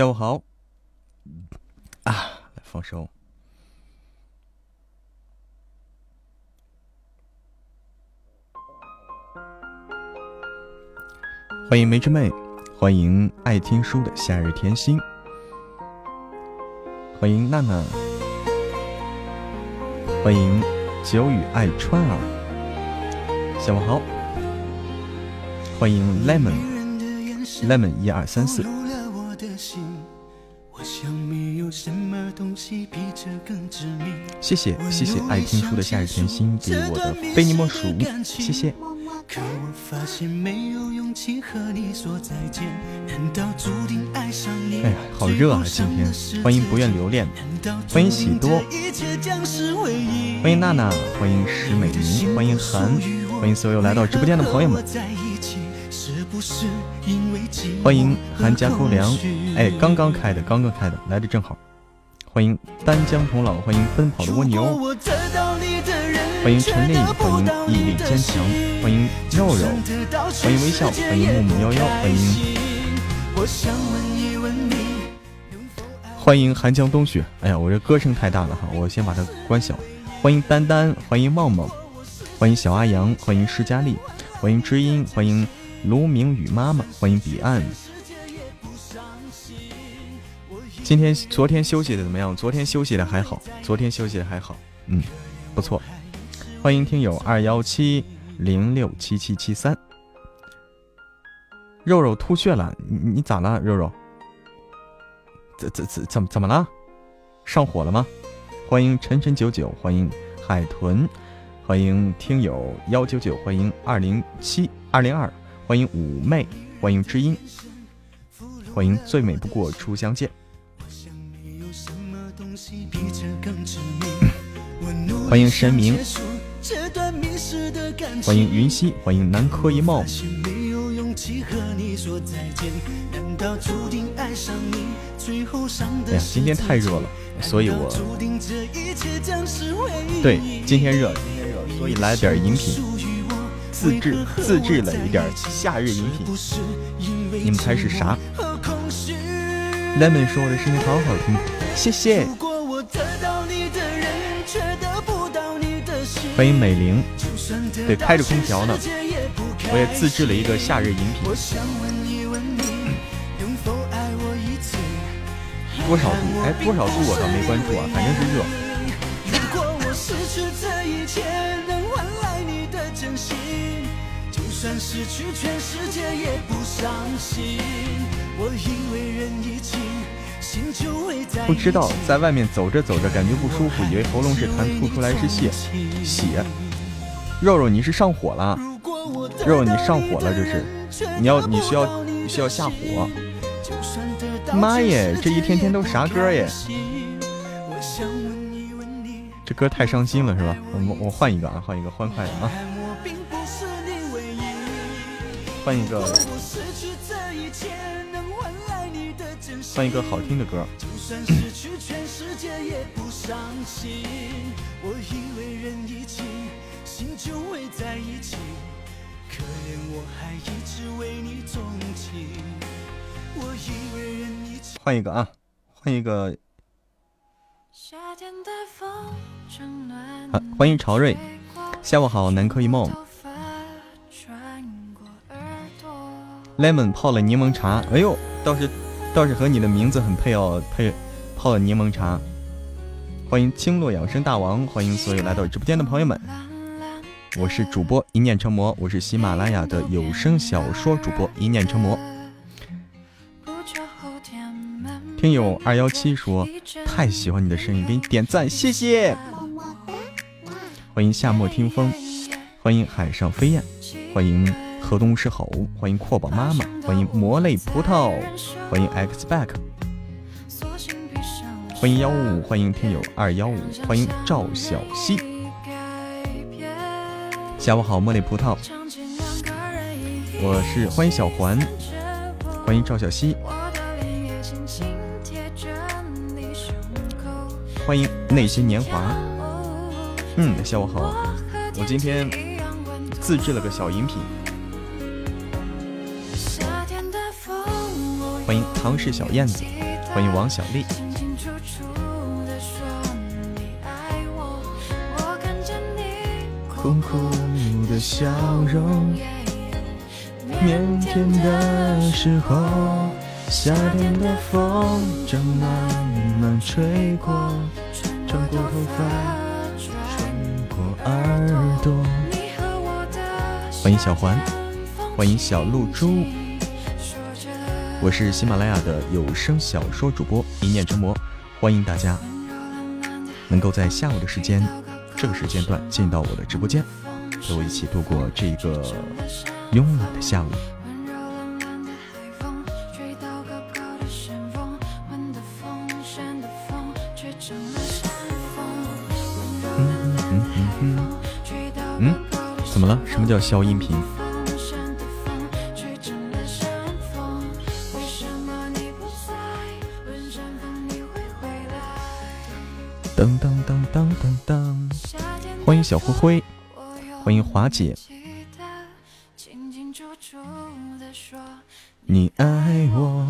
下午好。啊，来放手。欢迎梅之妹，欢迎爱听书的夏日甜心，欢迎娜娜，欢迎久雨爱川儿，下午好。欢迎 lemon，lemon 一二三四。谢谢谢谢爱听书的夏日甜心给我的非你莫属，谢谢。哎呀，好热啊！今天欢迎不愿留恋，欢迎喜多，欢迎娜娜，欢迎石美玲，欢迎韩，欢迎所有来到直播间的朋友们。欢迎韩家口粮，哎，刚刚开的，刚刚开的，来的正好。欢迎丹江童姥，欢迎奔跑的蜗牛，欢迎陈丽，欢迎毅力坚强，欢迎肉肉，欢迎微笑，欢迎木木幺幺，欢迎，欢迎寒江冬雪。哎呀，我这歌声太大了哈，我先把它关小。欢迎丹丹，欢迎茂茂，欢迎小阿阳，欢迎施佳丽，欢迎知音，欢迎。卢明宇妈妈，欢迎彼岸。今天、昨天休息的怎么样？昨天休息的还好，昨天休息的还好，嗯，不错。欢迎听友二幺七零六七七七三。肉肉吐血了，你你咋了？肉肉？怎怎怎怎么怎么了？上火了吗？欢迎晨晨九九，欢迎海豚，欢迎听友幺九九，欢迎二零七二零二。欢迎妩媚，欢迎知音，欢迎最美不过初相见。欢迎神明，欢迎云溪，欢迎南柯一梦。哎呀，今天太热了，所以我对今天热，今天热，所以来点饮品。自制自制了一点夏日饮品，你们猜是啥？Lemon 说我的声音好好听，谢谢。欢迎美玲，对，开着空调呢。我也自制了一个夏日饮品。多少度？哎，多少度我倒没关注啊，反正是热。算失去全世界也不伤心。我不知道，在外面走着走着感觉不舒服，以为喉咙是痰，吐出来是血。血。肉肉，你是上火了？肉肉，你上火了，这是。你要，你需要，你需要下火。妈耶，这一天天都啥歌耶？这歌太伤心了，是吧？我我换一个啊，换一个欢快的啊。换一个，换一个好听的歌。换一个啊，换一个。好，欢迎朝瑞，下午好，南柯一梦。lemon 泡了柠檬茶，哎呦，倒是倒是和你的名字很配哦，配泡柠檬茶。欢迎青洛养生大王，欢迎所有来到直播间的朋友们。我是主播一念成魔，我是喜马拉雅的有声小说主播一念成魔。听友二幺七说太喜欢你的声音，给你点赞，谢谢。欢迎夏末听风，欢迎海上飞燕，欢迎。河东狮吼，欢迎阔宝妈妈，欢迎魔泪葡萄，欢迎 X back，欢迎幺五五，欢迎听友二幺五，欢迎赵小溪，下午好，茉莉葡萄，我是欢迎小环，欢迎赵小溪，欢迎内心年华，嗯，下午好，我今天自制了个小饮品。欢迎唐氏小燕子，欢迎王小丽。苦苦的笑容，腼腆的时候，夏天的风正慢慢吹过，穿过头发，穿过耳朵。欢迎小环，欢迎小露珠。我是喜马拉雅的有声小说主播一念成魔，欢迎大家能够在下午的时间这个时间段进到我的直播间，和我一起度过这个慵懒的下午。嗯嗯嗯嗯，怎么了？什么叫消音频？迎小灰灰，欢迎华姐。你爱我，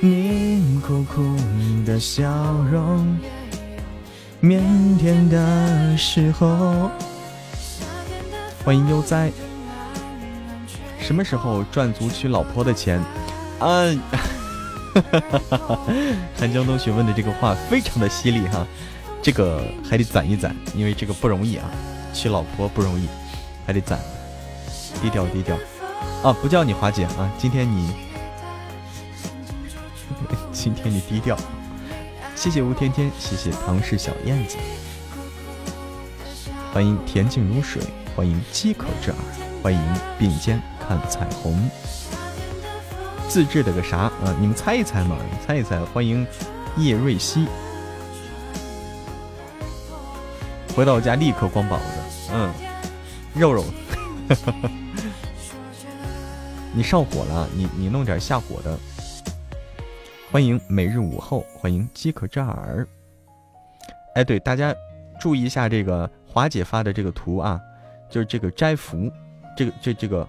你苦苦的笑容，腼腆的时候。欢迎悠哉。什么时候赚足娶老婆的钱？啊，韩江东学问的这个话非常的犀利哈。这个还得攒一攒，因为这个不容易啊，娶老婆不容易，还得攒。低调低调，啊，不叫你华姐啊，今天你，今天你低调。谢谢吴天天，谢谢唐氏小燕子，欢迎恬静如水，欢迎饥渴之耳，欢迎并肩看彩虹。自制的个啥啊？你们猜一猜嘛，猜一猜。欢迎叶瑞希。回到家立刻光膀子，嗯，肉肉，你上火了，你你弄点下火的。欢迎每日午后，欢迎饥渴之耳。哎，对，大家注意一下这个华姐发的这个图啊，就是这个斋福，这个这这个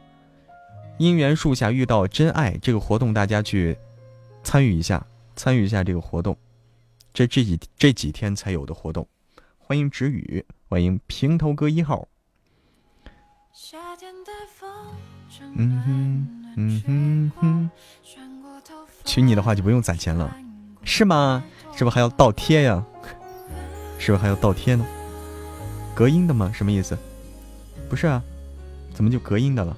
姻缘树下遇到真爱这个活动，大家去参与一下，参与一下这个活动，这这几这几天才有的活动。欢迎止雨，欢迎平头哥一号。嗯哼嗯哼哼，娶你的话就不用攒钱了，是吗？是不是还要倒贴呀？是不是还要倒贴呢？隔音的吗？什么意思？不是啊，怎么就隔音的了？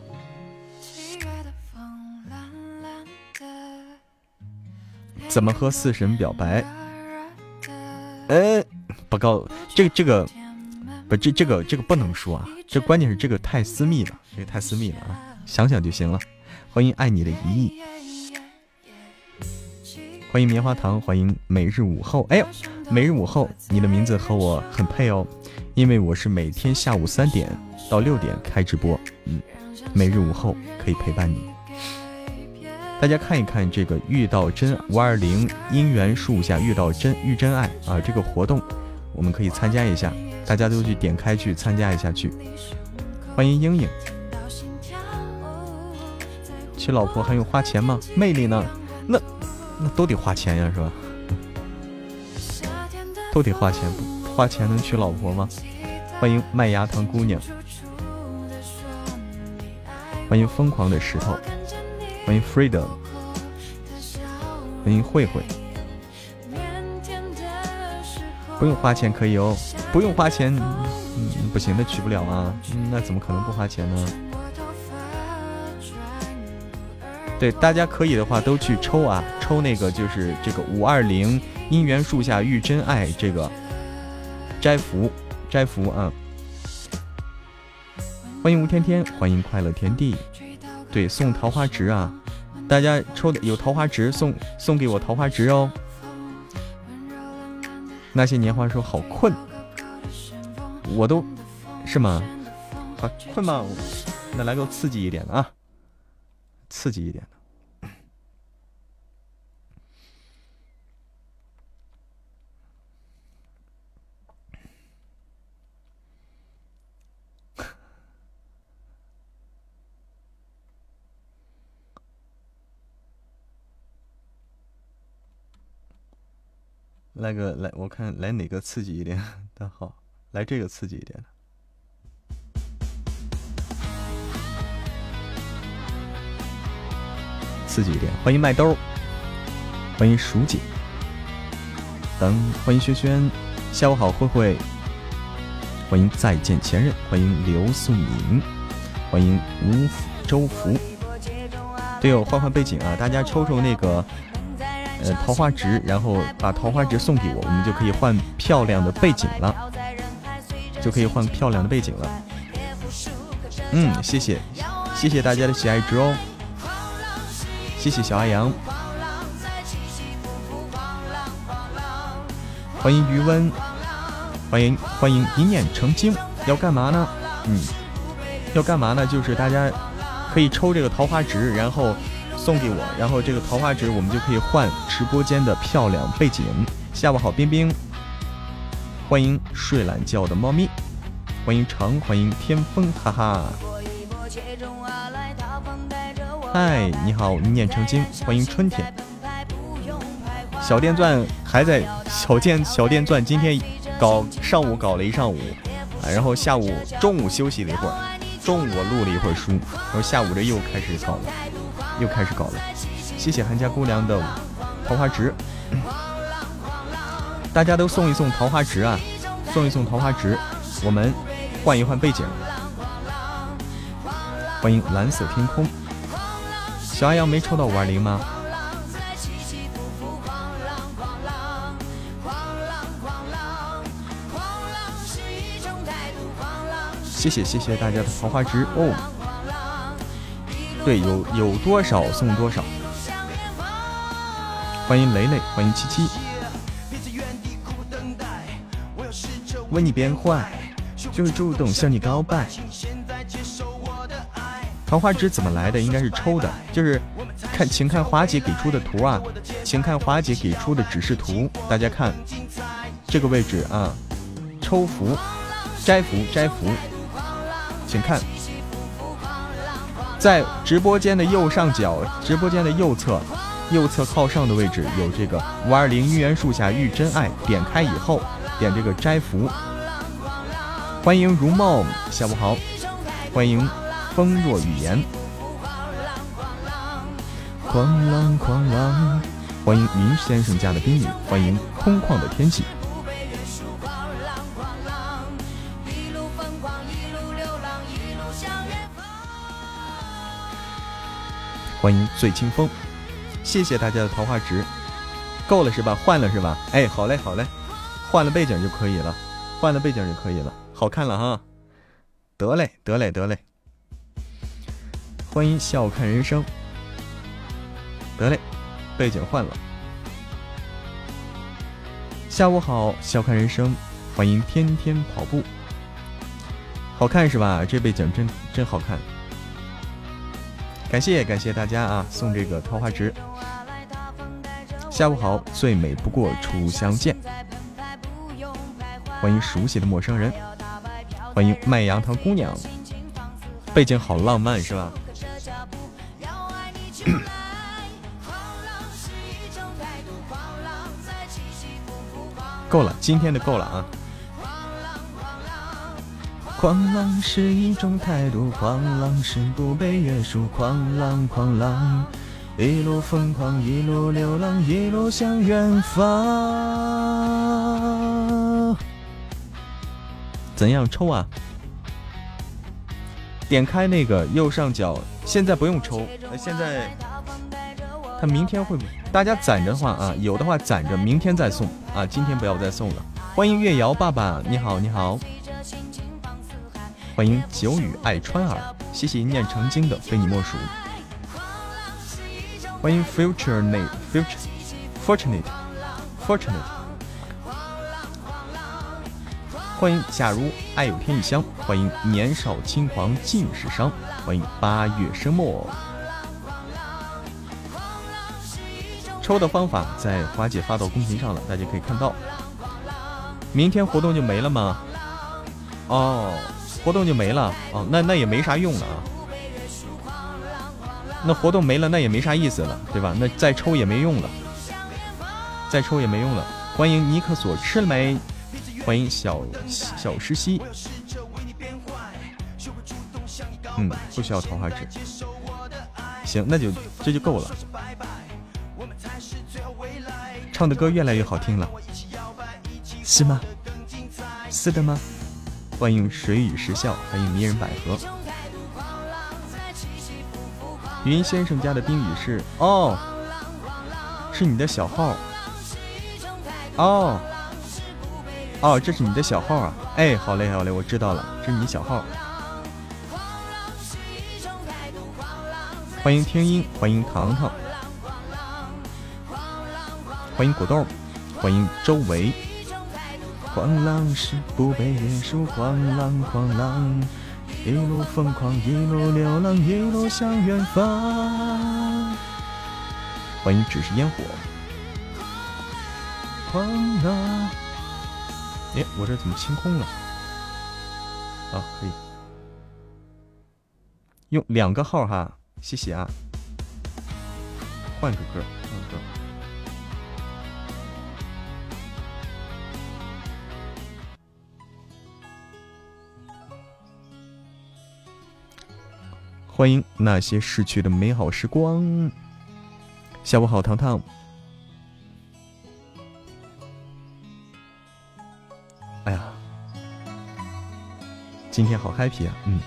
怎么和四神表白？哎。不告这个这个不这这个这个不能说啊，这关键是这个太私密了，这个太私密了啊，想想就行了。欢迎爱你的一亿，欢迎棉花糖，欢迎每日午后。哎呦，每日午后，你的名字和我很配哦，因为我是每天下午三点到六点开直播，嗯，每日午后可以陪伴你。大家看一看这个遇到真五二零姻缘树下遇到真遇真爱啊，这个活动。我们可以参加一下，大家都去点开去参加一下去。欢迎英英，娶老婆还用花钱吗？魅力呢？那那都得花钱呀，是吧？都得花钱，不花钱能娶老婆吗？欢迎麦芽糖姑娘，欢迎疯狂的石头，欢迎 Freedom，欢迎慧慧。不用花钱可以哦，不用花钱，嗯，不行，那取不了啊，那怎么可能不花钱呢？对，大家可以的话都去抽啊，抽那个就是这个五二零姻缘树下遇真爱这个斋福斋福啊！欢迎吴天天，欢迎快乐天地，对，送桃花值啊，大家抽的有桃花值送送给我桃花值哦。那些年华说好困，我都是吗？好困吗？那来个刺激一点的啊，刺激一点来个来，我看来哪个刺激一点？的好，来这个刺激一点。的。刺激一点，欢迎麦兜，欢迎蜀姐，等欢迎轩轩，下午好，慧慧，欢迎再见前任，欢迎刘素敏，欢迎吴周福。对哦，换换背景啊，大家抽抽那个呃桃花值，然后把桃花值送给我，我们就可以换漂亮的背景了，就可以换漂亮的背景了。嗯，谢谢，谢谢大家的喜爱值哦。谢谢小阿阳，欢迎余温，欢迎欢迎一念成精，要干嘛呢？嗯，要干嘛呢？就是大家可以抽这个桃花值，然后送给我，然后这个桃花纸我们就可以换直播间的漂亮背景。下午好，冰冰，欢迎睡懒觉的猫咪，欢迎长，欢迎天风，哈哈。嗨，你好，一念成精，欢迎春天。小电钻还在，小电小电钻今天搞上午搞了一上午，啊，然后下午中午休息了一会儿，中午我录了一会儿书，然后下午这又开始操了，又开始搞了。谢谢韩家姑娘的桃花值，大家都送一送桃花值啊，送一送桃花值，我们换一换背景。欢迎蓝色天空。小阿阳没抽到五二零吗？谢谢谢谢大家的桃花值哦。对，有有多少送多少。欢迎雷雷，欢迎七七。为你变坏，就是主动向你告白。桃花枝怎么来的？应该是抽的，就是看，请看华姐给出的图啊，请看华姐给出的指示图，大家看这个位置啊，抽符、摘符、摘符，请看，在直播间的右上角，直播间的右侧，右侧靠上的位置有这个五二零姻缘树下遇真爱，点开以后点这个摘福，欢迎如梦，下午好，欢迎。风若雨言，狂浪狂浪，欢迎林先生家的冰雨，欢迎空旷的天气，欢迎醉清风，谢谢大家的桃花值，够了是吧？换了是吧？哎，好嘞好嘞，换了背景就可以了，换了背景就可以了，好看了哈，得嘞得嘞得嘞。欢迎笑看人生，得嘞，背景换了。下午好，笑看人生，欢迎天天跑步，好看是吧？这背景真真好看，感谢感谢大家啊，送这个桃花值。下午好，最美不过初相见，欢迎熟悉的陌生人，欢迎麦芽糖姑娘，背景好浪漫是吧？够了，今天的够了啊！狂浪是一种态度，狂浪是不被约束，狂浪狂浪，一路疯狂，一路流浪，一路向远方。怎样抽啊？点开那个右上角，现在不用抽，现在他明天会，大家攒着的话啊，有的话攒着，明天再送啊，今天不要再送了。欢迎月瑶爸爸，你好你好。欢迎久雨爱川儿，谢谢一念成精的非你莫属。欢迎 future nate future fortunate fortunate。欢迎，假如爱有天一香。欢迎年少轻狂尽是伤。欢迎八月生末。抽的方法在华姐发到公屏上了，大家可以看到。明天活动就没了吗？哦，活动就没了。哦，那那也没啥用了啊。那活动没了，那也没啥意思了，对吧？那再抽也没用了，再抽也没用了。欢迎尼克索吃了没？欢迎小小石溪。嗯，不需要桃花纸。行，那就这就够了。唱的歌越来越好听了，是吗？是的吗？欢迎水雨时笑，欢迎迷人百合。云先生家的冰雨是哦，是你的小号。哦，哦，这是你的小号啊！哎，好嘞，好嘞，我知道了，这是你小号。欢迎听音，欢迎糖糖，欢迎果冻，欢迎周围。狂浪是不被约束，狂浪狂浪，一路疯狂，一路流浪，一路向远方。欢迎只是烟火。狂浪，哎，我这怎么清空了？啊，可以用两个号哈。谢谢啊，换个歌，换个歌。欢迎那些逝去的美好时光。下午好，糖糖。哎呀，今天好 happy 啊！嗯，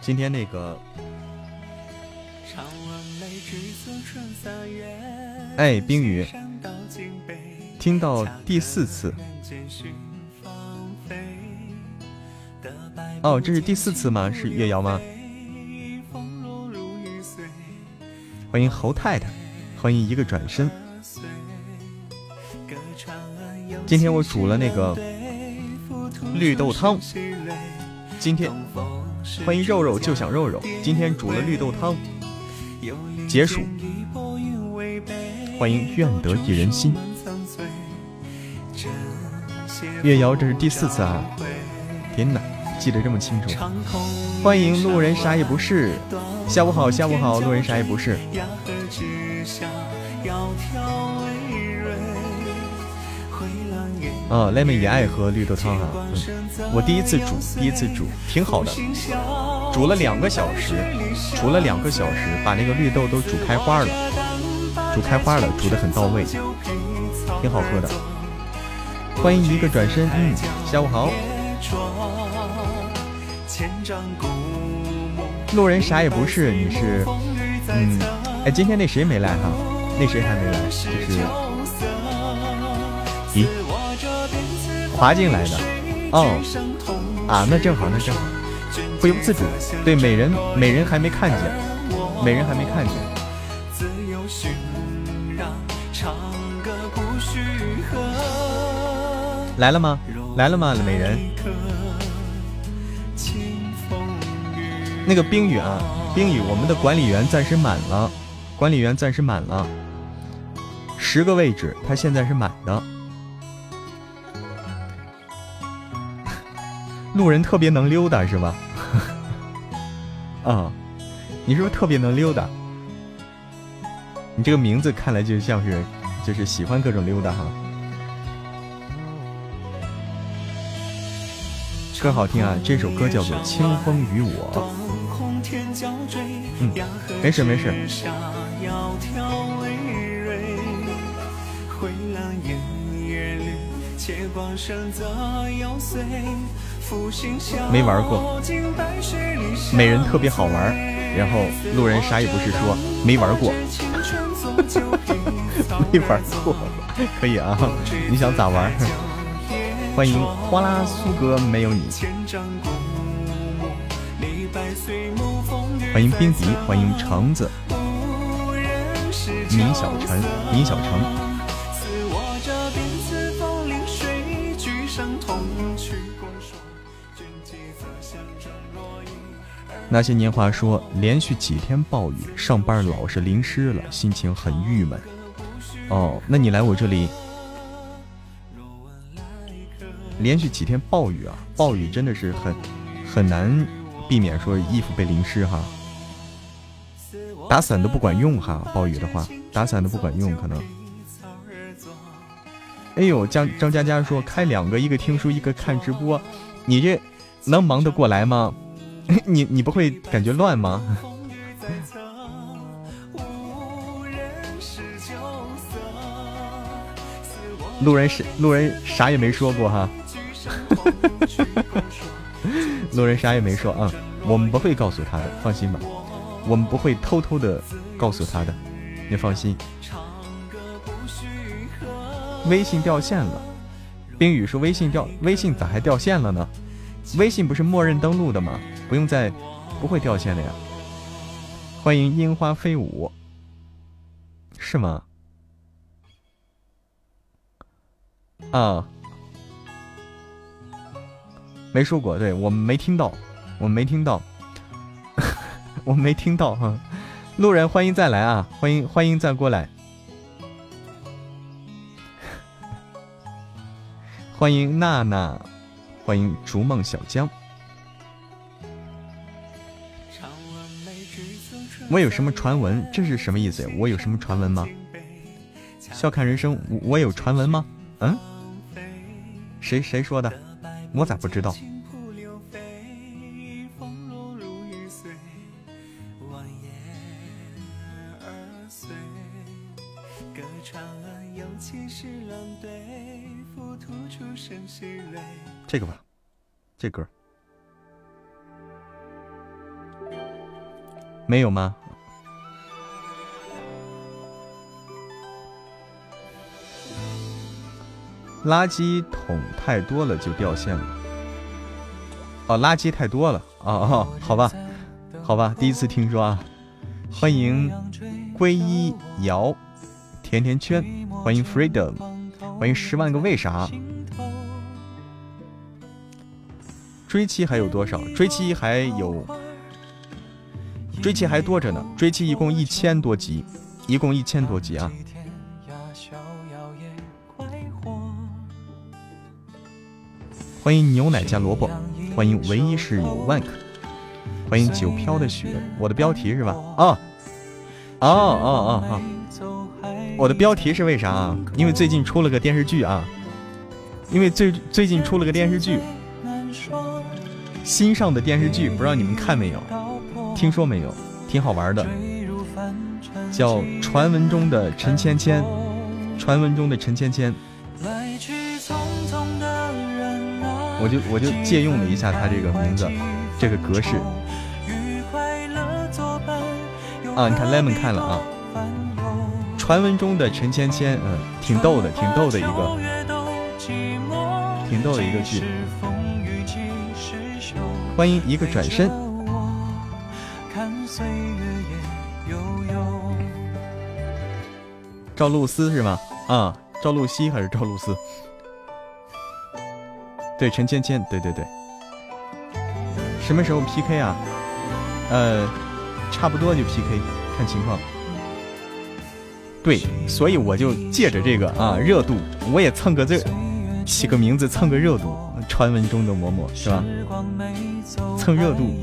今天那个。哎，冰雨，听到第四次。哦，这是第四次吗？是月瑶吗？欢迎侯太太，欢迎一个转身。今天我煮了那个绿豆汤。今天欢迎肉肉就想肉肉，今天煮了绿豆汤，解暑。欢迎愿得一人心，月瑶，这是第四次啊！天哪，记得这么清楚。欢迎路人啥也不是，下午好，下午好，路人啥也不是。啊，lemon 也爱喝绿豆汤啊，嗯，我第一次煮，第一次煮，挺好的，煮了两个小时，煮了两个小时，把那个绿豆都煮开花了。煮开花了，煮的很到位，挺好喝的。欢迎一个转身，嗯，下午好。路人啥也不是，你是，嗯，哎，今天那谁没来哈？那谁还没来？就是，咦，滑进来的，哦，啊，那正好，那正好，不由自主，对，美人，美人还没看见，美人还没看见。来了吗？来了吗，美人？那个冰雨啊，冰雨，我们的管理员暂时满了，管理员暂时满了，十个位置，他现在是满的。路人特别能溜达是吧？啊，你是不是特别能溜达？你这个名字看来就像是，就是喜欢各种溜达哈。歌好听啊！这首歌叫做《清风与我》。嗯，没事没事。没玩过，美人特别好玩，然后路人啥也不是说没玩过，没玩过，可以啊？你想咋玩？欢迎哗啦苏哥，没有你。欢迎冰迪，欢迎橙子，米小晨，米小成。那些年华说，连续几天暴雨，上班老是淋湿了，心情很郁闷。哦，那你来我这里。连续几天暴雨啊，暴雨真的是很很难避免说衣服被淋湿哈，打伞都不管用哈，暴雨的话打伞都不管用可能。哎呦，张张佳佳说开两个，一个听书，一个看直播，你这能忙得过来吗？你你不会感觉乱吗？路人是路人啥也没说过哈，路人啥也没说啊，我们不会告诉他的，放心吧，我们不会偷偷的告诉他的，你放心。微信掉线了，冰雨说微信掉，微信咋还掉线了呢？微信不是默认登录的吗？不用再，不会掉线的呀。欢迎樱花飞舞，是吗？啊，没说过，对我们没听到，我们没听到，我们没听到 哈。路人欢迎再来啊，欢迎欢迎再过来，欢迎娜娜，欢迎逐梦小江。我有什么传闻？这是什么意思呀？我有什么传闻吗？笑看人生，我有传闻吗？嗯？谁谁说的？我咋不知道？这个吧，这歌没有吗？垃圾桶太多了就掉线了。哦，垃圾太多了。哦哦，好吧，好吧，第一次听说啊。欢迎归一瑶，甜甜圈，欢迎 Freedom，欢迎十万个为啥。追妻还有多少？追妻还有，追妻还多着呢。追妻一共一千多集，一共一千多集啊。欢迎牛奶加萝卜，欢迎唯一室友万克，欢迎九飘的雪。我的标题是吧？啊，哦哦哦哦，我的标题是为啥？因为最近出了个电视剧啊，因为最最近出了个电视剧，新上的电视剧，不知道你们看没有？听说没有？挺好玩的，叫《传闻中的陈芊芊》，传闻中的陈芊芊。我就我就借用了一下他这个名字，这个格式。啊，你看 lemon 看了啊，传闻中的陈芊芊，嗯，挺逗的，挺逗的一个，挺逗的一个剧。欢迎一个转身。赵露思是吗？啊，赵露西还是赵露思？对陈芊芊，对对对，什么时候 PK 啊？呃，差不多就 PK，看情况。对，所以我就借着这个啊热度，我也蹭个这，起个名字蹭个热度。传闻中的嬷嬷是吧？蹭热度，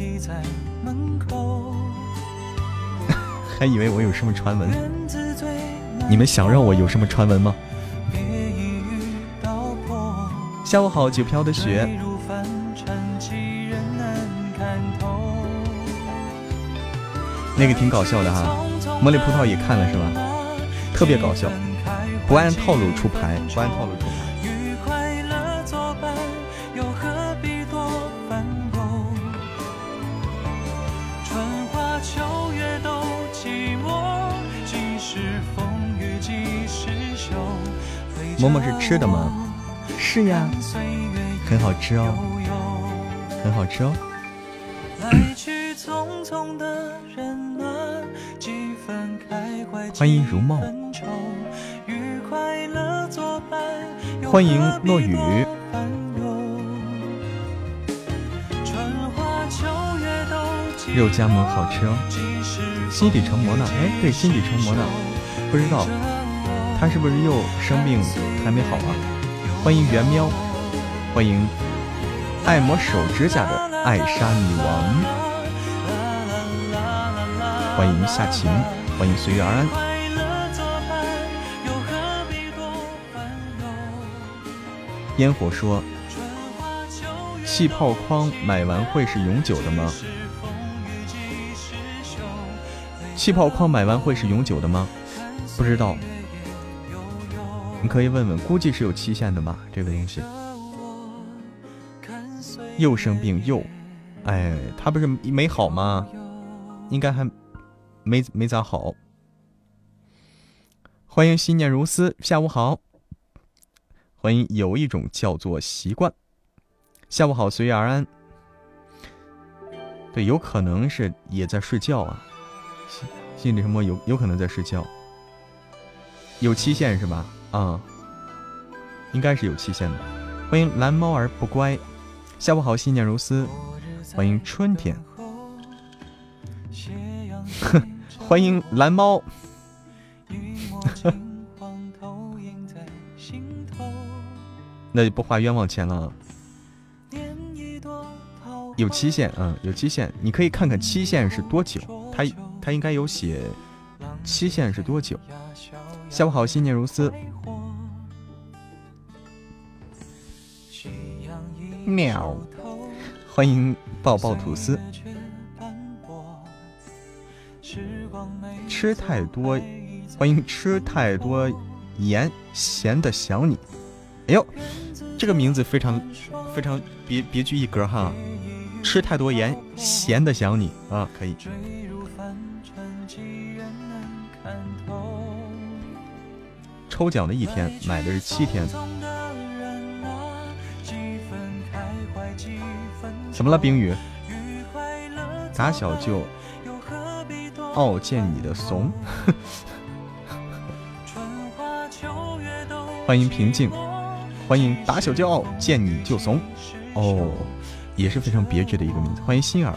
还以为我有什么传闻？你们想让我有什么传闻吗？下午好，九飘的雪。那个挺搞笑的哈，茉莉葡萄也看了是吧？特别搞笑，不按套路出牌，不按套路出牌。馍馍是吃的吗？是呀，很好吃哦，很好吃哦。欢迎如梦，欢迎落雨。肉夹馍好吃哦，心底成魔呢？哎，对，心底成魔呢？不知道他是不是又生病还没好啊？欢迎元喵，欢迎爱磨手指甲的艾莎女王，欢迎夏晴，欢迎随遇而安。烟火说：“气泡框买完会是永久的吗？气泡框买完会是永久的吗？不知道，可以问问，估计是有期限的吧，这个东西。又生病又，哎，他不是没好吗？应该还没没咋好。欢迎心念如丝，下午好。欢迎有一种叫做习惯，下午好，随遇而安。对，有可能是也在睡觉啊。心心里什么有有可能在睡觉？有期限是吧？啊，应该是有期限的。欢迎蓝猫儿不乖，下午好，心念如丝。欢迎春天，哼，欢迎蓝猫。那就不花冤枉钱了。有期限，嗯，有期限，你可以看看期限是多久。他他应该有写期限是多久。下午好，心念如丝。喵，欢迎抱抱吐司。吃太多，欢迎吃太多盐，咸的想你。哎呦，这个名字非常非常别别具一格哈！吃太多盐，咸的想你啊，可以。抽奖的一天，买的是七天。怎么了，冰雨？打小就傲见你的怂。欢迎平静。欢迎打小骄傲，见你就怂，哦，也是非常别致的一个名字。欢迎心儿，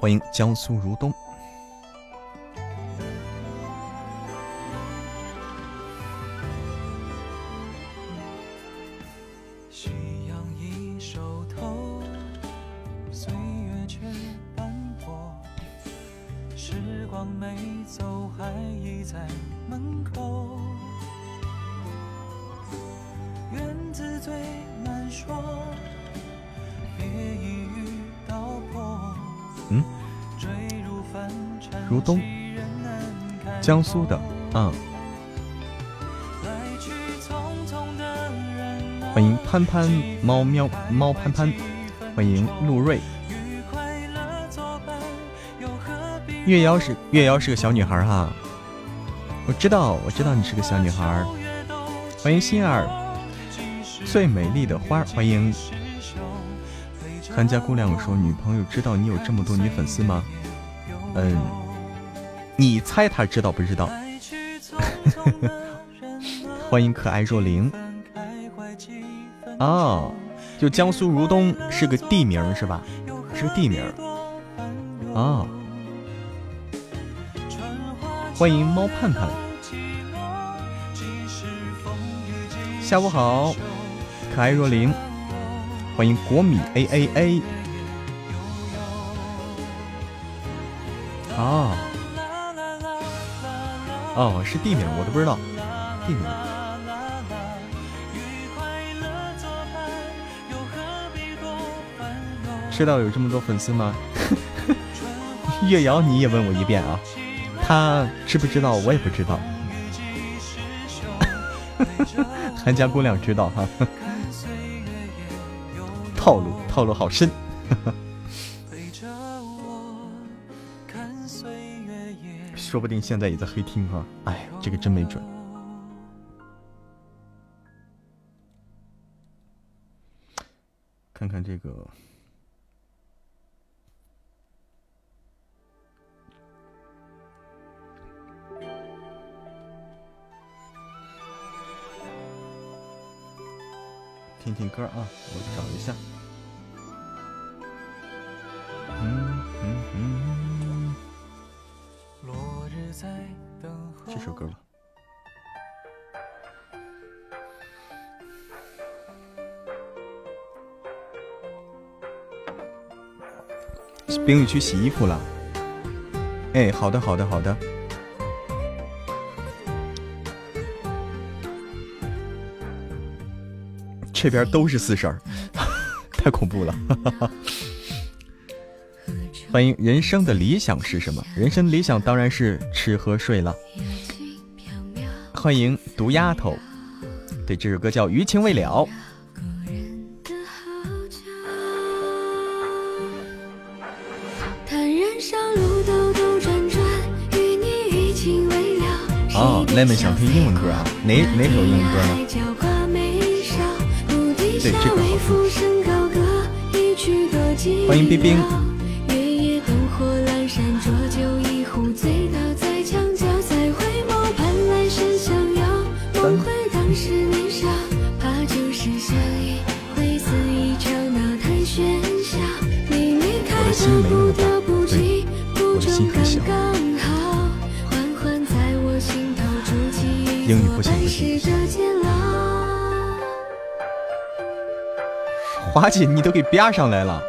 欢迎江苏如东。江苏的，嗯，欢迎潘潘猫喵猫潘潘，欢迎陆瑞。月瑶是月瑶是个小女孩哈，我知道我知道你是个小女孩。欢迎心儿，最美丽的花，欢迎。韩家姑娘说，女朋友知道你有这么多女粉丝吗？嗯。你猜他知道不知道？欢迎可爱若灵。哦，就江苏如东是个地名是吧？是个地名。哦，欢迎猫盼盼。下午好，可爱若灵。欢迎国米 A A A。哦。哦，是地名，我都不知道。地名。知道有这么多粉丝吗？月瑶，你也问我一遍啊。他知不知道？我也不知道。韩家姑娘知道哈。套路，套路好深。说不定现在也在黑厅哈，哎，这个真没准。看看这个，听听歌啊，我找一下。嗯嗯这首歌吧。冰雨去洗衣服了，哎，好的，好的，好的。这边都是四婶儿，太恐怖了。欢迎，人生的理想是什么？人生理想当然是吃喝睡了。欢迎毒丫头，对，这首歌叫《余情未了》。哦，lemon 想听英文歌啊？哪哪首英文歌呢？对，这个好听。欢迎冰冰。华姐，你都给编上来了，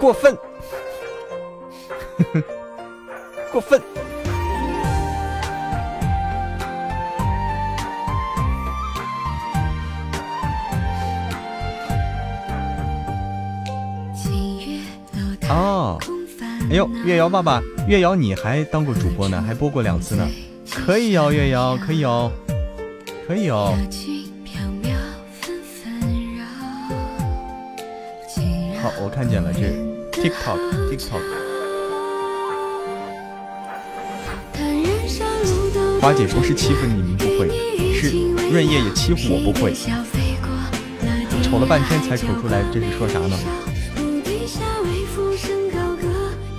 过分，过分。哦，哎呦，月瑶爸爸，月瑶你还当过主播呢，还播过两次呢，可以哦，月瑶可以哦。可以哦。我看见了，这 TikTok TikTok。花姐不是欺负你们不会，是润叶也欺负我不会。瞅了半天才瞅出来这是说啥呢？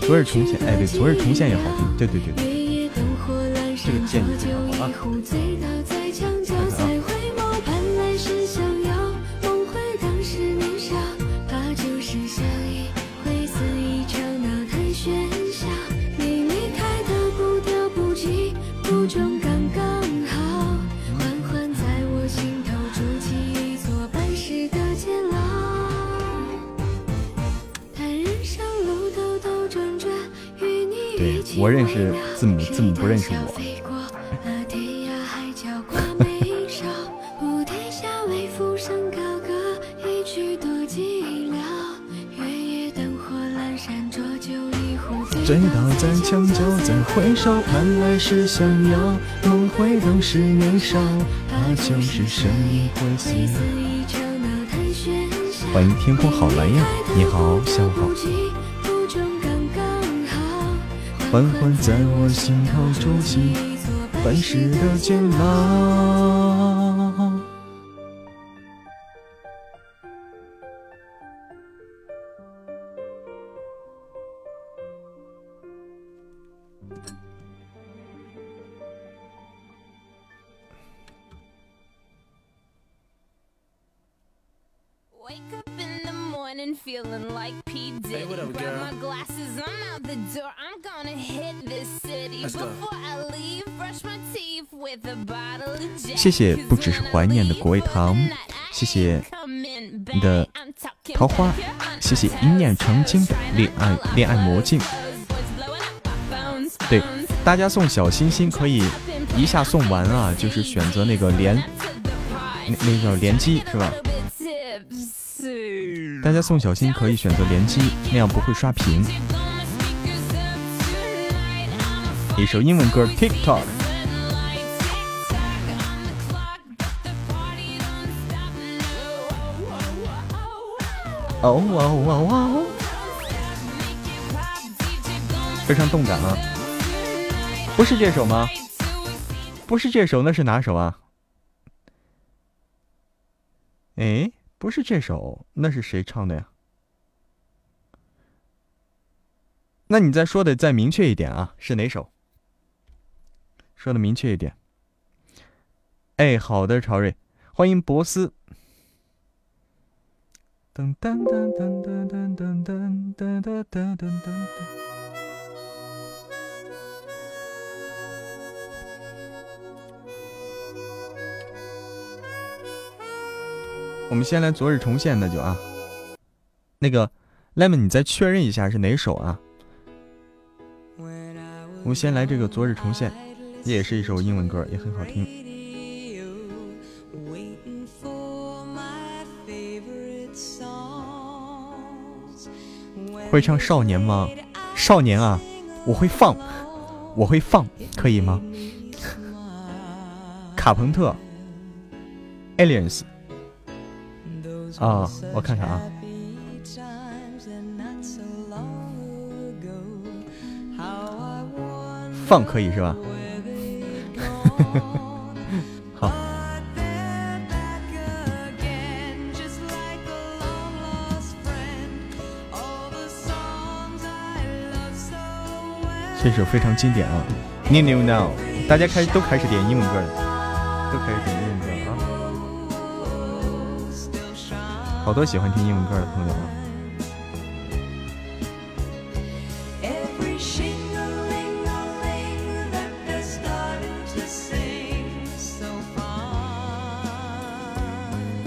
昨日重现，哎对，昨日重现也好听，对对对对，这个建议非常好啊。我？认识字母，字母不认识我。醉倒在墙角，再回首，盼来世相邀。梦回当时年少，怕旧时身影会死。欢迎天空好蓝呀，你好，下午好。缓缓在我心头筑起半世的监牢。谢谢，不只是怀念的果味糖，谢谢你的桃花，谢谢一念成精的恋爱恋爱魔镜。对，大家送小心心可以一下送完啊，就是选择那个连那那叫连击是吧？大家送小心可以选择连击，那样不会刷屏。一首英文歌，TikTok。哦哦哦哦！非常动感啊！不是这首吗？不是这首，那是哪首啊？哎，不是这首，那是谁唱的呀？那你再说的再明确一点啊，是哪首？说的明确一点。哎，好的，朝瑞，欢迎博斯。噔噔噔噔噔噔噔噔噔噔噔噔噔。我们先来昨日重现，那就啊，那个 lemon，你再确认一下是哪首啊？我们先来这个《昨日重现》，也是一首英文歌，也很好听。会唱《少年》吗？少年啊，我会放，我会放，可以吗？卡朋特，Aliens。啊，我看看啊。放可以是吧？这首非常经典啊！Need You Now，大家开都开始点英文歌了，都开始点英文歌啊，好多喜欢听英文歌的朋友啊。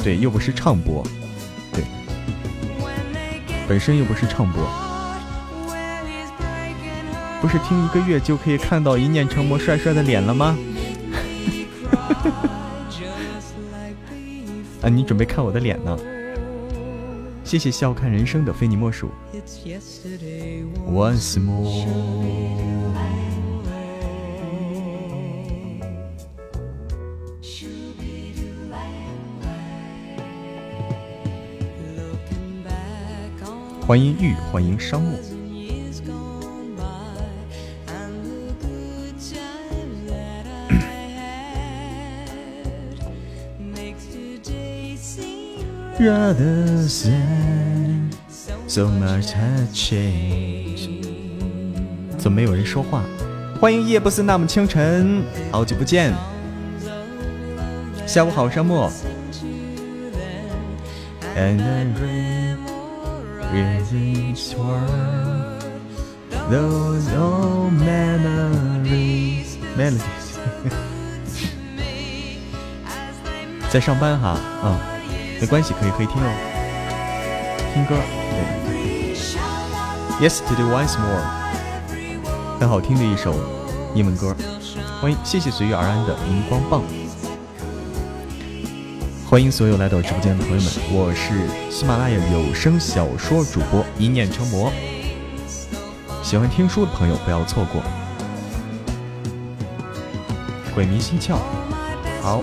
对，又不是唱播，对，本身又不是唱播。不是听一个月就可以看到一念成魔帅帅的脸了吗？啊，你准备看我的脸呢？谢谢笑看人生的非你莫属。Once more。欢迎玉，欢迎商木。Rather say so much has changed。怎么没有人说话？欢迎夜不思那么清晨，好久不见。下午好，沙漠。And I read each word, those old memories, melodies。在上班哈，嗯。没关系，可以可以听哦，听歌。对，Yesterday Once More，很好听的一首英文歌。欢迎，谢谢随遇而安的荧光棒。欢迎所有来到直播间的朋友们，我是喜马拉雅有声小说主播一念成魔。喜欢听书的朋友不要错过。鬼迷心窍，好。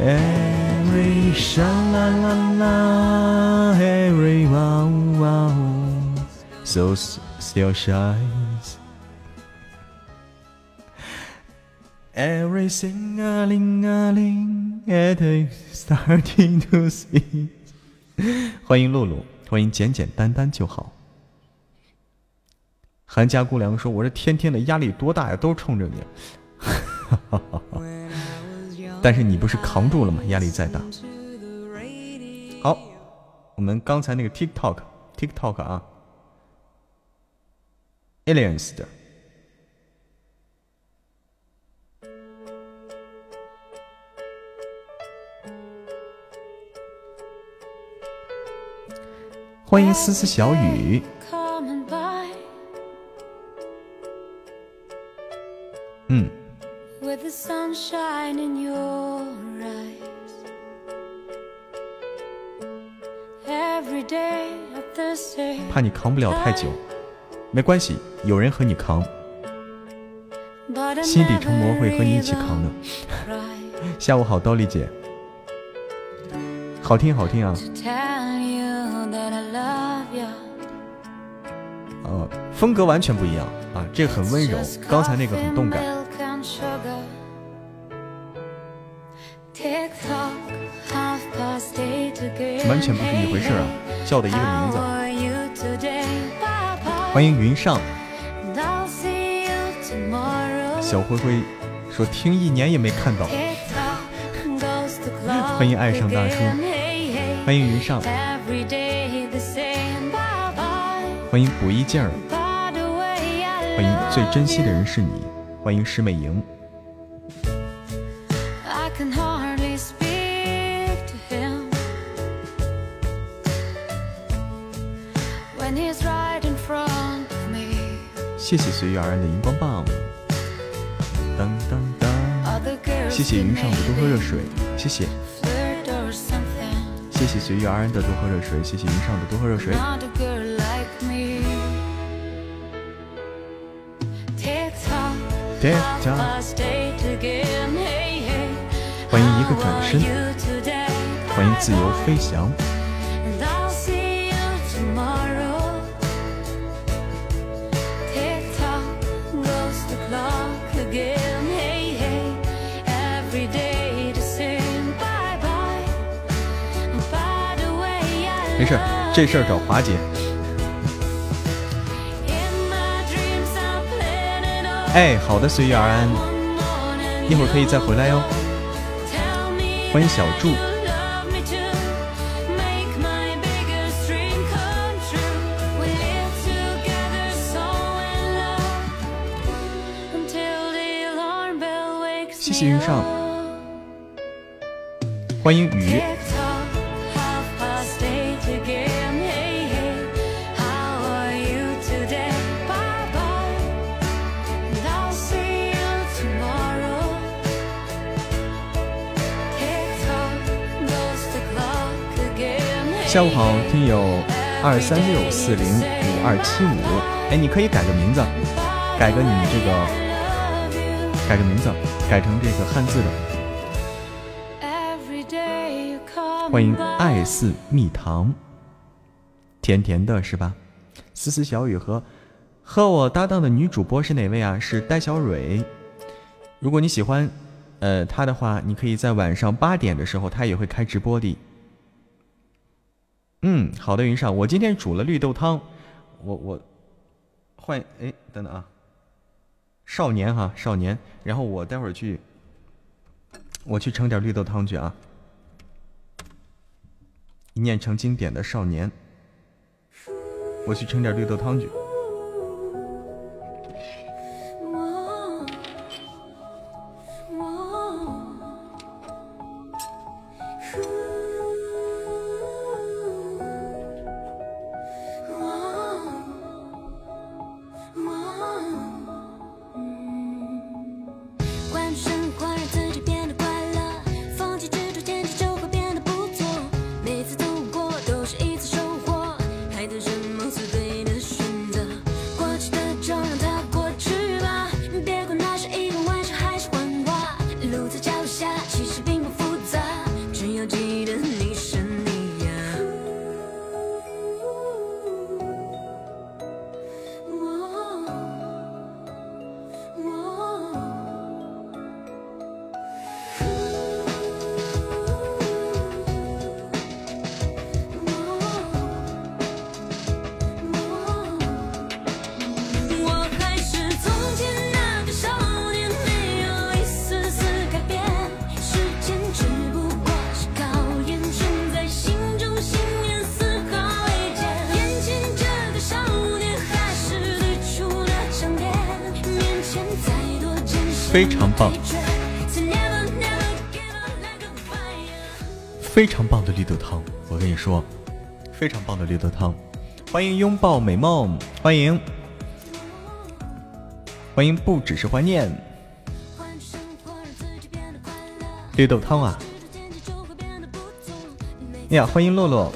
Every sha la la la, every wow wow, so still shines. Every sing a ling a ling, it is starting to see. 欢迎露露，欢迎简简单单就好。韩家姑娘说：“我这天天的压力多大呀，都冲着你。”但是你不是扛住了吗？压力再大。好，我们刚才那个 TikTok，TikTok 啊，Aliens 的，欢迎丝丝小雨。怕你扛不了太久，没关系，有人和你扛。心底成魔会和你一起扛的。下午好，刀丽姐，好听好听啊。呃，风格完全不一样啊，这个很温柔，刚才那个很动感。完全不是一回事啊！叫的一个名字。欢迎云上。小灰灰说听一年也没看到。欢迎爱上大叔。欢迎云上。欢迎补一劲儿。欢迎最珍惜的人是你。欢迎师美莹。谢谢随遇而安的荧光棒，当当当！谢谢云上的多喝热水，谢谢。谢谢随遇而安的多喝热水，谢谢云上的多喝热水。欢迎一个转身，欢迎自由飞翔。这事儿找华姐。哎，好的，随遇而安，一会儿可以再回来哟。欢迎小祝。谢谢云上，欢迎雨。下午好，听友二三六四零五二七五，哎，你可以改个名字，改个你这个，改个名字，改成这个汉字的。欢迎爱似蜜糖，甜甜的是吧？思思小雨和和我搭档的女主播是哪位啊？是戴小蕊。如果你喜欢，呃，她的话，你可以在晚上八点的时候，她也会开直播的。嗯，好的，云上，我今天煮了绿豆汤，我我换哎，等等啊，少年哈，少年，然后我待会儿去，我去盛点绿豆汤去啊，一念成经典的少年，我去盛点绿豆汤去。欢迎拥抱美梦，欢迎，欢迎不只是怀念。绿豆汤啊！呀，欢迎洛洛。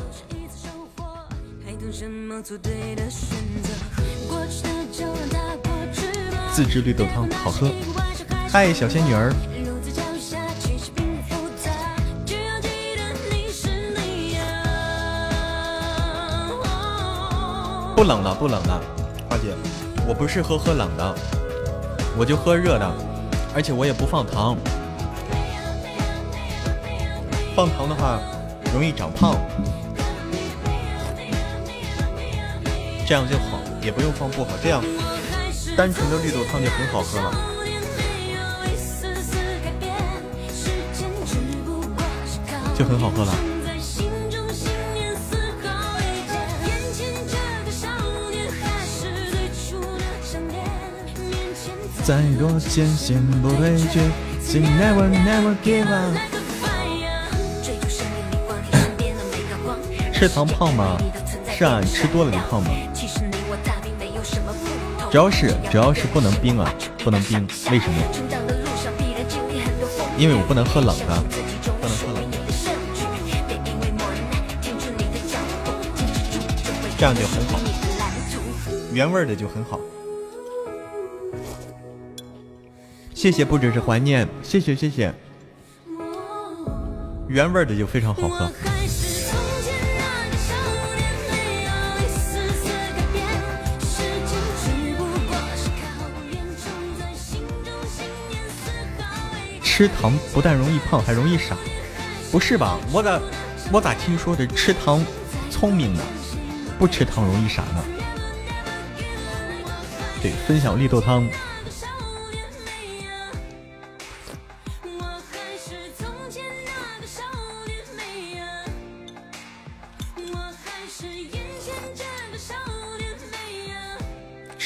自制绿豆汤，好喝。嗨，小仙女儿！不冷了，不冷了，花姐，我不是喝喝冷的，我就喝热的，而且我也不放糖。放糖的话容易长胖，这样就好，也不用放不好，这样单纯的绿豆汤就很好喝了，就很好喝了。再多艰险不退却，请 never never give up。吃糖胖吗？是啊，你吃多了你胖吗？主要是主要是不能冰啊，不能冰，为什么？因为我不能喝冷的，不能喝冷的，这样就很好，原味的就很好。谢谢，不只是怀念，谢谢谢谢，原味的就非常好喝。吃糖不但容易胖，还容易傻，不是吧？我咋我咋听说的吃糖聪明呢？不吃糖容易傻呢？对，分享绿豆汤。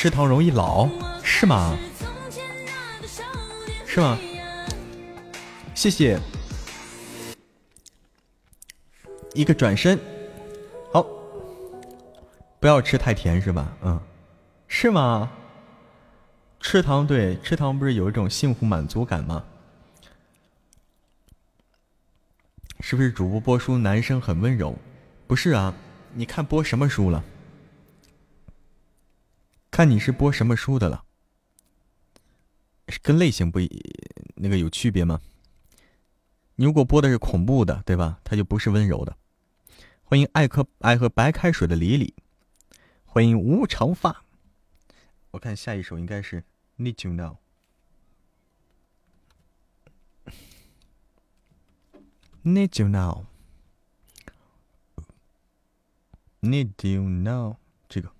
吃糖容易老，是吗？是吗？谢谢。一个转身，好，不要吃太甜，是吧？嗯，是吗？吃糖对，吃糖不是有一种幸福满足感吗？是不是主播播书男生很温柔？不是啊，你看播什么书了？看你是播什么书的了，跟类型不一那个有区别吗？你如果播的是恐怖的，对吧？它就不是温柔的。欢迎爱喝爱喝白开水的李李，欢迎无长发。我看下一首应该是 Need You Now，Need You Now，Need You Now，这个。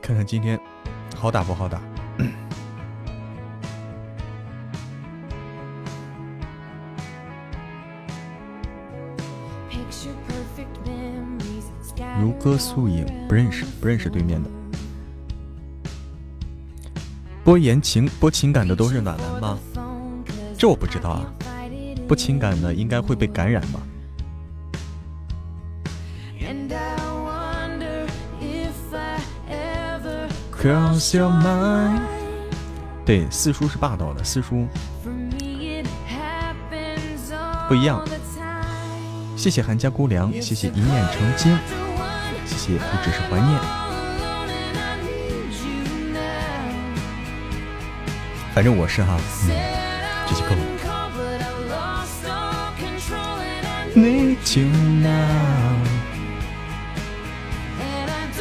看看今天好打不好打？如歌素影，不认识，不认识对面的。播言情、播情感的都是暖男吗？这我不知道啊。播情感的应该会被感染吧。Cross your mind。对，四叔是霸道的，四叔不一样。谢谢韩家姑娘，谢谢一念成金，谢谢不只是怀念。反正我是哈，嗯，这就够了。Need you now,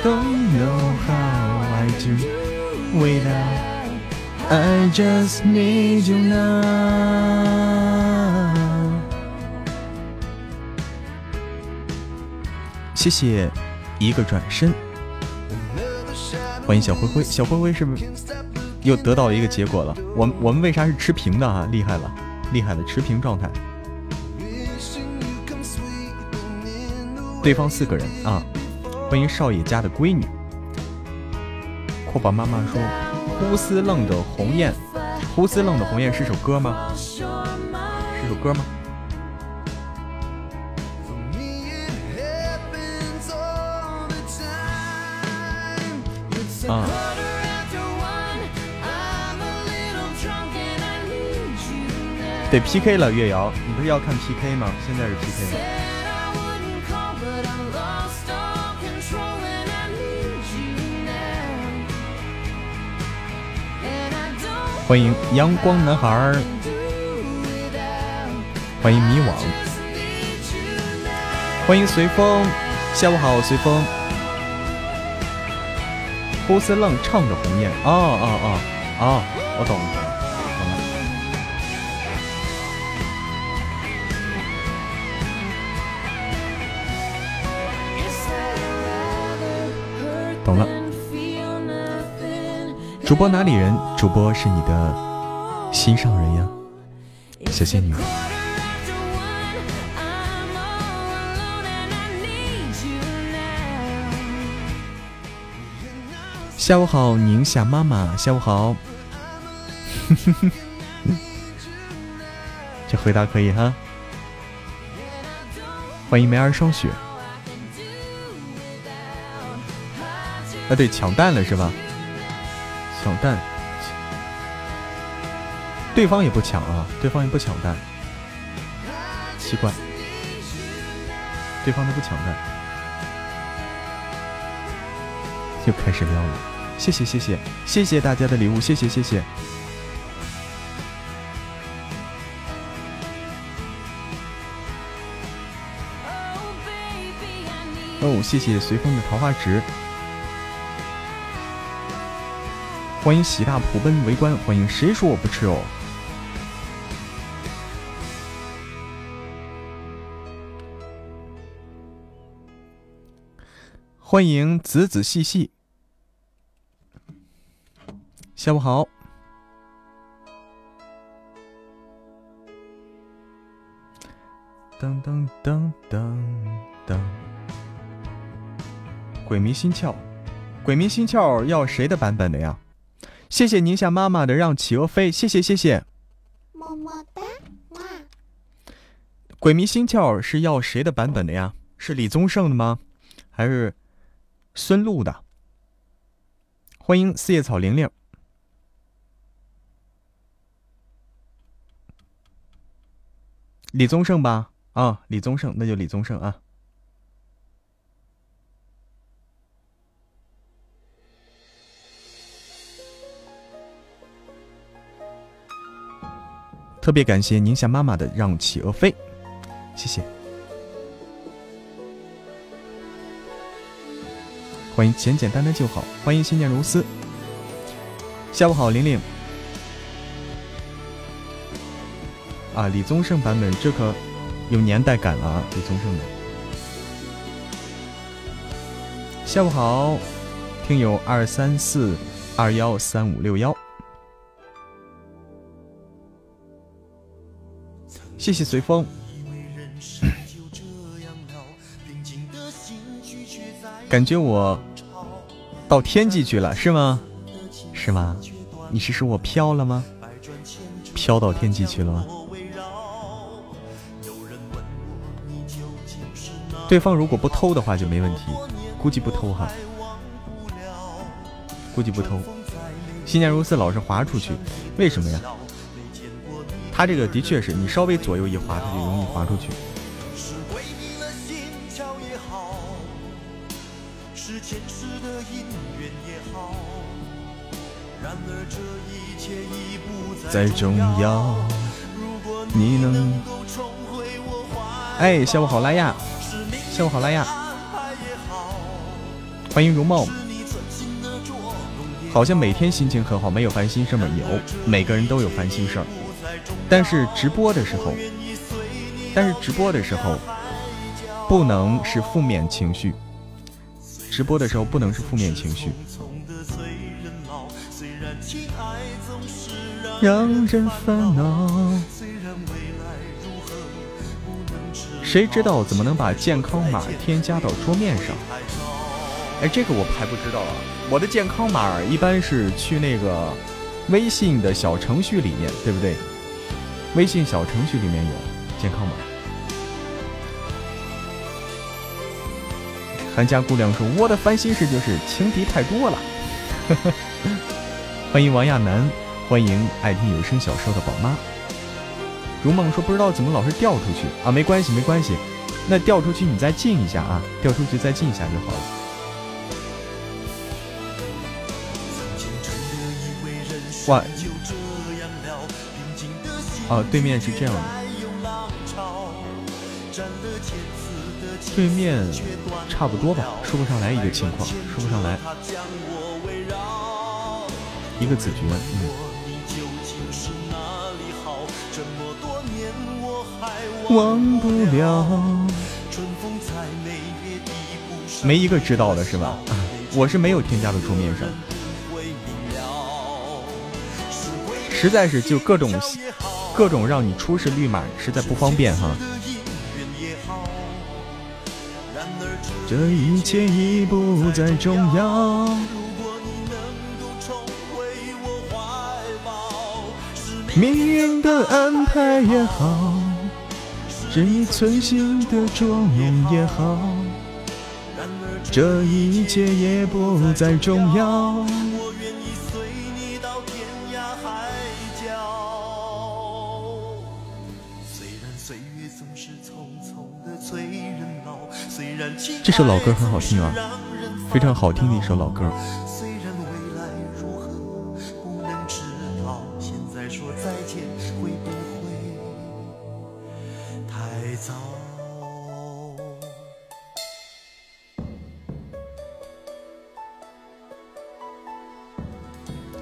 don't know how. I do without I just need you now 谢谢一个转身。欢迎小灰灰小灰灰是不是又得到了一个结果了？我我们为啥是持平的啊厉害了厉害了持平状态。对方四个人啊欢迎少爷家的闺女。阔宝妈妈说：“呼斯楞的鸿雁，呼斯楞的鸿雁是首歌吗？是首歌吗？啊！得 PK 了，月瑶，你不是要看 PK 吗？现在是 PK。”欢迎阳光男孩儿，欢迎迷惘，欢迎随风，下午好，随风。波斯浪唱的鸿雁。哦哦哦哦，我懂了，懂了。主播哪里人？主播是你的心上人呀，小仙女。下午好，宁夏妈妈。下午好。这回答可以哈。欢迎梅儿霜雪。啊，对，抢蛋了是吧？抢蛋，对方也不抢啊，对方也不抢蛋，奇怪，对方都不抢蛋，又开始撩了，谢谢谢谢谢谢大家的礼物，谢谢谢谢。哦，谢谢随风的桃花值。欢迎喜大普奔围观，欢迎谁说我不吃哦？欢迎仔仔细细，下午好。噔噔噔噔噔，鬼迷心窍，鬼迷心窍要谁的版本的呀？谢谢宁夏妈妈的让企鹅飞，谢谢谢谢，么么哒，哇！鬼迷心窍是要谁的版本的呀？是李宗盛的吗？还是孙露的？欢迎四叶草玲玲，李宗盛吧？啊，李宗盛，那就李宗盛啊。特别感谢宁夏妈妈的让企鹅飞，谢谢。欢迎简简单单就好，欢迎心念如丝。下午好，玲玲。啊，李宗盛版本这可有年代感了啊，李宗盛的。下午好，听友二三四二幺三五六幺。谢谢随风，感觉我到天际去了，是吗？是吗？你是说我飘了吗？飘到天际去了吗？对方如果不偷的话就没问题，估计不偷哈，估计不偷。心念如丝老是滑出去，为什么呀？它这个的确是你稍微左右一滑，它就容易滑出去。再重要，你能？哎，下午好，拉亚，下午好，拉亚，欢迎容貌。好像每天心情很好，没有烦心事吗？有，每个人都有烦心事儿。但是直播的时候，但是直播的时候不能是负面情绪。直播的时候不能是负面情绪。让人烦恼。谁知道怎么能把健康码添加到桌面上？哎，这个我还不知道啊。我的健康码一般是去那个微信的小程序里面，对不对？微信小程序里面有健康码。韩家姑娘说：“我的烦心事就是情敌太多了。”欢迎王亚楠，欢迎爱听有声小说的宝妈。如梦说：“不知道怎么老是掉出去啊？没关系，没关系。那掉出去你再进一下啊，掉出去再进一下就好了。”哇！啊，对面是这样的。对面差不多吧，说不上来一个情况，说不上来。一个子爵，嗯。忘不了。没一个知道的是吧？我是没有添加到桌面上。实在是就各种各种让你出示绿码，实在不方便哈。这一切已不再重要。命运的安排也好，这一寸心的捉弄也好，这一切也不再重要。我愿这首老歌很好听啊，非常好听的一首老歌。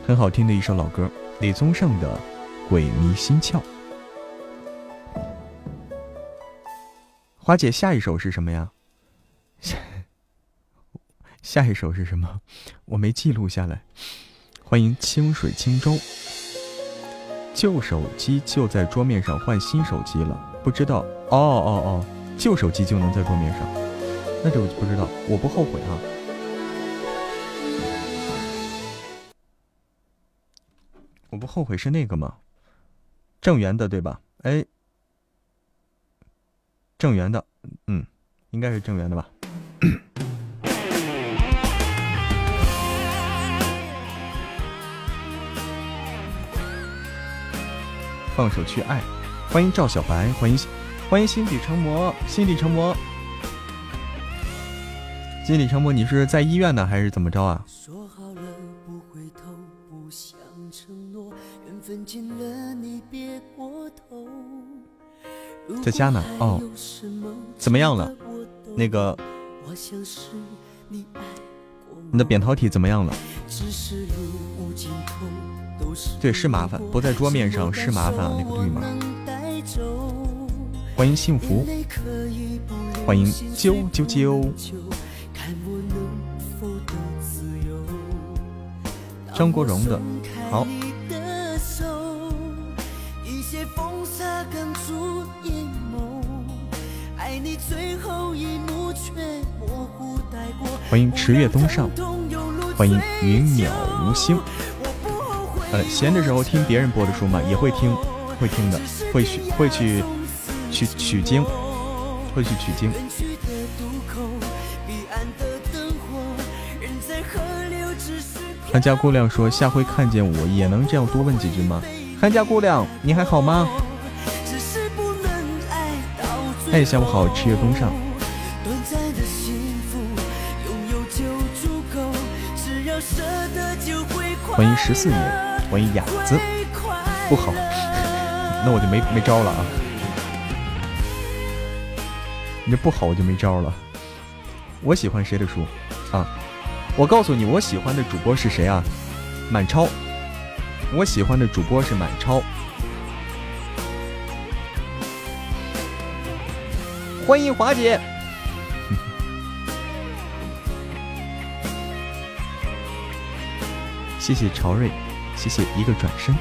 很好听的一首老歌，李宗盛的《鬼迷心窍》。花姐，下一首是什么呀？下 下一首是什么？我没记录下来。欢迎清水轻舟。旧手机就在桌面上，换新手机了，不知道。哦哦哦，旧手机就能在桌面上，那这我就不知道。我不后悔啊。我不后悔是那个吗？正源的对吧？哎，正源的，嗯，应该是正源的吧。放手去爱，欢迎赵小白，欢迎欢迎心底成魔，心底成魔，心底成魔，你是在医院呢还是怎么着啊？在家呢，哦，怎么样了？那个，你的扁桃体怎么样了？对，是麻烦，不在桌面上是麻烦啊，那个绿码。欢迎幸福，欢迎啾啾啾。张国荣的，欢迎池月东上，欢迎云渺无星。呃，闲的时候听别人播的书嘛，也会听，会听的，会去会去去取经，会去取经。韩家姑娘说，下回看见我也能这样多问几句吗？韩家姑娘，你还好吗？哎，下午好，池月东上。欢迎十四年，欢迎雅子。不好，那我就没没招了啊！你这不好，我就没招了。我喜欢谁的书啊？我告诉你，我喜欢的主播是谁啊？满超。我喜欢的主播是满超。欢迎华姐，谢谢朝瑞，谢谢一个转身，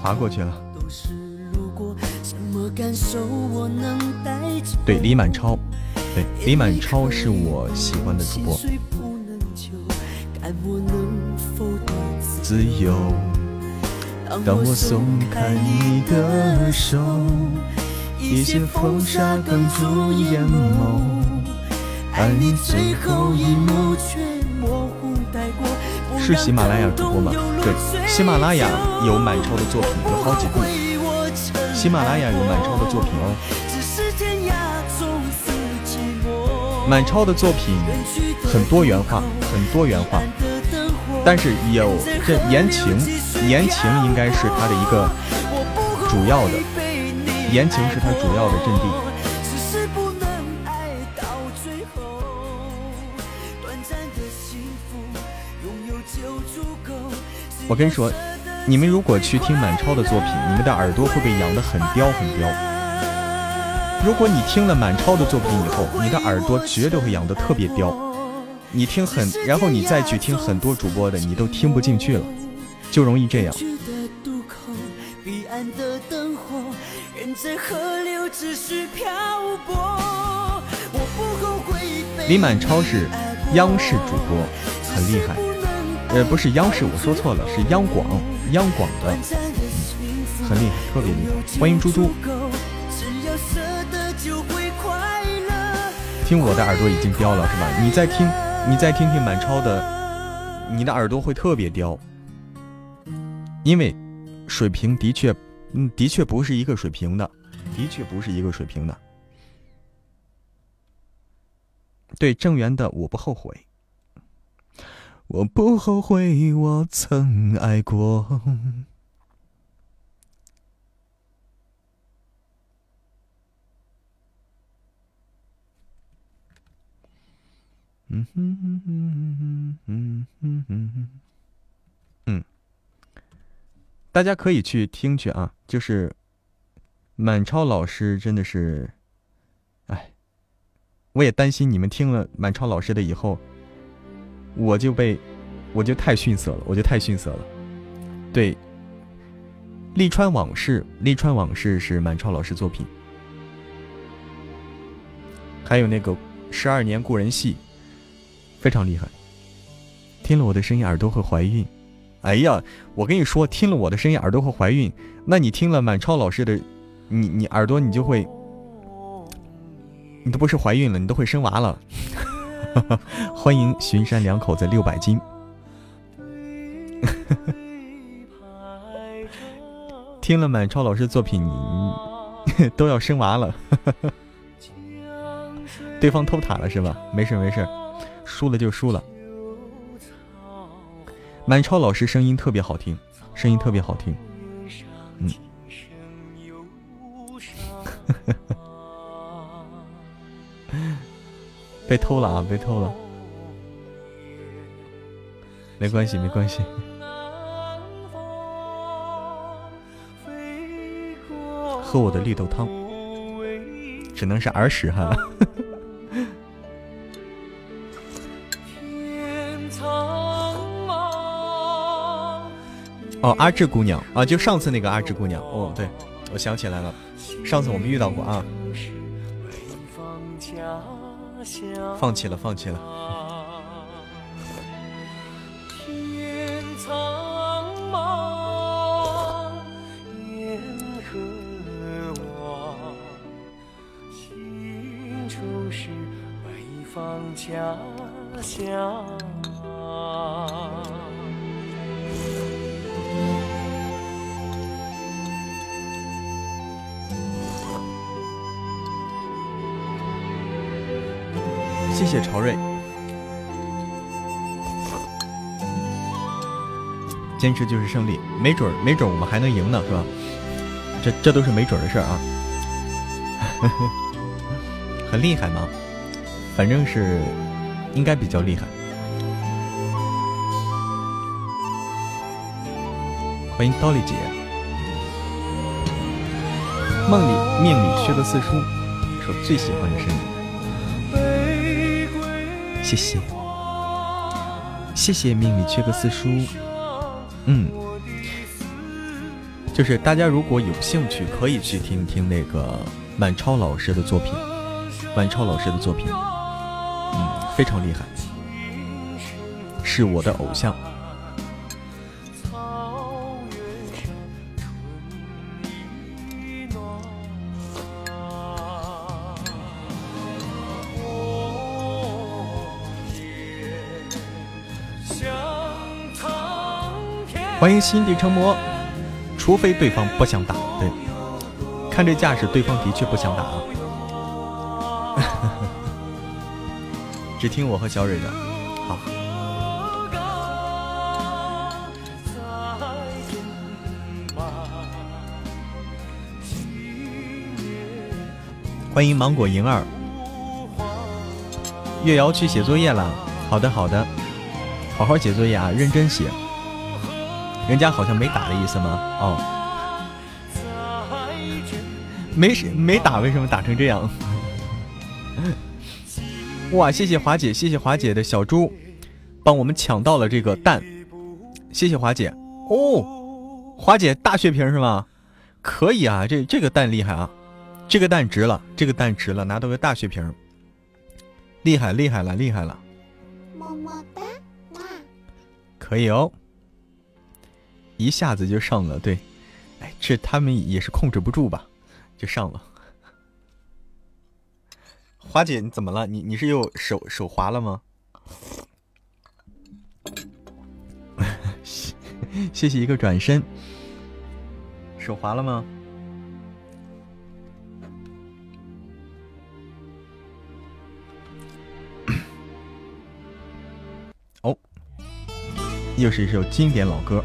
划过去了。对李满超，对李满超是我喜欢的主播，自由。当我松开你的手，一些风沙哽住眼眸，爱你最后一幕却模糊带过。是喜马拉雅主播吗？对，喜马拉雅有满超的作品，有好几部。喜马拉雅有满超的作品哦。满超的作品很多元化，很多元化。但是有这言情，言情应该是他的一个主要的，言情是他主要的阵地。我跟你说，你们如果去听满超的作品，你们的耳朵会被养得很刁很刁。如果你听了满超的作品以后，你的耳朵绝对会养得特别刁。你听很，然后你再去听很多主播的，你都听不进去了，就容易这样。李满超是央视主播，很厉害。呃，不是央视，我说错了，是央广，央广的，很厉害，特别厉害。欢迎猪猪。听我的耳朵已经刁了，是吧？你再听，你再听听满超的，你的耳朵会特别刁，因为水平的确，嗯，的确不是一个水平的，的确不是一个水平的。对郑源的，我不后悔。我不后悔，我曾爱过。嗯哼哼哼哼哼哼哼哼，嗯，大家可以去听去啊，就是满超老师真的是，哎，我也担心你们听了满超老师的以后。我就被，我就太逊色了，我就太逊色了。对，《利川往事》，《利川往事》是满超老师作品，还有那个《十二年故人戏》，非常厉害。听了我的声音，耳朵会怀孕。哎呀，我跟你说，听了我的声音，耳朵会怀孕。那你听了满超老师的，你你耳朵你就会，你都不是怀孕了，你都会生娃了。欢迎巡山两口子六百斤。听了满超老师作品，你 都要生娃了。对方偷塔了是吧？没事没事，输了就输了。满超老师声音特别好听，声音特别好听。嗯。被偷了啊！被偷了，没关系，没关系。喝我的绿豆汤，只能是耳屎哈。哦，阿志姑娘啊，就上次那个阿志姑娘。哦，对，我想起来了，上次我们遇到过啊。放弃了，放弃了。天苍茫，烟河望，心中是北方家乡。谢谢朝瑞，坚持就是胜利，没准儿没准儿我们还能赢呢，是吧？这这都是没准儿的事儿啊，很厉害吗？反正是应该比较厉害。欢迎刀丽姐，梦里命里缺个四叔，是我最喜欢的声音。谢谢，谢谢命里缺个四叔。嗯，就是大家如果有兴趣，可以去听听那个满超老师的作品。满超老师的作品，嗯，非常厉害，是我的偶像。欢迎心地成魔，除非对方不想打。对，看这架势，对方的确不想打啊。只听我和小蕊的，好。欢迎芒果莹儿，月瑶去写作业了。好的，好的。好好写作业啊，认真写。人家好像没打的意思吗？哦，没没打，为什么打成这样？哇，谢谢华姐，谢谢华姐的小猪，帮我们抢到了这个蛋，谢谢华姐。哦，华姐大血瓶是吗？可以啊，这这个蛋厉害啊，这个蛋值了，这个蛋值了，拿到个大血瓶，厉害厉害了，厉害了，么么哒，哇。可以哦，一下子就上了，对，哎，这他们也是控制不住吧，就上了。花姐，你怎么了？你你是又手手滑了吗？谢谢一个转身，手滑了吗？哦，又是一首经典老歌，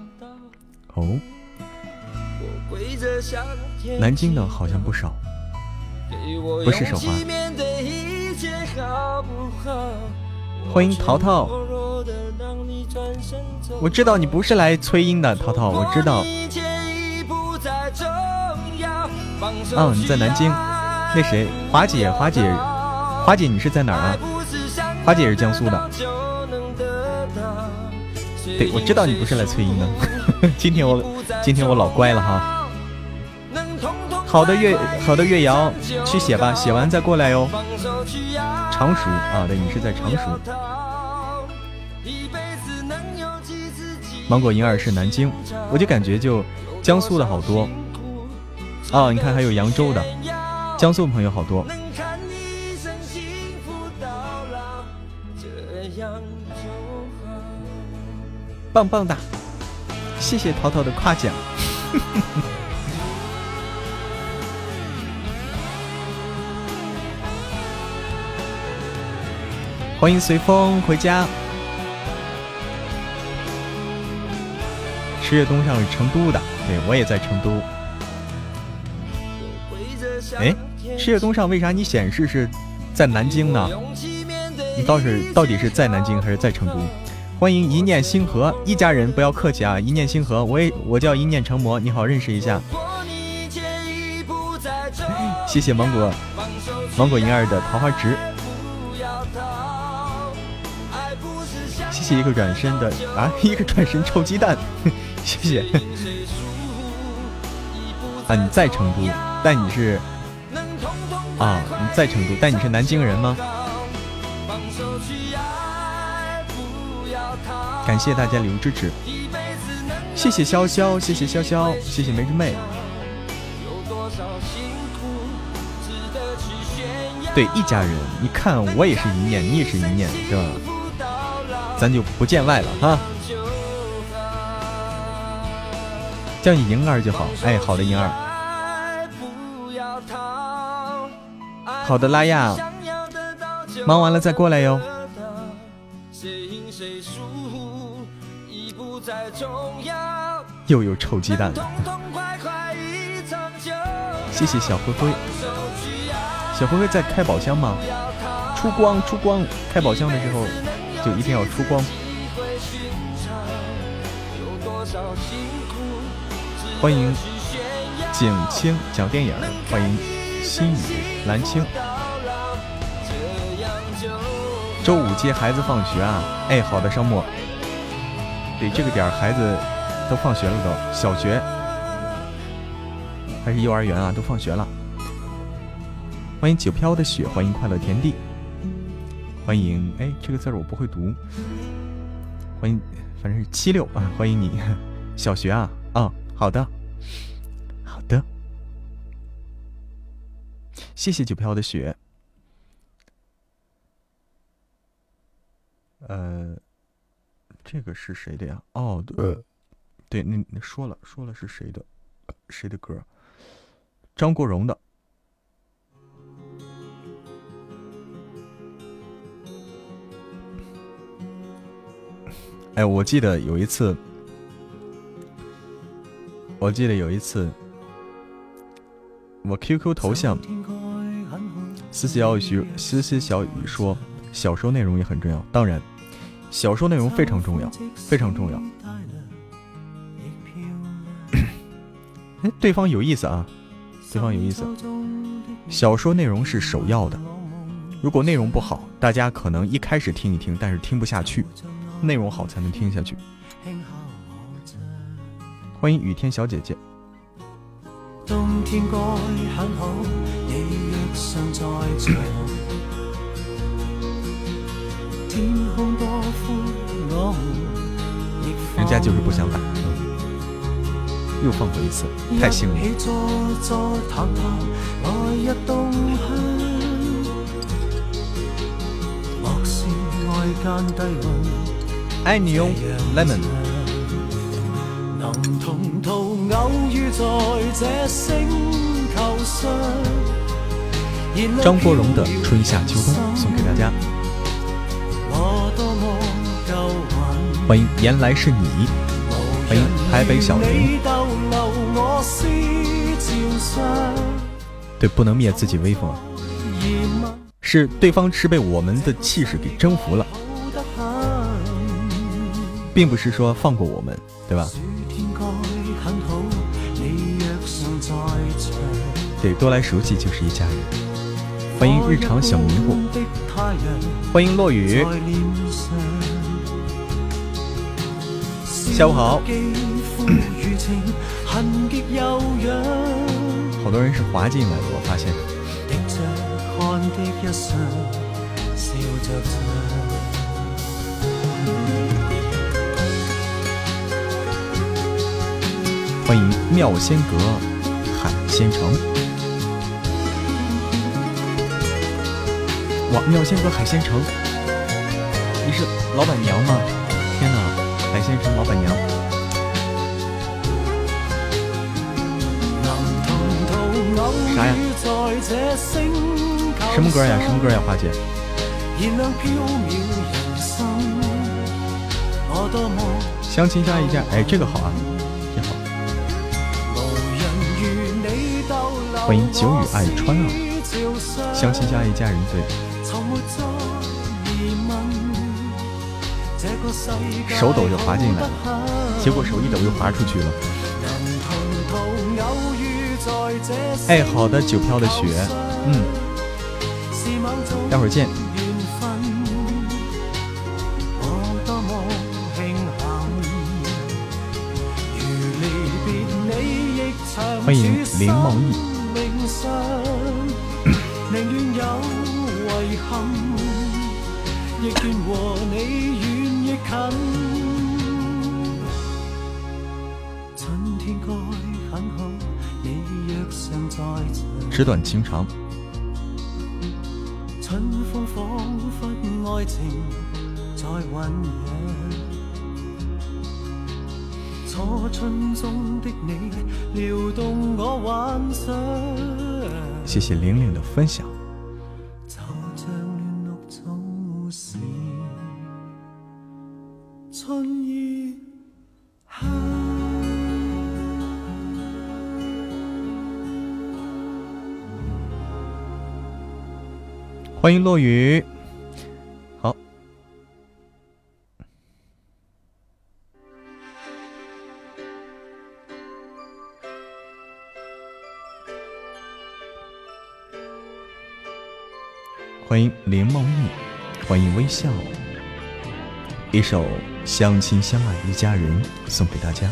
哦，南京的好像不少，不是手滑。欢迎淘淘，我知道你不是来催音的，淘淘，我知道。嗯，你在南京。那谁，华姐，华姐，华姐，你是在哪儿啊？华姐也是江苏的。我知道你不是来催音的。今天我，今天我老乖了哈。好的月，好的月瑶，去写吧，写完再过来哟。常熟啊，对你是在常熟。芒果银耳是南京，我就感觉就江苏的好多。啊，你看还有扬州的，江苏朋友好多。棒棒的，谢谢淘淘的夸奖。欢迎随风回家。十月东上是成都的，对我也在成都。哎，十月东上为啥你显示是在南京呢？你倒是到底是在南京还是在成都？欢迎一念星河一家人，不要客气啊！一念星河，我也我叫一念成魔，你好，认识一下。谢谢芒果芒果银儿的桃花值。谢谢一个转身的啊，一个转身臭鸡蛋，谢谢。啊，你在成都，但你是啊，你在成都，但你是南京人吗？感谢大家礼物支持，谢谢潇潇，谢谢潇潇，谢谢梅之妹。对，一家人，你看我也是一念，你也是一念，是吧？咱就不见外了哈，叫你莹儿就好。哎，好的，莹儿。好的，拉亚。忙完了再过来哟。又有臭鸡蛋。谢谢小灰灰。小灰灰在开宝箱吗？出光，出光！开宝箱的时候。就一定要出光。欢迎景清讲电影，欢迎心雨蓝青。周五接孩子放学啊？哎，好的，商墨。对，这个点孩子都放学了，都小学还是幼儿园啊？都放学了。欢迎九飘的雪，欢迎快乐天地。欢迎，哎，这个字儿我不会读。欢迎，反正是七六啊，欢迎你，小学啊，啊，好的，好的，谢谢九飘的雪。呃这个是谁的呀？哦，对，对，那那说了说了是谁的，谁的歌？张国荣的。哎，我记得有一次，我记得有一次，我 QQ 头像，思思小雨，思思小雨说，小说内容也很重要。当然，小说内容非常重要，非常重要。哎，对方有意思啊，对方有意思。小说内容是首要的，如果内容不好，大家可能一开始听一听，但是听不下去。内容好才能听下去。欢迎雨天小姐姐。人家就是不想打，又放过一次，太幸运。爱你哟，Lemon。张国荣的《春夏秋冬》送给大家。欢迎原来是你，台北小林。对，不能灭自己威风，是对方是被我们的气势给征服了。并不是说放过我们，对吧？对，多来熟悉就是一家人。欢迎日常小迷糊，欢迎落雨。下午好。好多人是滑进来的，我发现。欢迎妙仙阁海鲜城。哇，妙仙阁海鲜城，你是老板娘吗？天哪，海鲜城老板娘。什么歌呀？什么歌呀？花姐。相亲相爱一家，哎，这个好啊。欢迎久雨爱川啊！相亲相爱一家人，对。手抖就滑进来了，结果手一抖又滑出去了。哎，好的，九飘的雪，嗯，待会儿见。欢迎林梦毅。纸短情长。春风仿佛爱情在酝酿，初春中的你撩动我幻想谢谢玲玲的分享。欢迎落雨。好，欢迎林梦毅，欢迎微笑，一首《相亲相爱一家人》送给大家。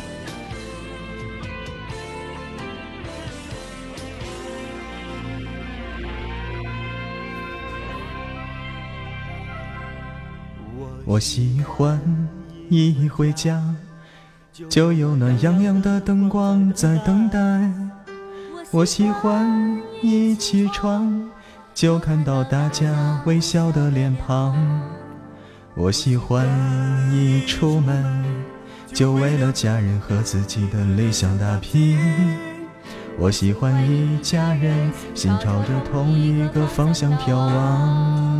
我喜欢一回家，就有那洋洋的灯光在等待。我喜欢一起床，就看到大家微笑的脸庞。我喜欢一出门就为了家人和自己的理想打拼。我喜欢一家人心朝着同一个方向眺望。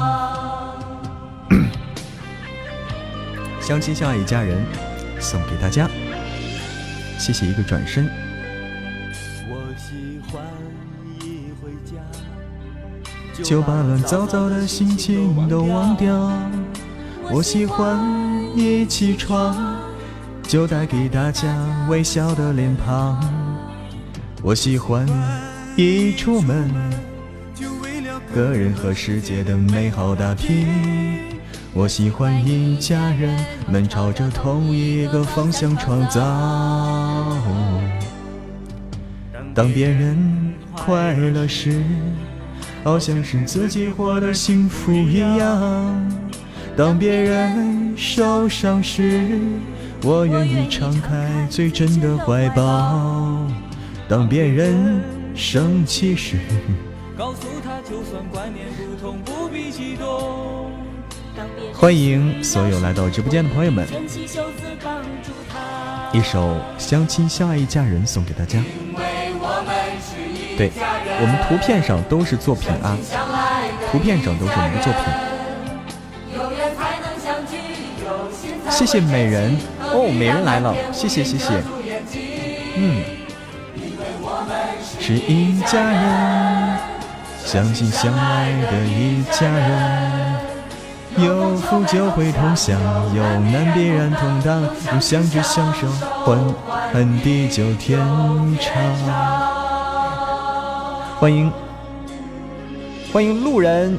相亲相爱一家人，送给大家，谢谢一个转身。我喜欢一回家就把乱糟糟的心情都忘掉。我喜欢一起床就带给大家微笑的脸庞。我喜欢一出门就为了个人和世界的美好打拼。我喜欢一家人们朝着同一个方向创造。当别人快乐时。好像是自己活得幸福一样。当别人受伤时，我愿意敞开最真的怀抱。当别人生气时，告诉他就算观念不同，不必激动。欢迎所有来到直播间的朋友们，一首《相亲相爱一家人》送给大家。对，我们图片上都是作品啊，图片上都是我们的作品。谢谢美人。哦，美人来了，谢谢谢谢。嗯，是一家人，相亲相爱的一家人，有福就会同享，有难必然同当，用相知相守换换地久天长。欢迎，欢迎路人，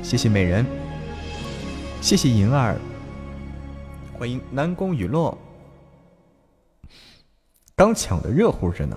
谢谢美人，谢谢银儿，欢迎南宫雨落，刚抢的热乎着呢。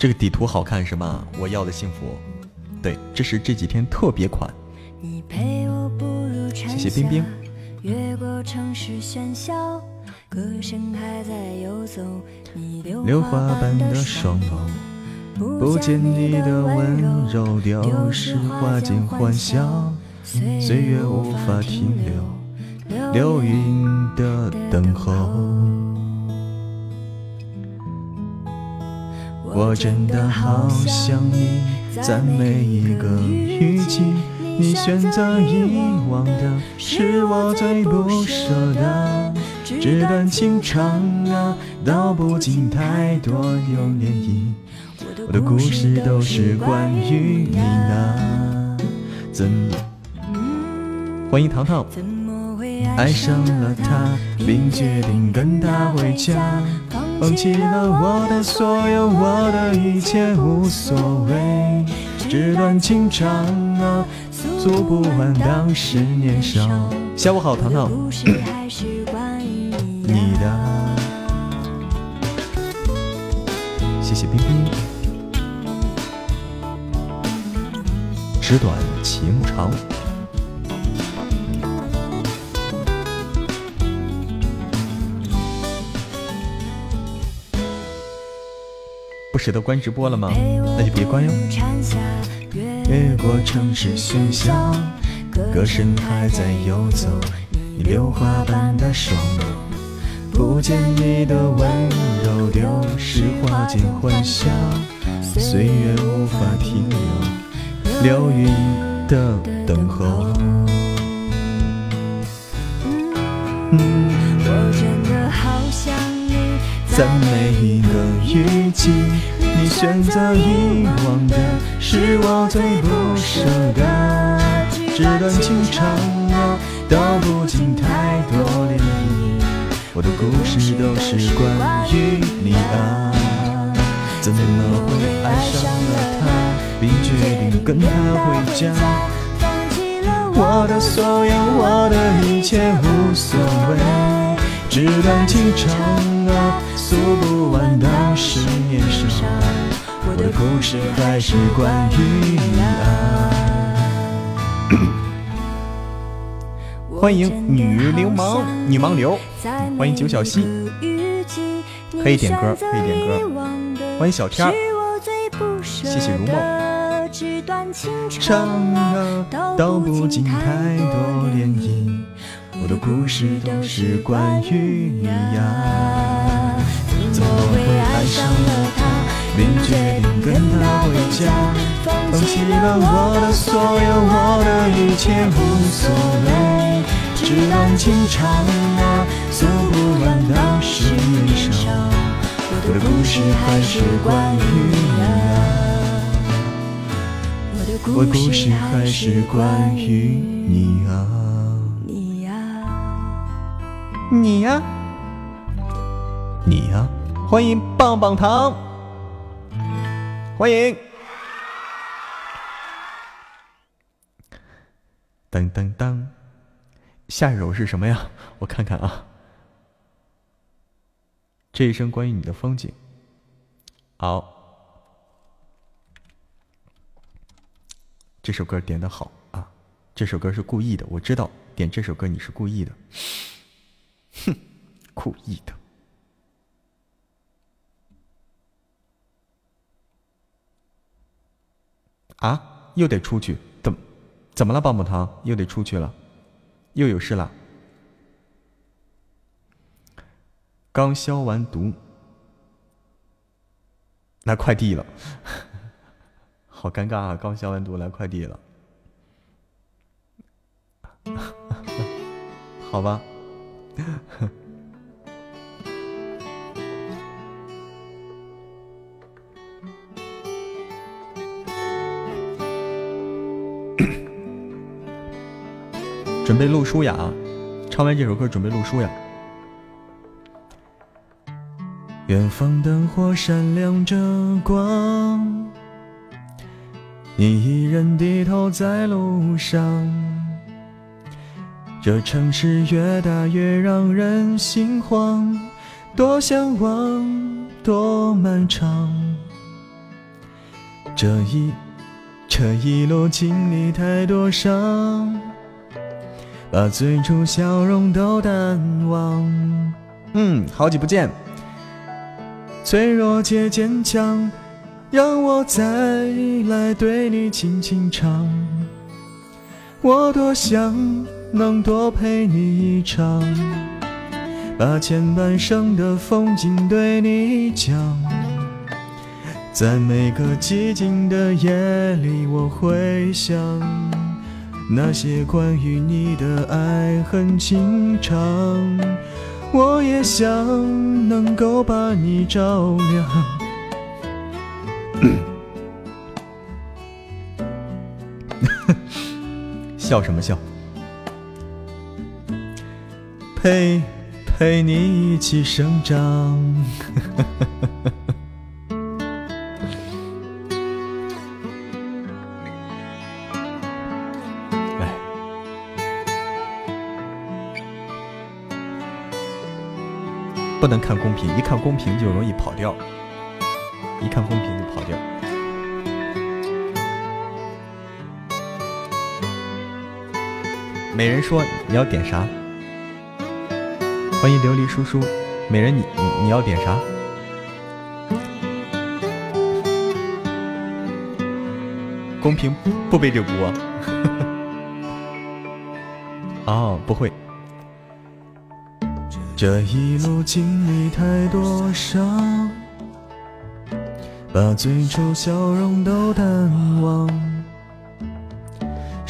这个底图好看是吗？我要的幸福，对，这是这几天特别款。谢谢冰冰。榴花般的双眸，不见你的温柔，丢失花间欢笑，岁月无法停留，流云的等候。我真的好想你，在每一个雨季，你选择遗忘的是我最不舍的。纸短情长啊，道不尽太多有涟漪。我的故事都是关于你呢。怎？欢迎糖糖。爱上了他，并决定跟他回家。放弃了我的所有，我的一切无所谓。纸短情长啊，诉不完当时年少。下午好，糖糖。你的，谢谢冰冰。纸短情长。不舍得关直播了吗？那就别关哟。越过城市喧嚣，歌声还在游走，你榴花般的双眸，不见你的温柔，丢失花间欢笑，岁月无法停留，流云的等候。我真的在每一个雨季。你选择遗忘的是我最不舍的，纸短情长啊，道不尽太多涟漪。我的故事都是关于你啊，怎么会爱上了他，并决定跟他回家？放弃了我的所有，我的一切无所谓，纸短情长啊，诉不完当时年少。我的故事还是关于你啊！欢迎女流氓女盲流，欢迎九小溪，可以点歌，可以点歌。欢迎小天儿，谢谢如梦。长啊，道不尽太多涟漪，我的故事都是关于你呀！怎么会爱上了他？便决定跟他回家，放弃了我的所有，我的一切无所谓。纸短情长啊，诉不完当时年少。我的故事还是关于你啊，我的故事还是关于你啊，你呀，你呀，你呀，欢迎棒棒糖。欢迎！噔噔噔，下一首是什么呀？我看看啊。这一生关于你的风景。好，这首歌点的好啊！这首歌是故意的，我知道点这首歌你是故意的。哼，故意的。啊！又得出去，怎怎么了？棒棒糖又得出去了，又有事了。刚消完毒，来快递了，好尴尬啊！刚消完毒来快递了，好吧。准备录书呀！唱完这首歌，准备录书呀。远方灯火闪亮着光，你一人低头在路上。这城市越大越让人心慌，多向往，多漫长。这一这一路经历太多伤。把最初笑容都淡忘。嗯，好久不见。脆弱且坚强，让我再来对你轻轻唱。我多想能多陪你一场，把前半生的风景对你讲。在每个寂静的夜里，我会想。那些关于你的爱恨情长，我也想能够把你照亮。笑什么笑？陪陪你一起生长。不能看公屏，一看公屏就容易跑调。一看公屏就跑调。美人说你要点啥？欢迎琉璃叔叔，美人你你你要点啥？公屏不背这锅。哦，不会。这一路经历太多伤，把最初笑容都淡忘。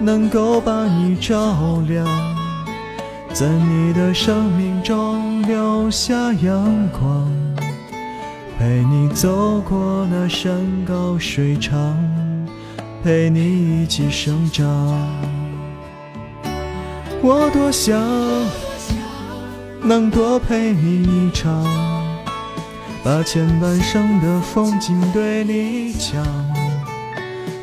能够把你照亮，在你的生命中留下阳光，陪你走过那山高水长，陪你一起生长。我多想。能多陪你一场，把前半生的风景对你讲，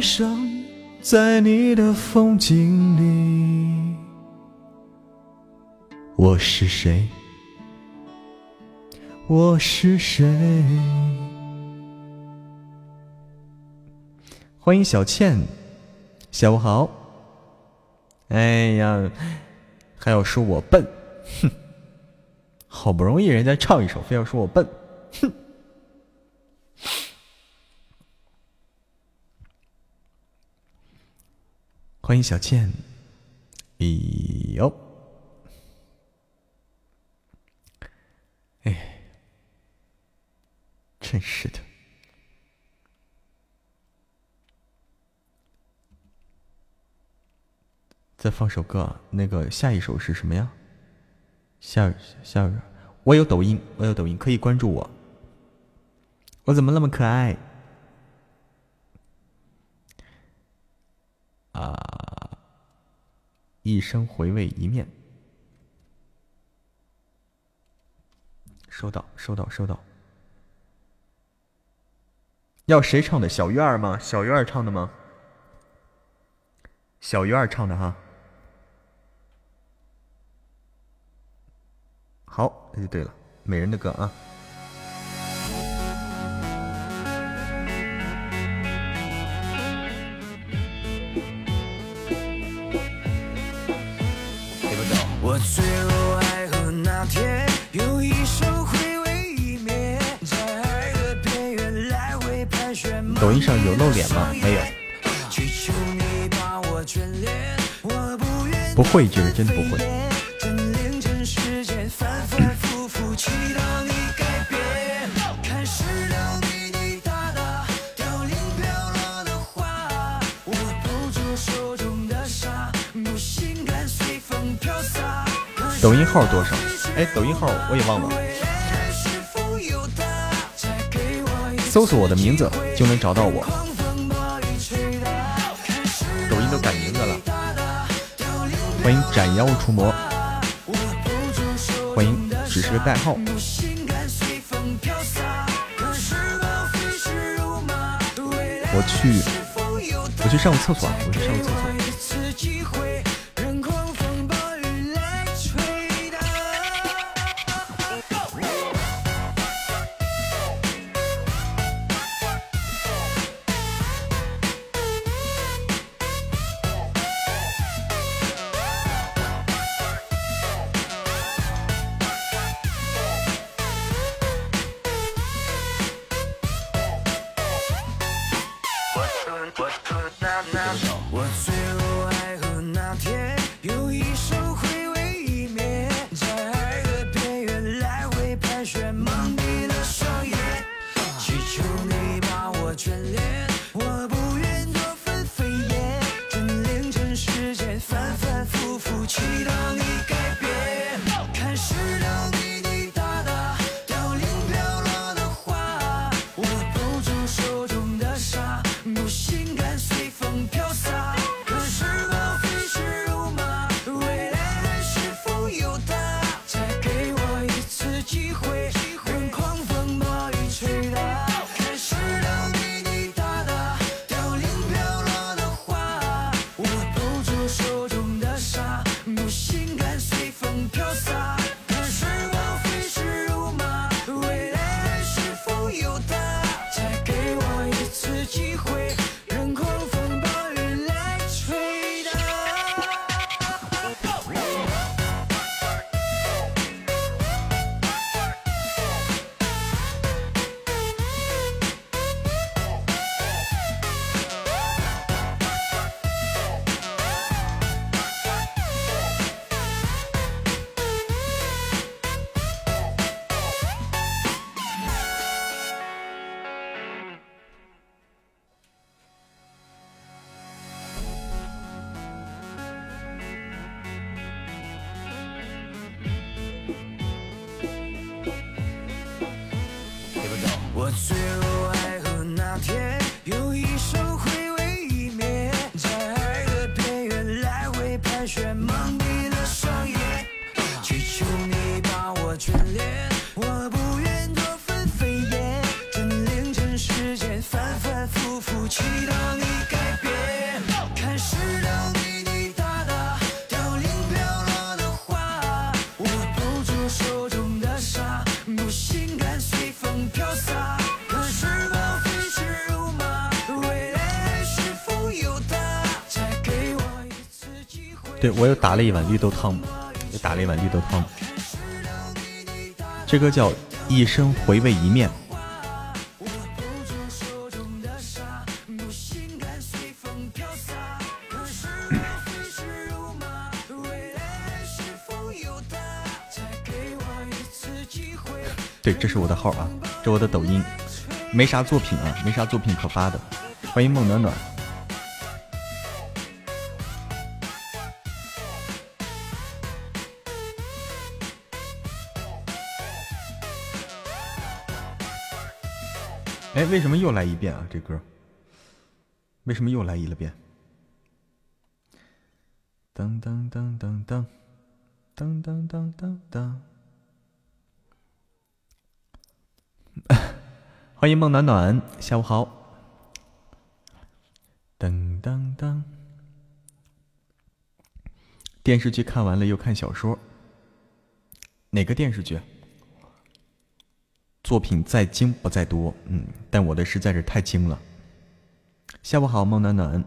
生，在你的风景里，我是谁？我是谁？欢迎小倩，下午好。哎呀，还要说我笨，哼！好不容易人家唱一首，非要说我笨，哼！欢迎小倩，哎呦，哎，真是的。再放首歌，那个下一首是什么呀？下下，我有抖音，我有抖音，可以关注我。我怎么那么可爱？啊！一生回味一面。收到，收到，收到。要谁唱的？小鱼儿吗？小鱼儿唱的吗？小鱼儿唱的哈。好，那就对了，美人的歌啊。坠入爱河那天，有一生回味一面，在爱的边缘来回盘旋。抖音上有露脸吗？没有。不会，这个真的不会。抖音号多少？哎，抖音号我也忘了。搜索我的名字就能找到我。抖音都改名字了。欢迎斩妖除魔。欢迎，只是个代号。我去，我去上个厕所，我去上个厕所。我又打了一碗绿豆汤，又打了一碗绿豆汤。这歌叫《一生回味一面》。对，这是我的号啊，这我的抖音，没啥作品啊，没啥作品可发的。欢迎梦暖暖。为什么又来一遍啊？这歌为什么又来一了遍？当当当当当当当当当当！欢迎孟暖暖，下午好。噔噔噔！电视剧看完了又看小说，哪个电视剧？作品在精不在多，嗯，但我的实在是太精了。下午好，孟暖暖，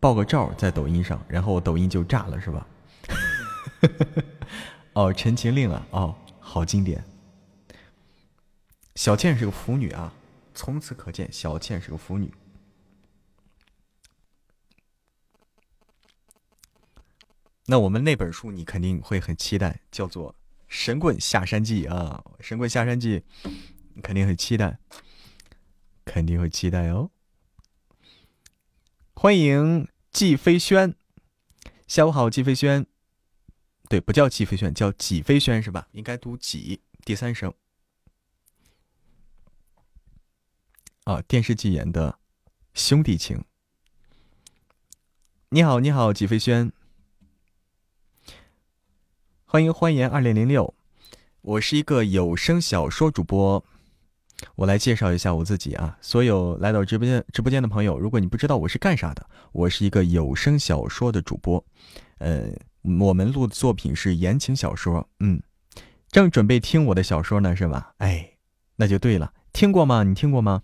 爆个照在抖音上，然后我抖音就炸了，是吧？哦，《陈情令》啊，哦，好经典。小倩是个腐女啊，从此可见小倩是个腐女。那我们那本书你肯定会很期待，叫做。《神棍下山记》啊，《神棍下山记》，肯定很期待，肯定会期待哦。欢迎季飞轩，下午好，季飞轩。对，不叫季飞轩，叫季飞轩是吧？应该读几第三声。啊，电视剧演的兄弟情。你好，你好，季飞轩。欢迎欢迎二零零六，我是一个有声小说主播，我来介绍一下我自己啊。所有来到直播间直播间的朋友，如果你不知道我是干啥的，我是一个有声小说的主播，呃，我们录的作品是言情小说，嗯，正准备听我的小说呢，是吧？哎，那就对了，听过吗？你听过吗？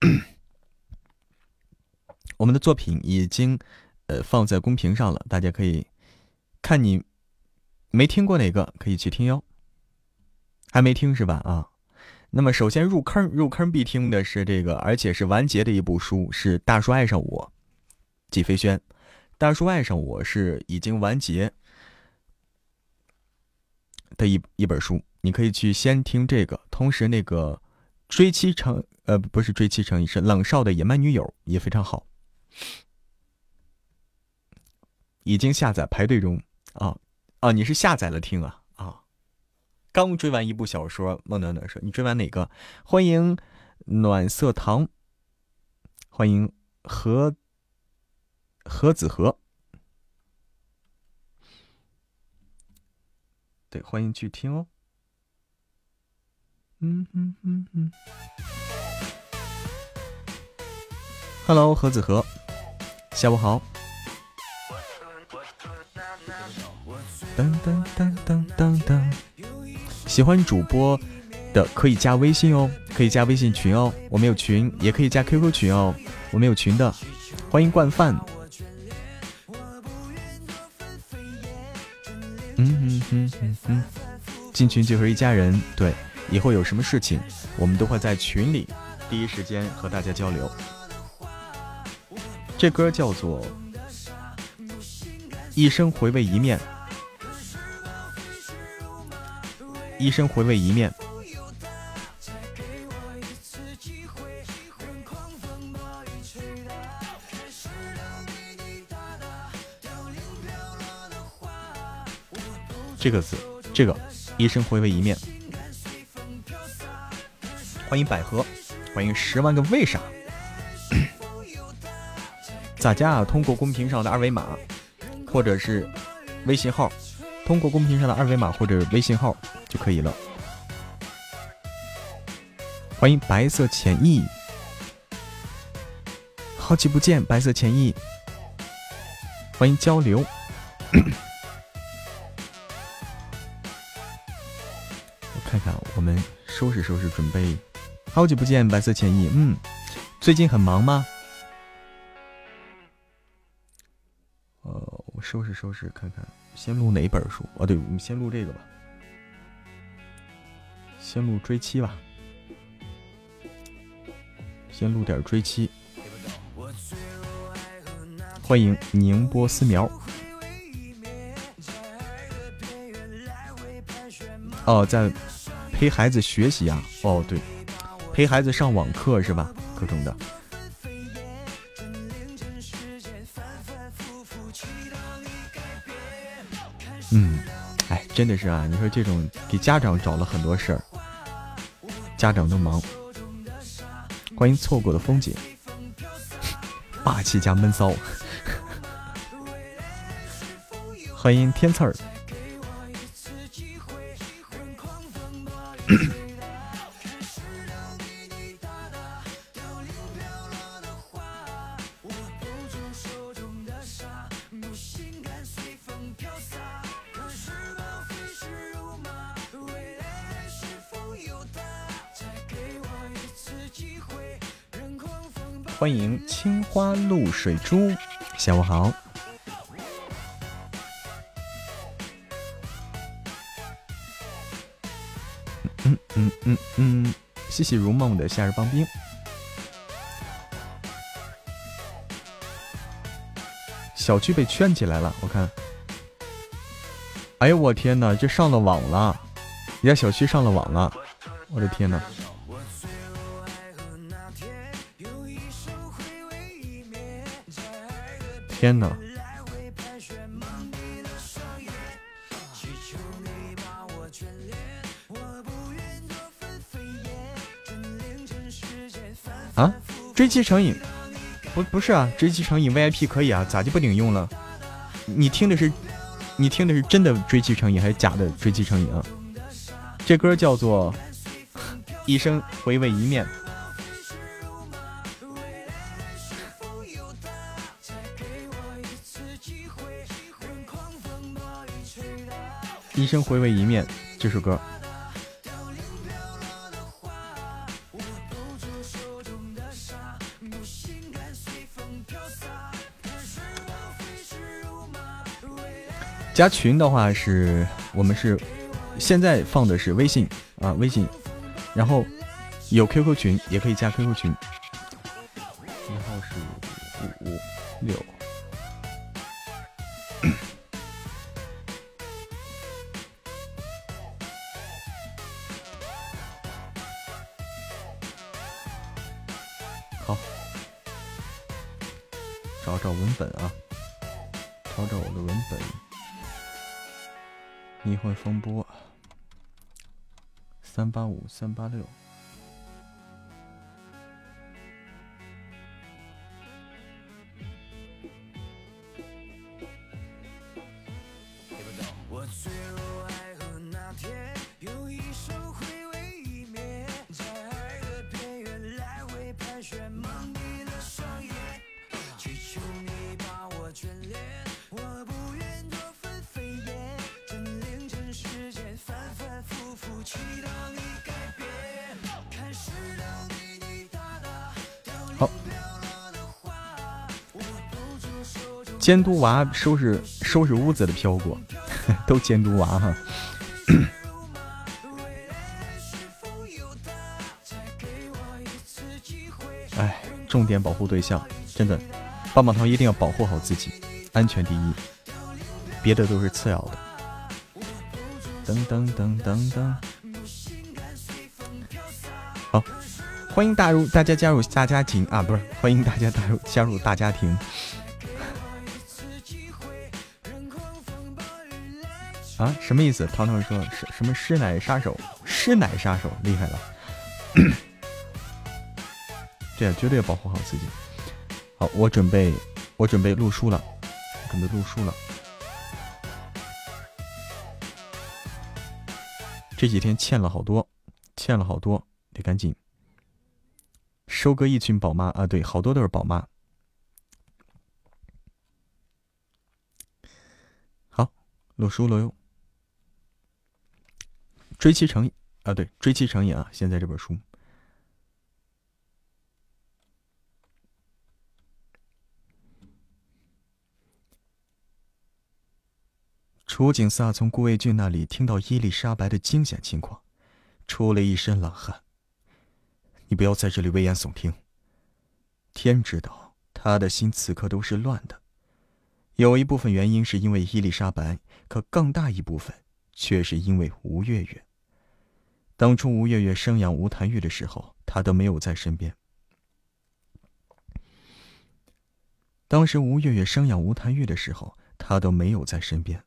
我们的作品已经呃放在公屏上了，大家可以看你。没听过哪个可以去听哟，还没听是吧？啊，那么首先入坑入坑必听的是这个，而且是完结的一部书，是《大叔爱上我》，季飞轩，《大叔爱上我》是已经完结的一一本书，你可以去先听这个，同时那个追妻成呃不是追妻成，是冷少的野蛮女友也非常好，已经下载排队中。啊。啊，你是下载了听啊？啊，刚追完一部小说，孟暖暖说：“你追完哪个？”欢迎暖色糖，欢迎何何子和，对，欢迎去听哦。嗯嗯嗯嗯，Hello，何子和，下午好。噔噔噔噔噔噔，喜欢主播的可以加微信哦，可以加微信群哦，我们有群，也可以加 QQ 群哦，我们有群的，欢迎惯犯。嗯嗯嗯嗯嗯，进群就是一家人，对，以后有什么事情，我们都会在群里第一时间和大家交流。这歌叫做《一生回味一面》。一生回味一面，这个字，这个一生回味一面。欢迎百合，欢迎十万个为啥？咋加啊？通过公屏上的二维码，或者是微信号，通过公屏上的二维码或者微信号就可以了。欢迎白色浅意，好久不见，白色浅意。欢迎交流。我看看，我们收拾收拾，准备。好久不见，白色浅意。嗯，最近很忙吗？呃，我收拾收拾，看看，先录哪本书？哦，对，我们先录这个吧。先录追妻吧。先录点追妻。欢迎宁波思苗。哦，在陪孩子学习啊。哦，对，陪孩子上网课是吧？各种的。嗯，哎，真的是啊！你说这种给家长找了很多事儿，家长都忙。欢迎错过的风景，霸气加闷骚。欢迎天刺儿。水珠，下午好。嗯嗯嗯嗯，谢谢如梦的夏日棒冰。小区被圈起来了，我看。哎呦我天哪，这上了网了！人家小区上了网了，我的天哪！天哪！啊，追妻成瘾？不不是啊，追妻成瘾 VIP 可以啊，咋就不领用了？你听的是，你听的是真的追妻成瘾还是假的追妻成瘾啊？这歌叫做《一生回味一面》。一生回味一面这首歌，加群的话是我们是现在放的是微信啊微信，然后有 QQ 群也可以加 QQ 群，三八六。监督娃收拾收拾屋子的飘过，都监督娃哈。哎，重点保护对象，真的，棒棒糖一定要保护好自己，安全第一，别的都是次要的。噔噔噔噔噔，好，欢迎大入大家加入大家庭啊，不是，欢迎大家加入加入大家庭。啊，什么意思？糖糖说什什么师奶杀手？师奶杀手厉害了。对，绝对要保护好自己。好，我准备，我准备录书了，准备录书了。这几天欠了好多，欠了好多，得赶紧收割一群宝妈啊！对，好多都是宝妈。好，录书了哟。追妻成啊，对，追妻成瘾啊！现在这本书。楚景萨从顾卫俊那里听到伊丽莎白的惊险情况，出了一身冷汗。你不要在这里危言耸听。天知道，他的心此刻都是乱的。有一部分原因是因为伊丽莎白，可更大一部分却是因为吴月月。当初吴月月生养吴谭玉的时候，他都没有在身边。当时吴月月生养吴谭玉的时候，他都没有在身边。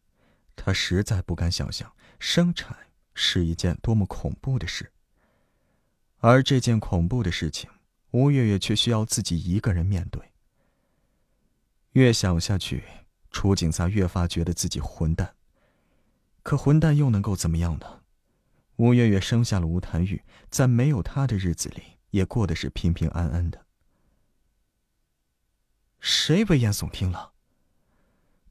他实在不敢想象生产是一件多么恐怖的事。而这件恐怖的事情，吴月月却需要自己一个人面对。越想下去，楚景萨越发觉得自己混蛋。可混蛋又能够怎么样呢？吴月月生下了吴谭玉，在没有他的日子里，也过得是平平安安的。谁危言耸听了？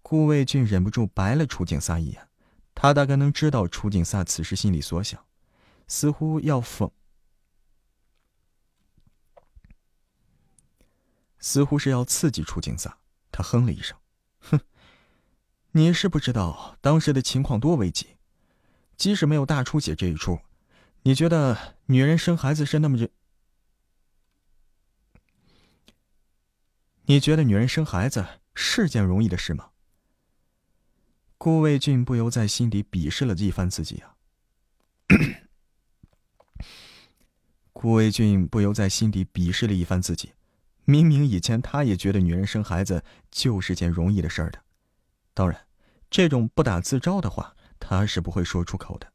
顾卫俊忍不住白了楚景萨一眼，他大概能知道楚景萨此时心里所想，似乎要讽，似乎是要刺激楚景萨。他哼了一声：“哼，你是不知道当时的情况多危急。即使没有大出血这一出，你觉得女人生孩子是那么就？你觉得女人生孩子是件容易的事吗？”顾卫俊不由在心底鄙视了一番自己啊！顾卫俊不由在心底鄙视了一番自己，明明以前他也觉得女人生孩子就是件容易的事儿的，当然，这种不打自招的话他是不会说出口的。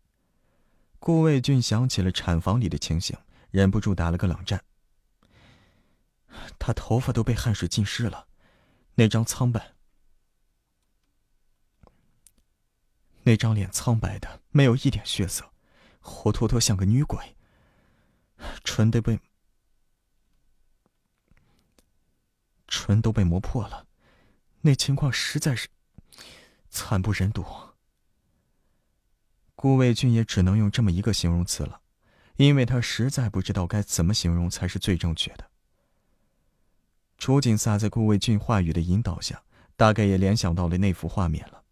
顾卫俊想起了产房里的情形，忍不住打了个冷战。他头发都被汗水浸湿了，那张苍白。那张脸苍白的，没有一点血色，活脱脱像个女鬼。唇都被唇都被磨破了，那情况实在是惨不忍睹。顾卫俊也只能用这么一个形容词了，因为他实在不知道该怎么形容才是最正确的。楚景撒在顾卫俊话语的引导下，大概也联想到了那幅画面了，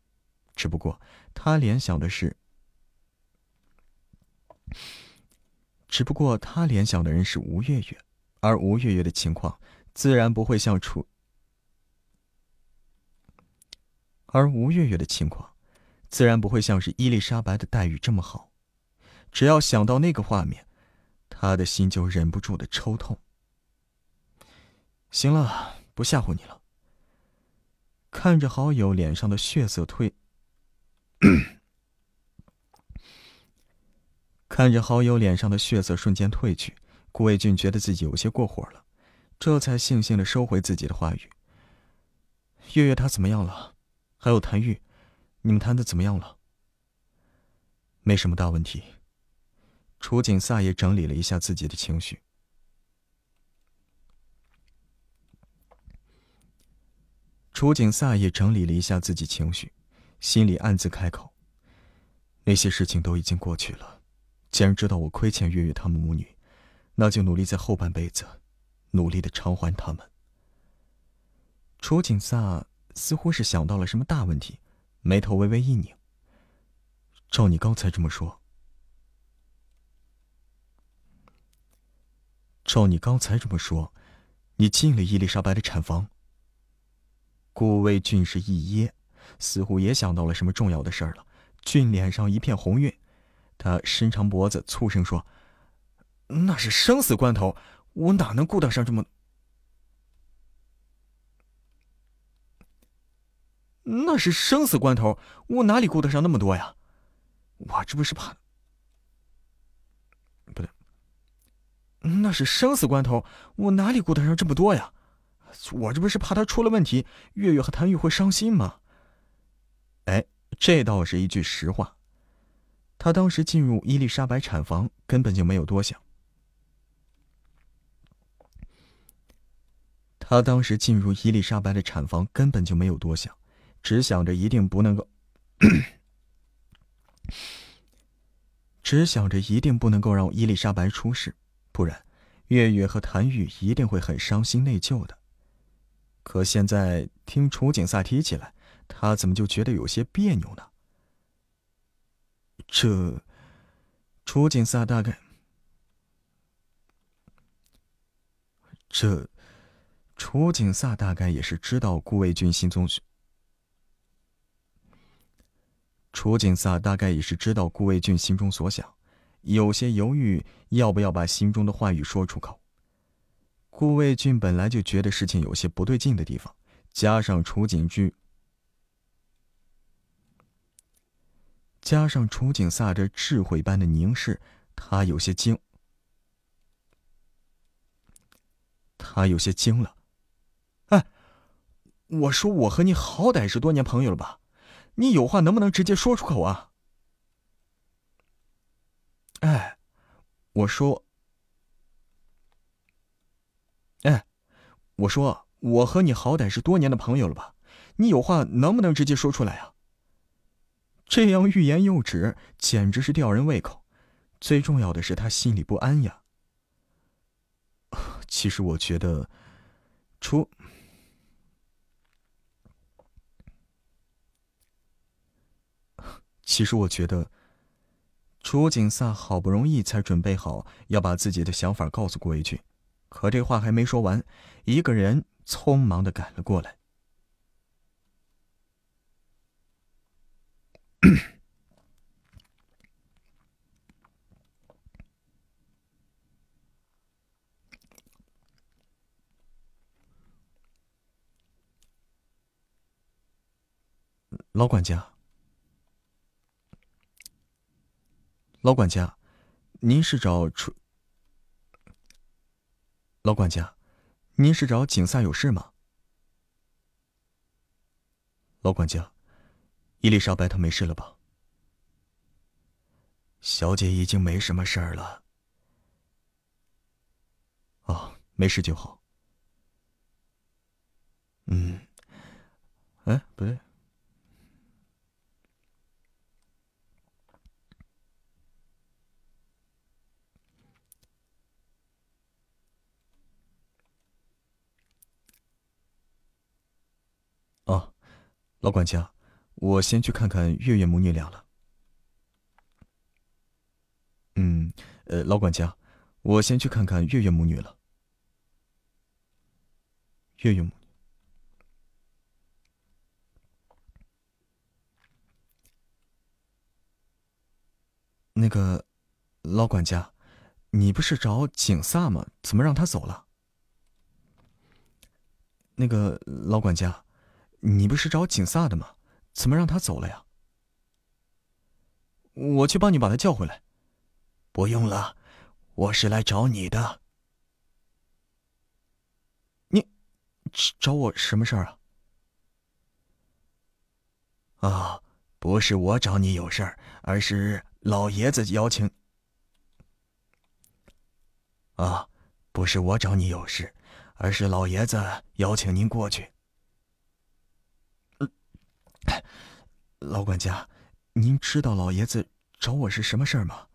只不过。他联想的是，只不过他联想的人是吴月月，而吴月月的情况自然不会像楚，而吴月月的情况自然不会像是伊丽莎白的待遇这么好。只要想到那个画面，他的心就忍不住的抽痛。行了，不吓唬你了。看着好友脸上的血色退。看着好友脸上的血色瞬间褪去，顾卫俊觉得自己有些过火了，这才悻悻的收回自己的话语。月月她怎么样了？还有谭玉，你们谈的怎么样了？没什么大问题。楚景萨也整理了一下自己的情绪。楚景萨也整理了一下自己情绪。心里暗自开口：“那些事情都已经过去了。既然知道我亏欠月月他们母女，那就努力在后半辈子，努力的偿还他们。”楚景萨似乎是想到了什么大问题，眉头微微一拧。照你刚才这么说，照你刚才这么说，你进了伊丽莎白的产房。顾魏俊是一噎。似乎也想到了什么重要的事儿了，俊脸上一片红晕，他伸长脖子，粗声说：“那是生死关头，我哪能顾得上这么……那是生死关头，我哪里顾得上那么多呀？我这不是怕……不对，那是生死关头，我哪里顾得上这么多呀？我这不是怕他出了问题，月月和谭玉会伤心吗？哎，这倒是一句实话。他当时进入伊丽莎白产房，根本就没有多想。他当时进入伊丽莎白的产房，根本就没有多想，只想着一定不能够，只想着一定不能够让伊丽莎白出事，不然月月和谭玉一定会很伤心内疚的。可现在听楚景萨提起来，他怎么就觉得有些别扭呢？这，楚景萨大概，这，楚景萨大概也是知道顾魏俊心中。楚景萨大概也是知道顾魏俊心中所想，有些犹豫要不要把心中的话语说出口。顾魏俊本来就觉得事情有些不对劲的地方，加上楚景居。加上楚景萨这智慧般的凝视，他有些惊。他有些惊了。哎，我说我和你好歹是多年朋友了吧？你有话能不能直接说出口啊？哎，我说，哎，我说我和你好歹是多年的朋友了吧？你有话能不能直接说出来啊？这样欲言又止，简直是吊人胃口。最重要的是，他心里不安呀。其实我觉得，除……其实我觉得，楚景萨好不容易才准备好要把自己的想法告诉郭维俊，可这话还没说完，一个人匆忙的赶了过来。老管家，老管家，您是找出？老管家，您是找景萨有事吗？老管家。伊丽莎白她没事了吧？小姐已经没什么事儿了。哦，没事就好。嗯，哎，不对。哦，老管家。我先去看看月月母女俩了。嗯，呃，老管家，我先去看看月月母女了。月月母，那个老管家，你不是找景萨吗？怎么让他走了？那个老管家，你不是找景萨的吗？怎么让他走了呀？我去帮你把他叫回来。不用了，我是来找你的。你找我什么事儿啊？啊，不是我找你有事儿，而是老爷子邀请。啊，不是我找你有事，而是老爷子邀请您过去。老管家，您知道老爷子找我是什么事儿吗？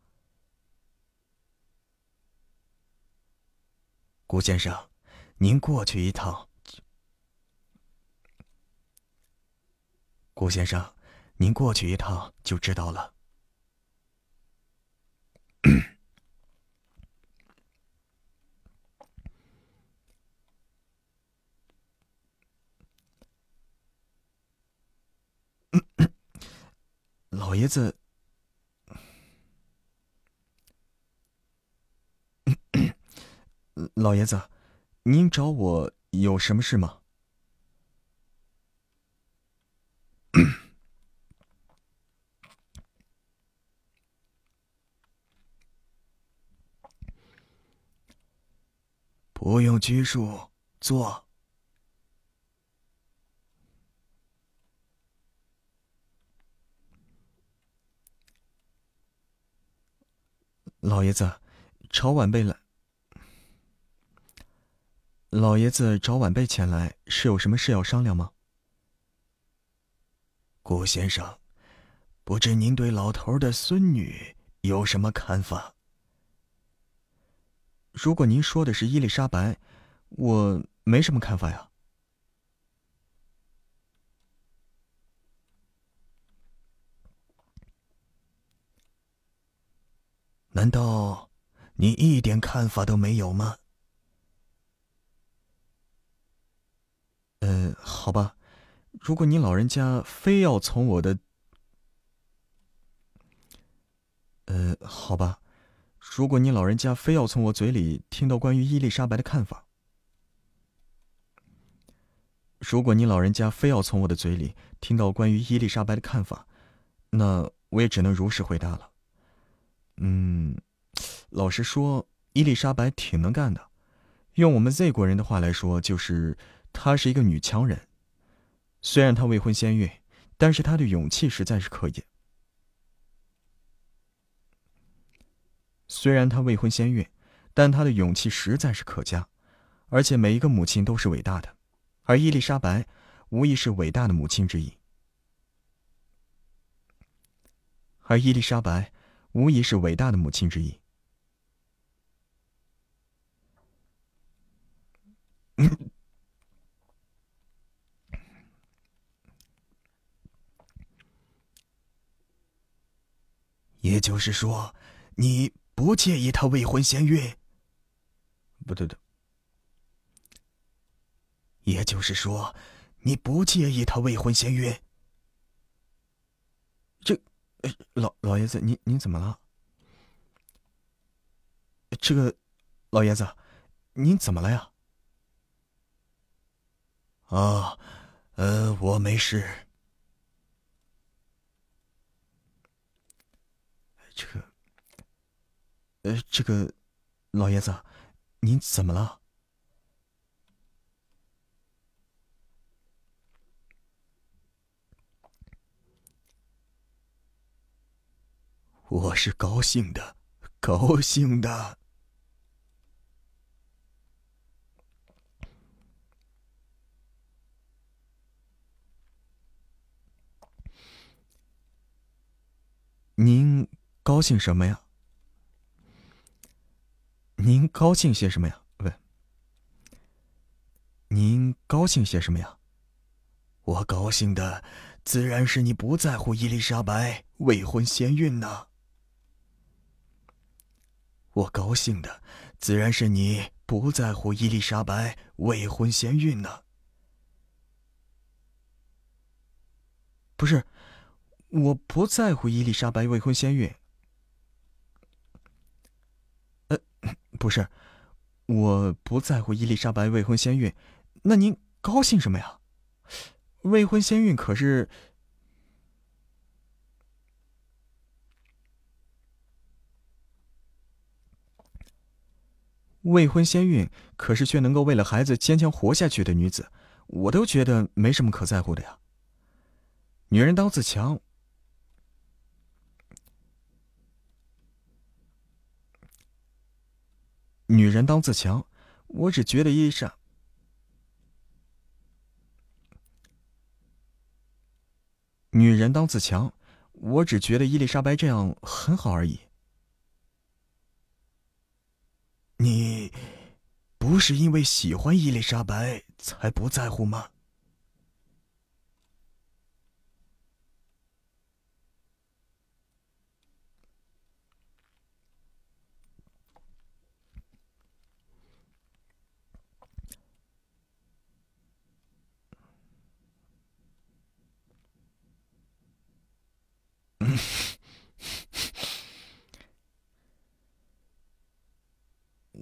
顾先生，您过去一趟。顾先生，您过去一趟就知道了。老爷子，老爷子，您找我有什么事吗？不用拘束，坐。老爷子，朝晚辈来。老爷子找晚辈前来，是有什么事要商量吗？顾先生，不知您对老头的孙女有什么看法？如果您说的是伊丽莎白，我没什么看法呀。难道你一点看法都没有吗？呃，好吧，如果您老人家非要从我的……呃，好吧，如果您老人家非要从我嘴里听到关于伊丽莎白的看法，如果您老人家非要从我的嘴里听到关于伊丽莎白的看法，那我也只能如实回答了。嗯，老实说，伊丽莎白挺能干的。用我们 Z 国人的话来说，就是她是一个女强人。虽然她未婚先孕，但是她的勇气实在是可以。虽然她未婚先孕，但她的勇气实在是可嘉。而且每一个母亲都是伟大的，而伊丽莎白无疑是伟大的母亲之一。而伊丽莎白。无疑是伟大的母亲之一。也就是说，你不介意他未婚先孕？不对的。也就是说，你不介意他未婚先孕？老老爷子，您您怎么了？这个，老爷子，您怎么了呀？啊，呃，我没事。这个，呃，这个，老爷子，您怎么了？我是高兴的，高兴的。您高兴什么呀？您高兴些什么呀？问。您高兴些什么呀？我高兴的，自然是你不在乎伊丽莎白未婚先孕呢。我高兴的，自然是你不在乎伊丽莎白未婚先孕呢。不是，我不在乎伊丽莎白未婚先孕。呃，不是，我不在乎伊丽莎白未婚先孕。那您高兴什么呀？未婚先孕可是。未婚先孕，可是却能够为了孩子坚强活下去的女子，我都觉得没什么可在乎的呀。女人当自强，女人当自强，我只觉得伊丽莎，女人当自强，我只觉得伊丽莎白这样很好而已。你不是因为喜欢伊丽莎白才不在乎吗？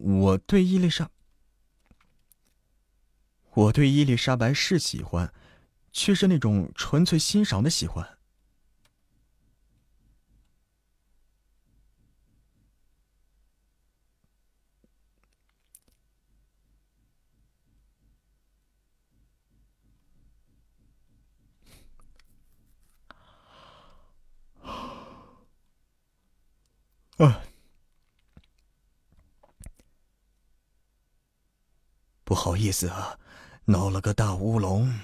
我对伊丽莎我对伊丽莎白是喜欢却是那种纯粹欣赏的喜欢。不好意思啊，闹了个大乌龙。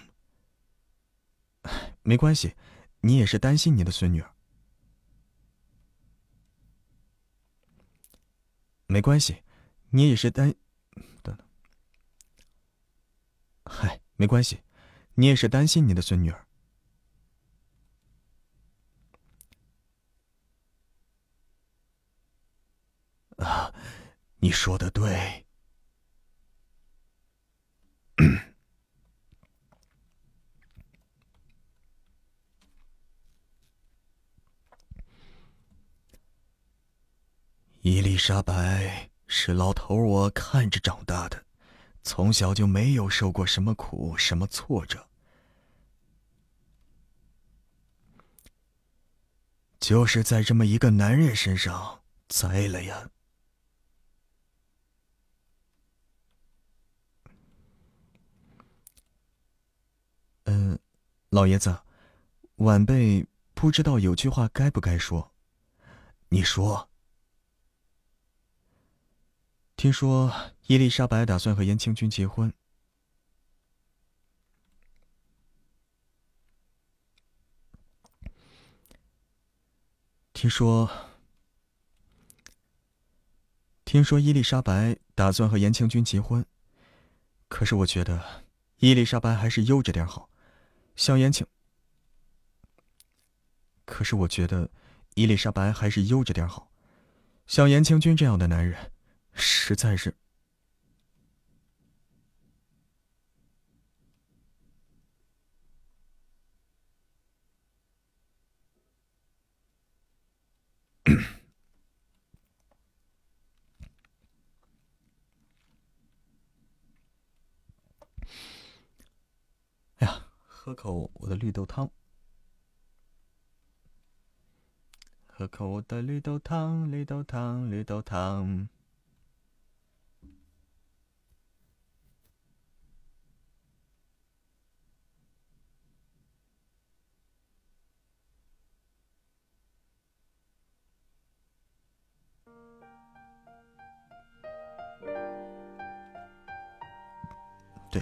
没关系，你也是担心你的孙女儿。没关系，你也是担，等等。嗨，没关系，你也是担心你的孙女儿。啊，你说的对。伊丽莎白是老头我看着长大的，从小就没有受过什么苦，什么挫折，就是在这么一个男人身上栽了呀。嗯，老爷子，晚辈不知道有句话该不该说。你说。听说伊丽莎白打算和严清君结婚。听说，听说伊丽莎白打算和严清君结婚，可是我觉得伊丽莎白还是悠着点好。像言情，可是我觉得伊丽莎白还是悠着点好。像严清君这样的男人，实在是…… 哎呀喝口我的绿豆汤，喝口我的绿豆汤，绿豆汤，绿豆汤。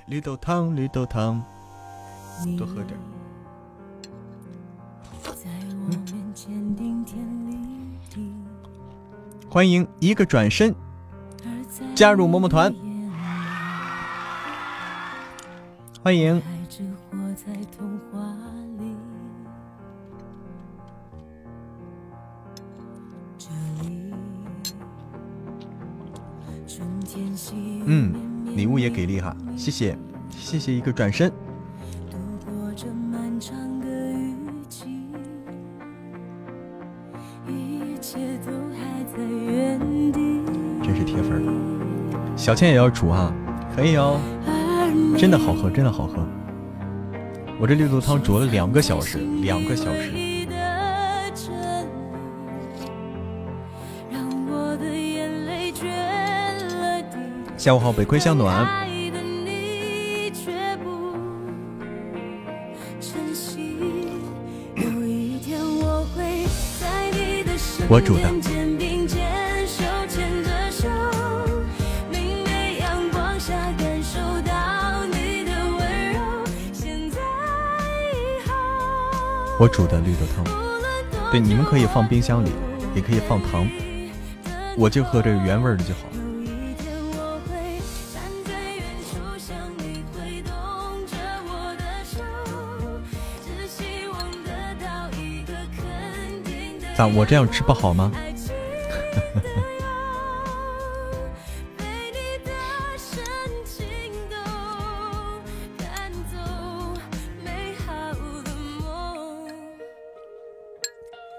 绿豆汤，绿豆汤。多喝点。欢迎一个转身加入么么团，欢迎。礼物也给力哈，谢谢，谢谢一个转身。真是铁粉小倩也要煮啊，可以哦，真的好喝，真的好喝。我这绿豆汤煮了两个小时，两个小时。下午好，北归向暖。我煮的。我煮的绿豆汤，对，你们可以放冰箱里，也可以放糖，我就喝这个原味的就好。我这样吃不好吗？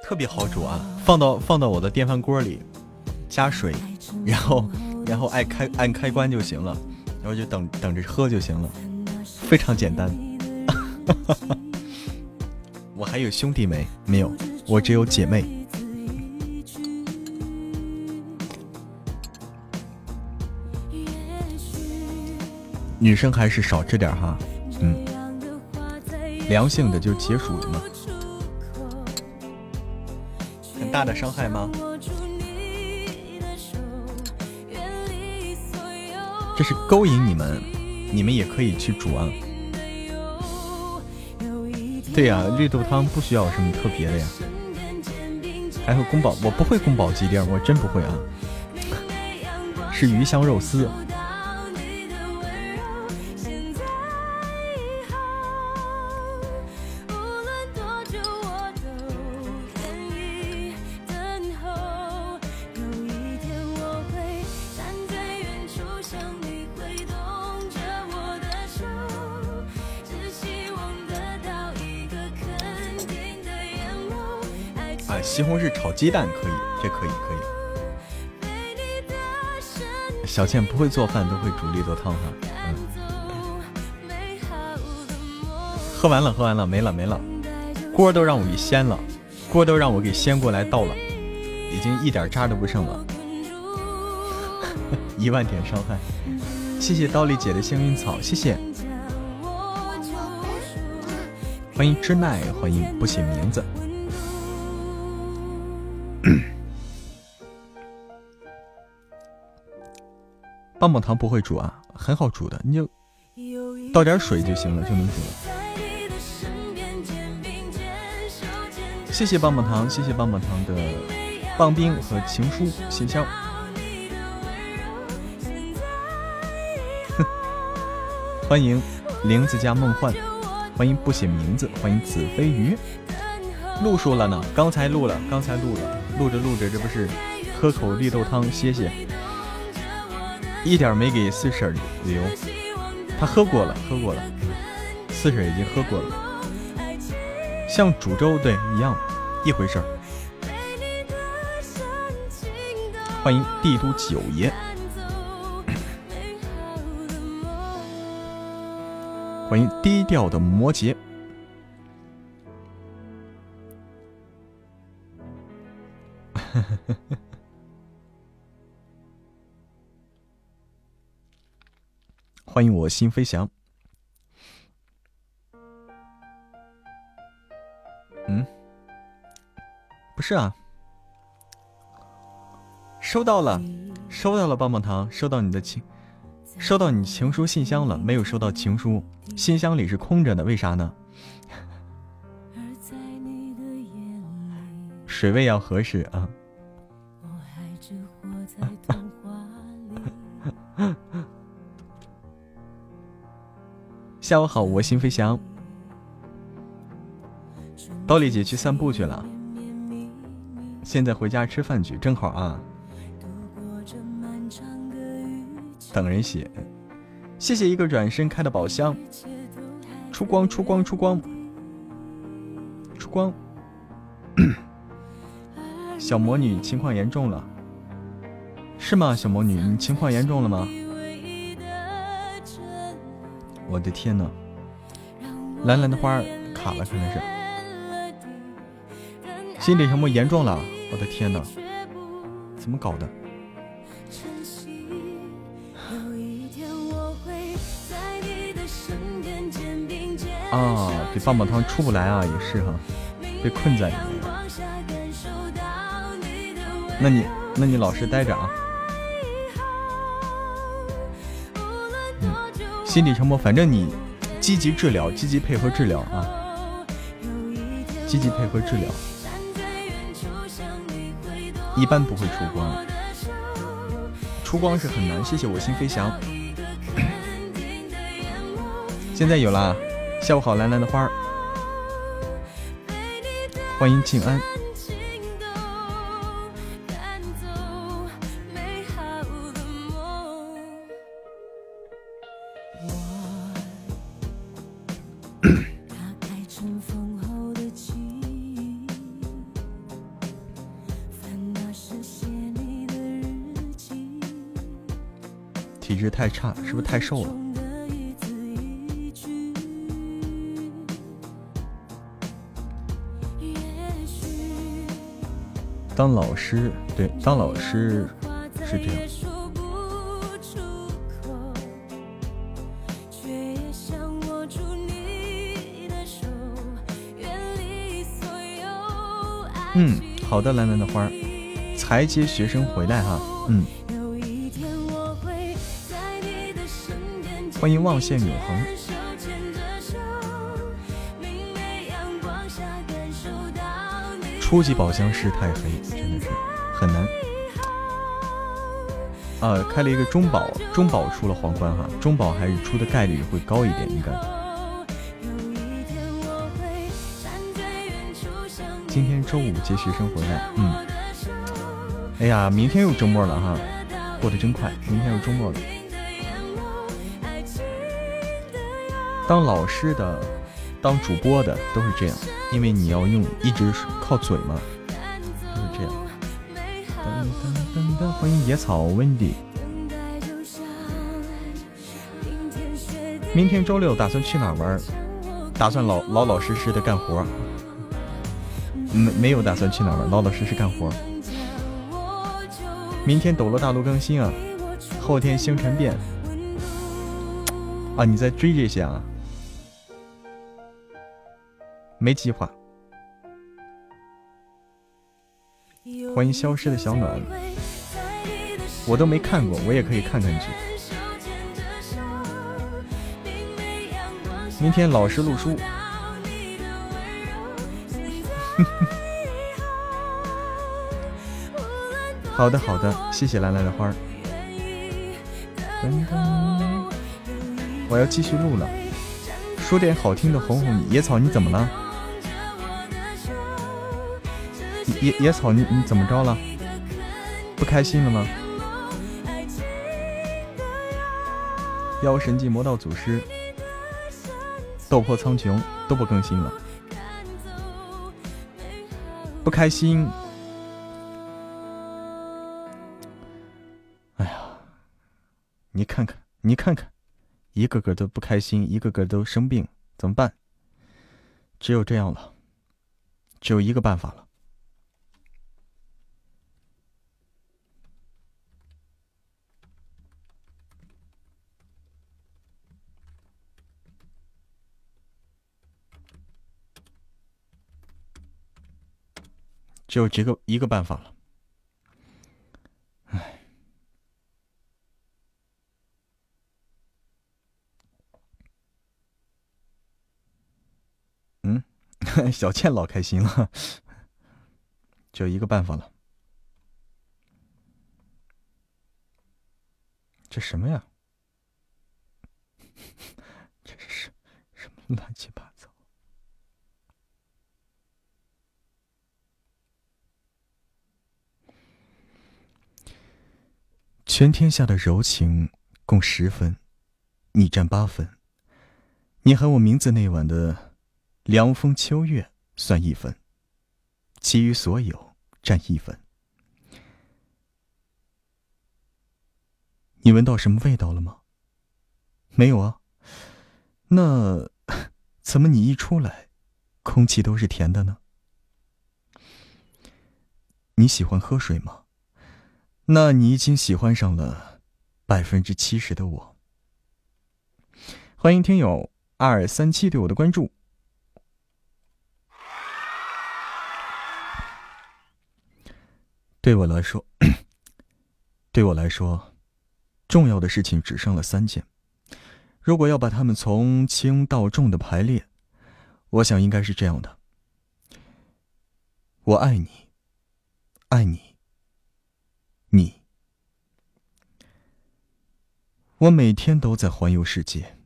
特别好煮啊！放到放到我的电饭锅里，加水，然后然后按开按开关就行了，然后就等等着喝就行了，非常简单。我还有兄弟没？没有，我只有姐妹，女生还是少吃点哈。嗯，良性的就解暑的嘛，很大的伤害吗？这是勾引你们，你们也可以去煮啊。对呀，绿豆汤不需要什么特别的呀。还有宫保，我不会宫保鸡丁，我真不会啊。是鱼香肉丝。炒鸡蛋可以，这可以可以。小倩不会做饭，都会煮绿豆汤哈。嗯。喝完了，喝完了，没了没了，锅都让我给掀了，锅都让我给掀过来倒了，已经一点渣都不剩了。一万点伤害，谢谢刀力姐的幸运草，谢谢。欢迎知奈，欢迎不写名字。棒棒糖不会煮啊，很好煮的，你就倒点水就行了，就能煮了。谢谢棒棒糖，谢谢棒棒糖的棒冰和情书信箱。欢迎玲子家梦幻，欢迎不写名字，欢迎子飞鱼。录书了呢，刚才录了，刚才录了，录着录着，这不是喝口绿豆汤歇歇。一点没给四婶留，他喝过了，喝过了，四婶已经喝过了，像煮粥对一样，一回事儿。欢迎帝都九爷，欢迎低调的摩羯。欢迎我心飞翔。嗯，不是啊，收到了，收到了，棒棒糖，收到你的情，收到你情书信箱了，没有收到情书，信箱里是空着的，为啥呢？水位要合适啊。下午好，我心飞翔。刀丽姐去散步去了，现在回家吃饭去，正好啊。等人写，谢谢一个转身开的宝箱。出光，出光，出光，出光。小魔女情况严重了，是吗？小魔女，你情况严重了吗？我的天呐，蓝蓝的花卡了，可能是心理什么严重了？我的天呐，怎么搞的？啊，对，棒棒糖出不来啊，也是哈，被困在里面。那你，那你老实待着啊。心理成魔，反正你积极治疗，积极配合治疗啊！积极配合治疗，一般不会出光，出光是很难。谢谢我心飞翔，现在有啦！下午好，蓝蓝的花儿，欢迎静安。是不是太瘦了？当老师，对，当老师是这样。嗯，好的，蓝蓝的花才接学生回来哈，嗯。欢迎望线永恒。初级宝箱是太黑，真的是很难。啊，开了一个中宝，中宝出了皇冠哈，中宝还是出的概率会高一点，应该。今天周五接学生回来，嗯。哎呀，明天又周末了哈，过得真快，明天又周末了。当老师的，当主播的都是这样，因为你要用一直靠嘴嘛，就是这样。欢迎野草 Wendy。明天周六打算去哪玩？打算老老老实实的干活。没没有打算去哪玩，老老实实干活。明天斗罗大陆更新啊，后天星辰变。啊，你在追这些啊？没计划。欢迎消失的小暖。我都没看过，我也可以看看去。明天老师录书。好的好的，谢谢兰兰的花儿。我要继续录了，说点好听的哄哄你。野草你怎么了？野野草你你怎么着了？不开心了吗？妖神记、魔道祖师、斗破苍穹都不更新了，不开心。哎呀，你看看，你看看，一个个都不开心，一个个都生病，怎么办？只有这样了，只有一个办法了。只有这个一个办法了，唉，嗯，小倩老开心了，就一个办法了，这什么呀？这是什什么乱七八？全天下的柔情共十分，你占八分。你喊我名字那晚的凉风秋月算一分，其余所有占一分。你闻到什么味道了吗？没有啊。那怎么你一出来，空气都是甜的呢？你喜欢喝水吗？那你已经喜欢上了百分之七十的我。欢迎听友二三七对我的关注。对我来说，对我来说，重要的事情只剩了三件。如果要把它们从轻到重的排列，我想应该是这样的：我爱你，爱你。你，我每天都在环游世界，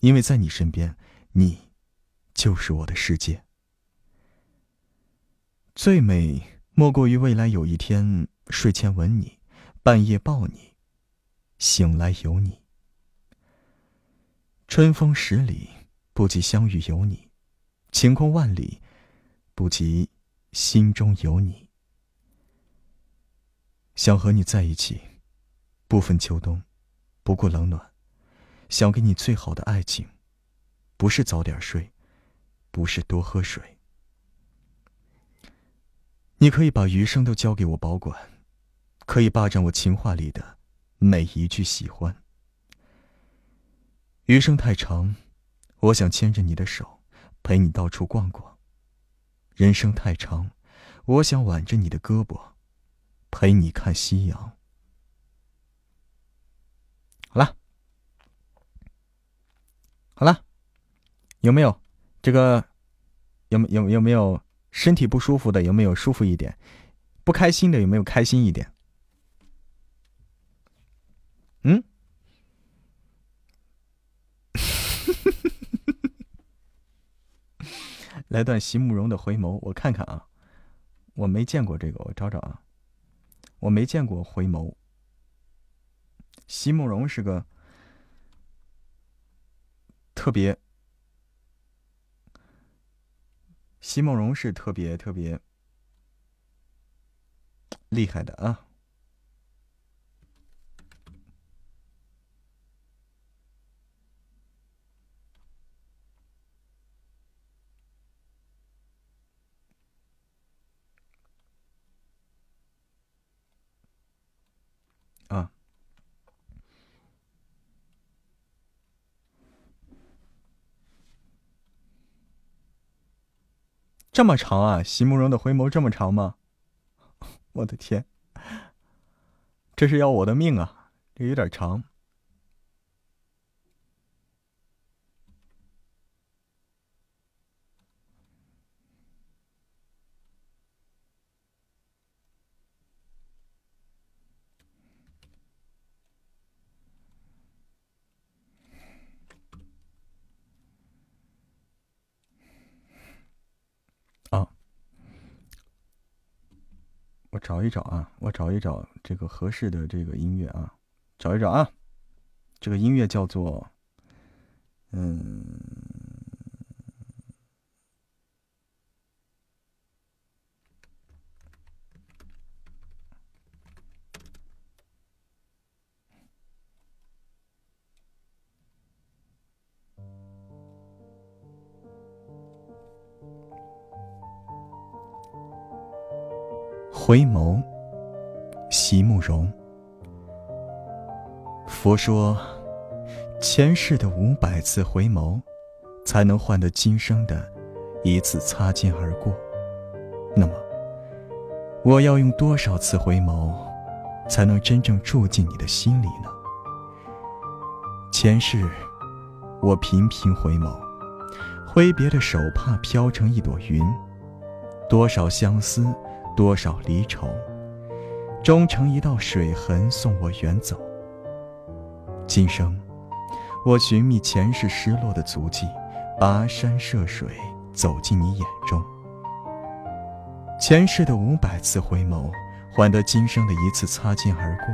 因为在你身边，你就是我的世界。最美莫过于未来有一天睡前吻你，半夜抱你，醒来有你。春风十里不及相遇有你，晴空万里不及心中有你。想和你在一起，不分秋冬，不顾冷暖，想给你最好的爱情，不是早点睡，不是多喝水。你可以把余生都交给我保管，可以霸占我情话里的每一句喜欢。余生太长，我想牵着你的手，陪你到处逛逛。人生太长，我想挽着你的胳膊。陪你看夕阳。好了，好了，有没有这个？有没有有没有身体不舒服的？有没有舒服一点？不开心的有没有开心一点？嗯？来段席慕容的回眸，我看看啊，我没见过这个，我找找啊，我没见过回眸。席慕容是个特别，席慕容是特别特别厉害的啊。这么长啊！席慕容的回眸这么长吗？我的天，这是要我的命啊！这有点长。我找一找啊，我找一找这个合适的这个音乐啊，找一找啊，这个音乐叫做，嗯。回眸，席慕容。佛说，前世的五百次回眸，才能换得今生的一次擦肩而过。那么，我要用多少次回眸，才能真正住进你的心里呢？前世，我频频回眸，挥别的手帕飘成一朵云，多少相思。多少离愁，终成一道水痕送我远走。今生，我寻觅前世失落的足迹，跋山涉水走进你眼中。前世的五百次回眸，换得今生的一次擦肩而过。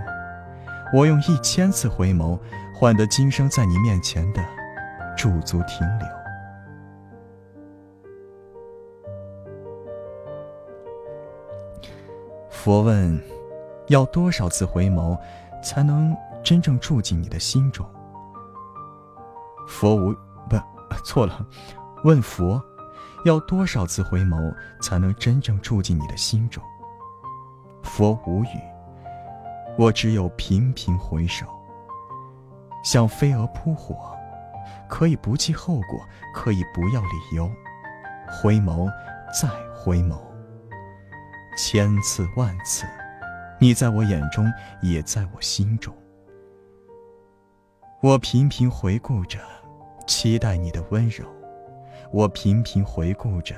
我用一千次回眸，换得今生在你面前的驻足停留。佛问：要多少次回眸，才能真正住进你的心中？佛无不错了，问佛：要多少次回眸，才能真正住进你的心中？佛无语。我只有频频回首，像飞蛾扑火，可以不计后果，可以不要理由，回眸，再回眸。千次万次，你在我眼中，也在我心中。我频频回顾着，期待你的温柔；我频频回顾着，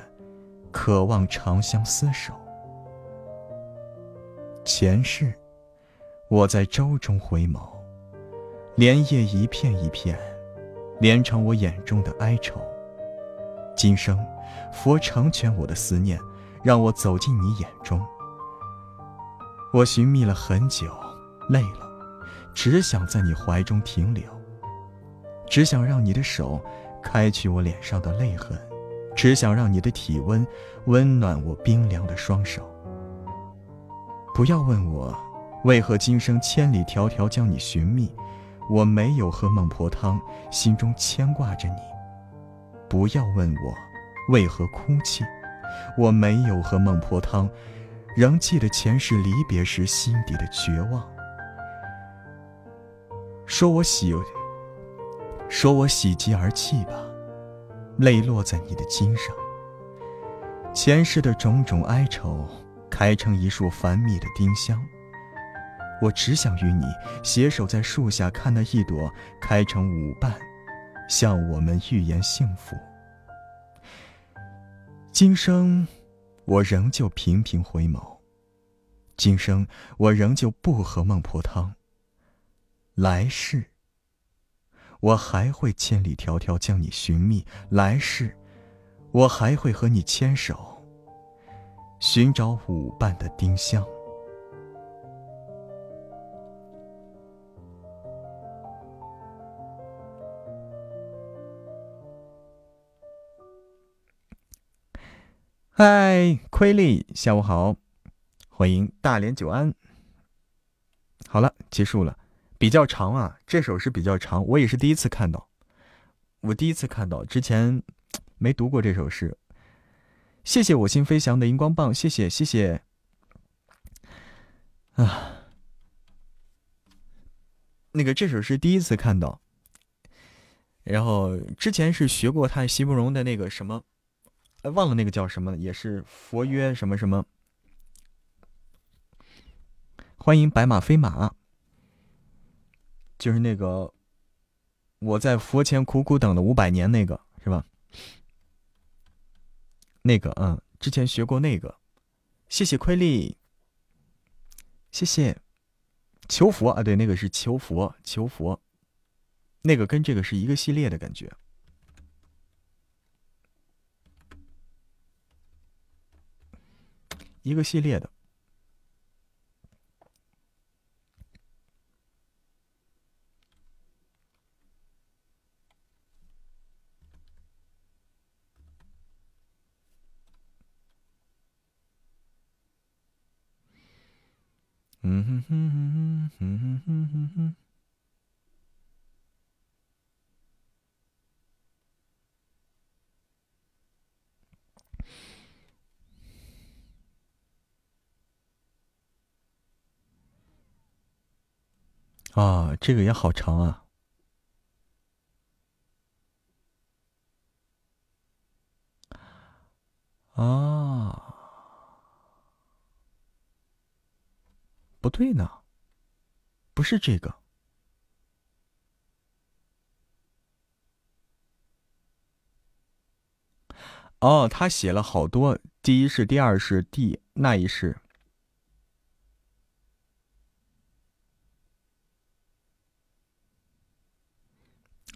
渴望长相厮守。前世，我在舟中回眸，莲叶一片一片，连成我眼中的哀愁。今生，佛成全我的思念。让我走进你眼中。我寻觅了很久，累了，只想在你怀中停留，只想让你的手开去我脸上的泪痕，只想让你的体温温暖我冰凉的双手。不要问我为何今生千里迢迢将你寻觅，我没有喝孟婆汤，心中牵挂着你。不要问我为何哭泣。我没有喝孟婆汤，仍记得前世离别时心底的绝望。说我喜，说我喜极而泣吧，泪落在你的襟上。前世的种种哀愁，开成一束繁密的丁香。我只想与你携手在树下看那一朵开成五瓣，向我们预言幸福。今生，我仍旧频频回眸；今生，我仍旧不喝孟婆汤。来世，我还会千里迢迢将你寻觅；来世，我还会和你牵手，寻找舞伴的丁香。嗨，亏力，下午好，欢迎大连久安。好了，结束了，比较长啊，这首诗比较长，我也是第一次看到，我第一次看到，之前没读过这首诗。谢谢我心飞翔的荧光棒，谢谢谢谢。啊，那个这首诗第一次看到，然后之前是学过他席慕容的那个什么。忘了那个叫什么了，也是佛曰什么什么。欢迎白马飞马，就是那个我在佛前苦苦等了五百年那个是吧？那个嗯，之前学过那个，谢谢亏力，谢谢求佛啊，对，那个是求佛求佛，那个跟这个是一个系列的感觉。一个系列的，嗯哼哼哼哼哼哼哼哼。啊，这个也好长啊！啊，不对呢，不是这个。哦，他写了好多，第一是，第二是，第那一世。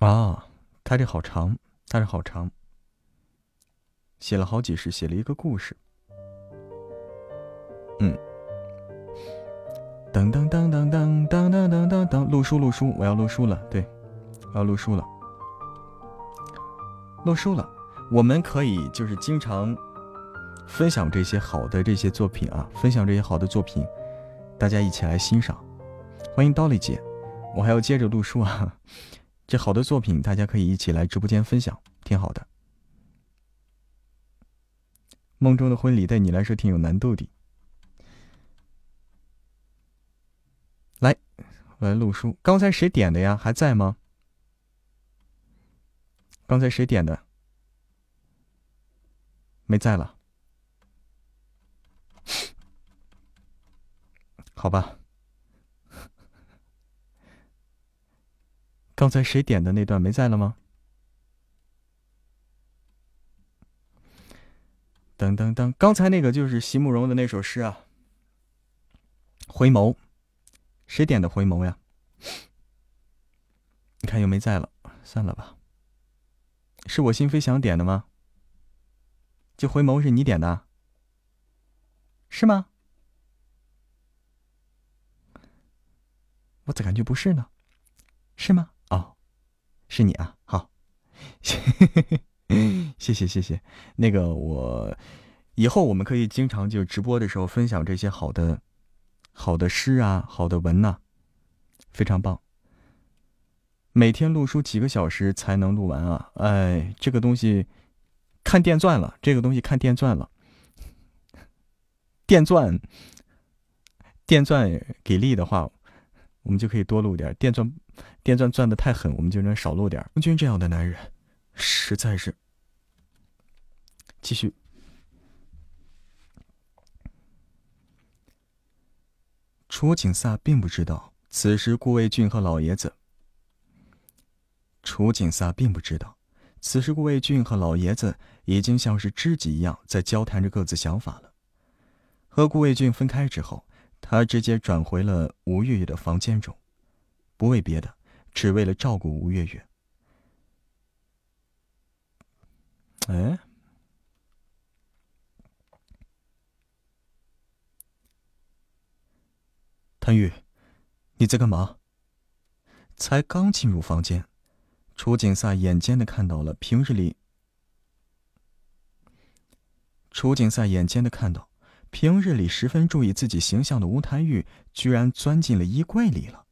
啊，他这好长，他这好长，写了好几世，写了一个故事。嗯，噔噔噔噔噔噔噔噔噔噔，录书录书，我要录书了，对，我要录书了，录书了。我们可以就是经常分享这些好的这些作品啊，分享这些好的作品，大家一起来欣赏。欢迎刀力姐，我还要接着录书啊。这好的作品，大家可以一起来直播间分享，挺好的。梦中的婚礼对你来说挺有难度的。来，我来录书。刚才谁点的呀？还在吗？刚才谁点的？没在了。好吧。刚才谁点的那段没在了吗？噔噔噔，刚才那个就是席慕容的那首诗啊，《回眸》，谁点的《回眸》呀？你看又没在了，算了吧。是我心飞翔点的吗？这《回眸》是你点的，是吗？我咋感觉不是呢？是吗？是你啊，好，谢谢谢谢。那个我以后我们可以经常就直播的时候分享这些好的好的诗啊，好的文呐，非常棒。每天录书几个小时才能录完啊？哎，这个东西看电钻了，这个东西看电钻了，电钻电钻给力的话，我们就可以多录点电钻。电钻钻的太狠，我们就能少漏点。君这样的男人，实在是。继续。楚景萨并不知道，此时顾卫俊和老爷子楚景萨并不知道，此时顾卫俊和老爷子已经像是知己一样在交谈着各自想法了。和顾卫俊分开之后，他直接转回了吴月月的房间中，不为别的，只为了照顾吴月月。哎。谭玉，你在干嘛？才刚进入房间，楚景萨眼尖的看到了平日里。楚景萨眼尖的看到，平日里十分注意自己形象的吴谭玉，居然钻进了衣柜里了。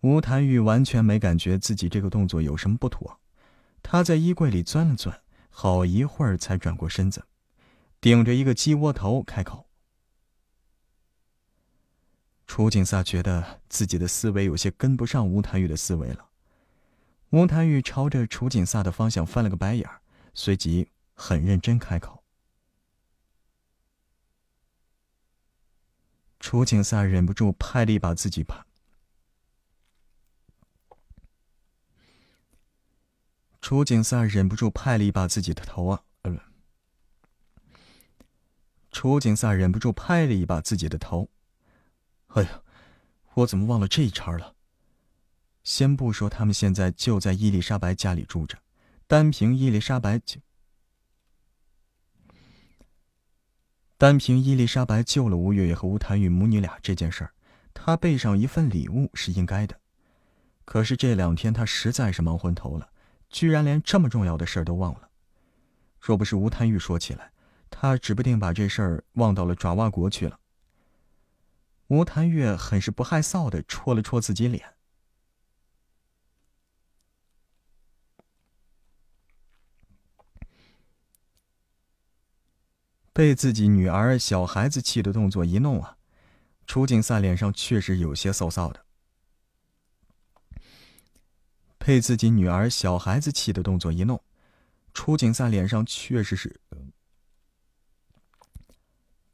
吴谭玉完全没感觉自己这个动作有什么不妥，他在衣柜里钻了钻，好一会儿才转过身子，顶着一个鸡窝头开口。楚景萨觉得自己的思维有些跟不上吴谭玉的思维了。吴谭玉朝着楚景萨的方向翻了个白眼，随即很认真开口。楚景萨忍不住拍了一把自己拍。楚景萨忍不住拍了一把自己的头啊！呃，楚景萨忍不住拍了一把自己的头。哎呀，我怎么忘了这一茬了？先不说他们现在就在伊丽莎白家里住着，单凭伊丽莎白就单凭伊丽莎白救了吴月月和吴谭玉母女俩这件事儿，她备上一份礼物是应该的。可是这两天她实在是忙昏头了，居然连这么重要的事儿都忘了。若不是吴谭玉说起来，她指不定把这事儿忘到了爪哇国去了。吴谭月很是不害臊的戳了戳自己脸，被自己女儿小孩子气的动作一弄啊，楚景萨脸上确实有些臊臊的。被自己女儿小孩子气的动作一弄，楚景萨脸上确实是，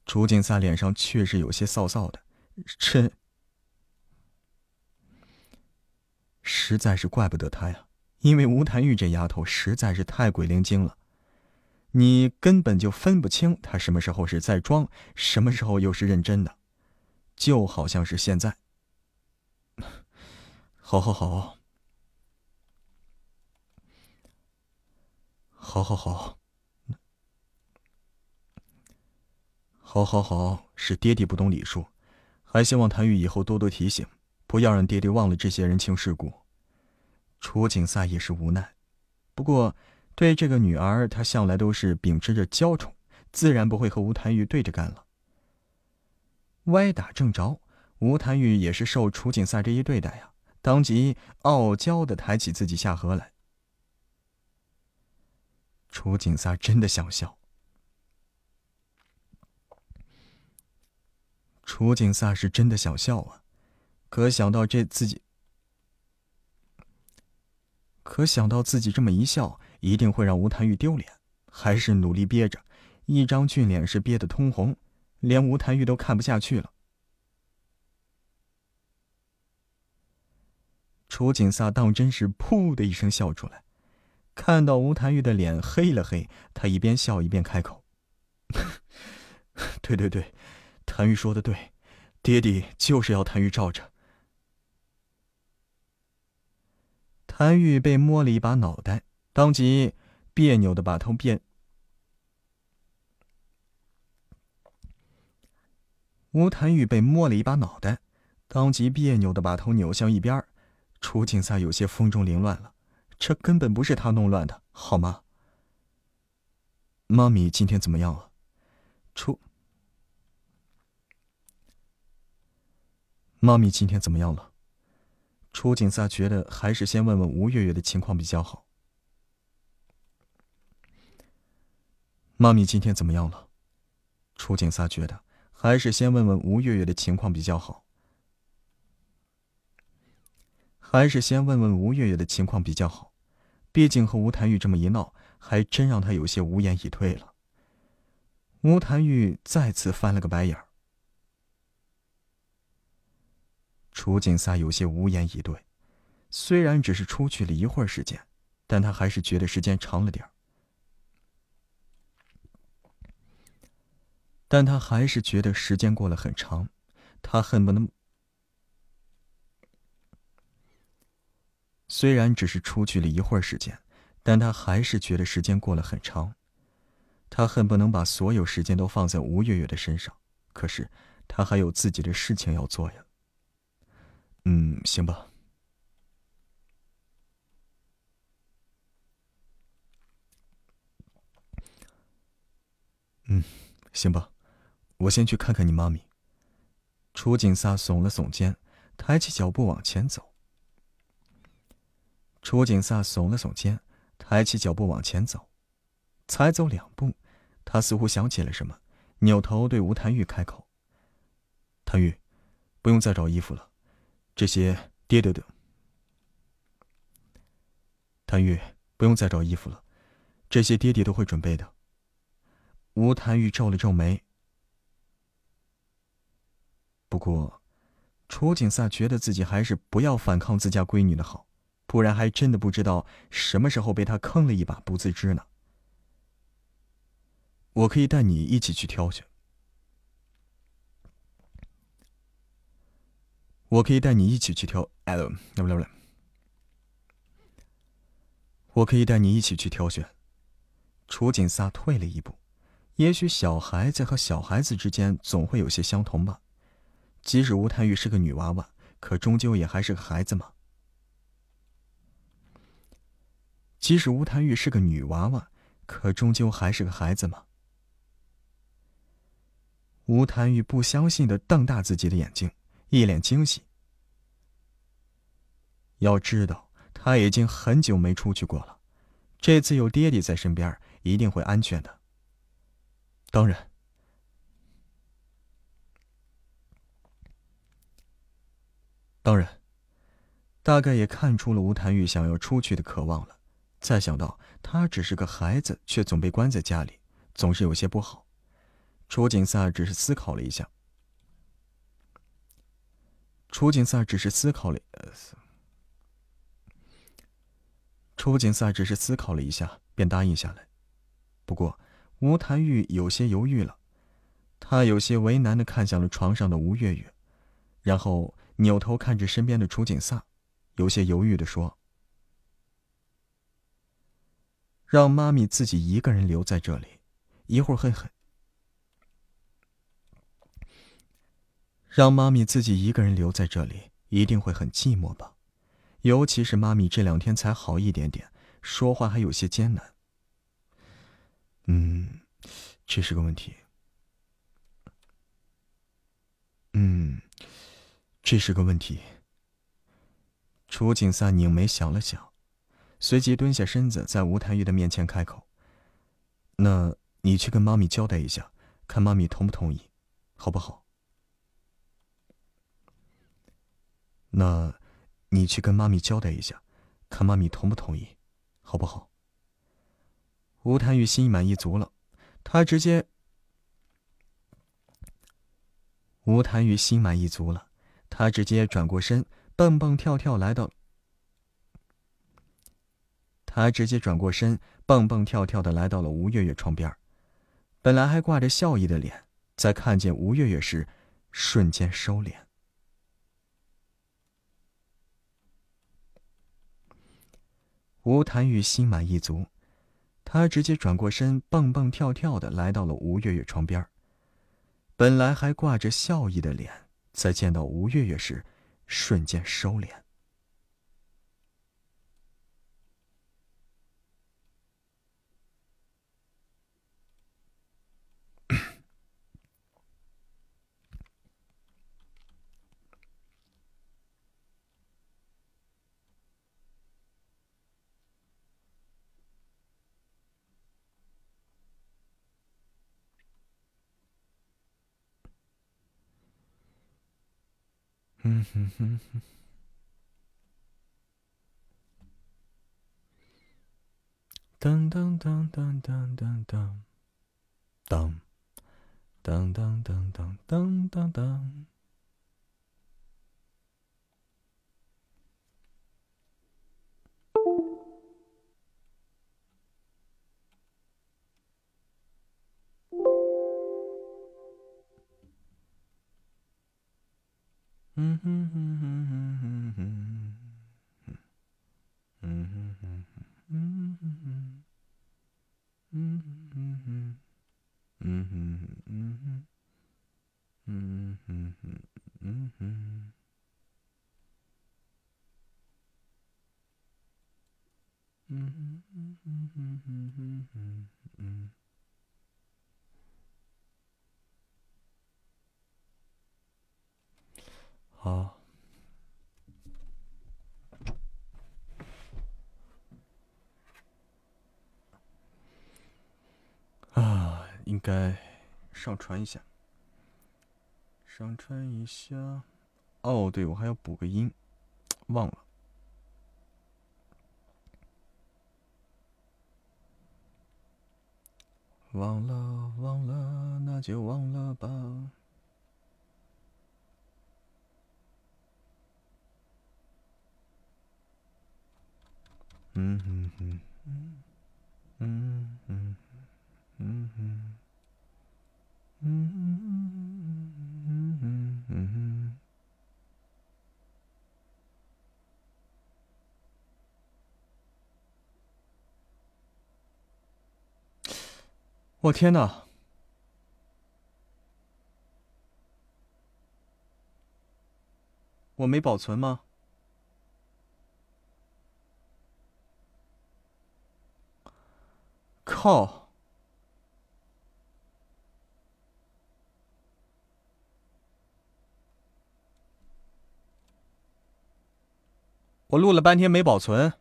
楚景萨脸上确实有些臊臊的。这实在是怪不得他呀，因为吴谭玉这丫头实在是太鬼灵精了，你根本就分不清他什么时候是在装，什么时候又是认真的，就好像是现在。好 好好，好好好，好好好，是爹爹不懂礼数。还希望谭玉以后多多提醒，不要让爹爹忘了这些人情世故。楚景赛也是无奈，不过对这个女儿，他向来都是秉持着娇宠，自然不会和吴谭玉对着干了。歪打正着，吴谭玉也是受楚景萨这一对待呀，当即傲娇的抬起自己下颌来。楚景萨真的想笑。楚景萨是真的想笑啊，可想到这自己，可想到自己这么一笑，一定会让吴谭玉丢脸，还是努力憋着，一张俊脸是憋得通红，连吴谭玉都看不下去了。楚景萨当真是噗的一声笑出来，看到吴谭玉的脸黑了黑，他一边笑一边开口：“ 对对对。”谭玉说的对，爹爹就是要谭玉罩着。谭玉被摸了一把脑袋，当即别扭的把头变。吴谭玉被摸了一把脑袋，当即别扭的把头扭向一边儿楚景萨有些风中凌乱了，这根本不是他弄乱的，好吗？妈咪今天怎么样了？楚。妈咪今天怎么样了？楚景萨觉得还是先问问吴月月的情况比较好。妈咪今天怎么样了？楚景撒觉得还是先问问吴月月的情况比较好。还是先问问吴月月的情况比较好，毕竟和吴谭玉这么一闹，还真让他有些无言以对了。吴谭玉再次翻了个白眼儿。楚景撒有些无言以对，虽然只是出去了一会儿时间，但他还是觉得时间长了点儿。但他还是觉得时间过了很长，他恨不能。虽然只是出去了一会儿时间，但他还是觉得时间过了很长，他恨不能把所有时间都放在吴月月的身上，可是他还有自己的事情要做呀。嗯，行吧。嗯，行吧，我先去看看你妈咪。楚景萨耸了耸肩，抬起脚步往前走。楚景萨耸了耸肩，抬起脚步往前走，才走两步，他似乎想起了什么，扭头对吴谭玉开口：“谭玉，不用再找衣服了，这些爹爹的。”谭玉，不用再找衣服了，这些爹爹都会准备的。吴谭玉皱了皱眉，不过，楚景萨觉得自己还是不要反抗自家闺女的好。不然还真的不知道什么时候被他坑了一把不自知呢。我可以带你一起去挑选。我可以带你一起去挑，哎，不不不，我可以带你一起去挑选。楚景萨退了一步，也许小孩子和小孩子之间总会有些相同吧。即使吴太玉是个女娃娃，可终究也还是个孩子嘛。即使吴谭玉是个女娃娃，可终究还是个孩子嘛。吴谭玉不相信的瞪大自己的眼睛，一脸惊喜。要知道，他已经很久没出去过了，这次有爹爹在身边，一定会安全的。当然，当然，大概也看出了吴谭玉想要出去的渴望了。再想到他只是个孩子，却总被关在家里，总是有些不好。楚景萨只是思考了一下。楚景萨只是思考了，楚景萨只是思考了一下，便答应下来。不过，吴谭玉有些犹豫了，他有些为难的看向了床上的吴月月，然后扭头看着身边的楚景萨，有些犹豫的说。让妈咪自己一个人留在这里，一会儿会很。让妈咪自己一个人留在这里，一定会很寂寞吧？尤其是妈咪这两天才好一点点，说话还有些艰难。嗯，这是个问题。嗯，这是个问题。楚景三拧眉想了想。随即蹲下身子，在吴谭玉的面前开口：“那你去跟妈咪交代一下，看妈咪同不同意，好不好？”“那，你去跟妈咪交代一下，看妈咪同不同意，好不好？”吴谭玉心满意足了，他直接……吴谭玉心满意足了，他直接转过身，蹦蹦跳跳来到。他直接转过身，蹦蹦跳跳的来到了吴月月床边本来还挂着笑意的脸，在看见吴月月时，瞬间收敛。吴谭玉心满意足，他直接转过身，蹦蹦跳跳的来到了吴月月床边本来还挂着笑意的脸，在见到吴月月时，瞬间收敛。哼哼哼。当当当当当当当，当，当当当当当当当。Mm-hmm. 上传一下上传一下。哦对我还要补个音忘了。忘了忘了那就忘了吧。嗯嗯嗯嗯嗯嗯嗯嗯嗯嗯嗯嗯嗯嗯我天哪！我没保存吗？靠！我录了半天没保存，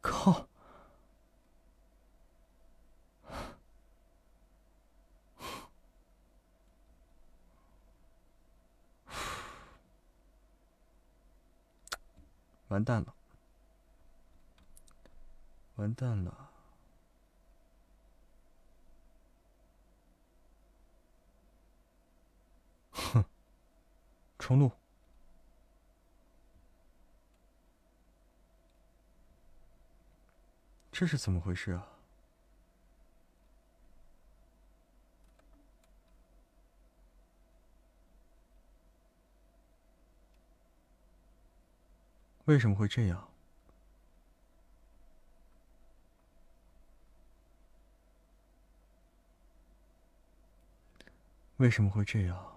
靠！完蛋了，完蛋了！哼。重录，这是怎么回事啊？为什么会这样？为什么会这样？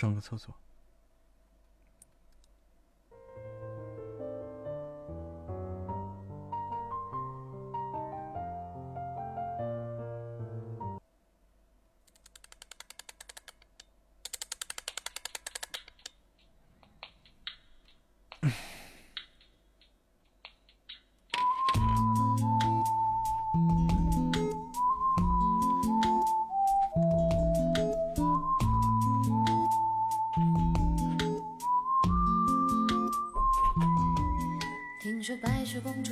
上个厕所。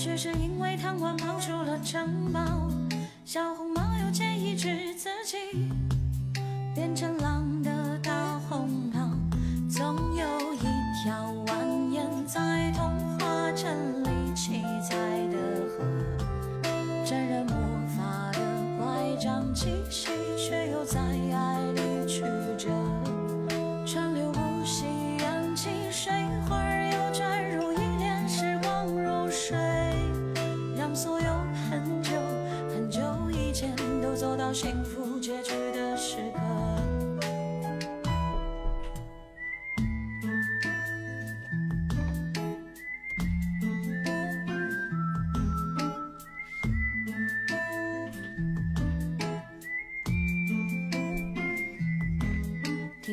白雪是因为贪玩跑出了城堡，小红帽又建议治自己。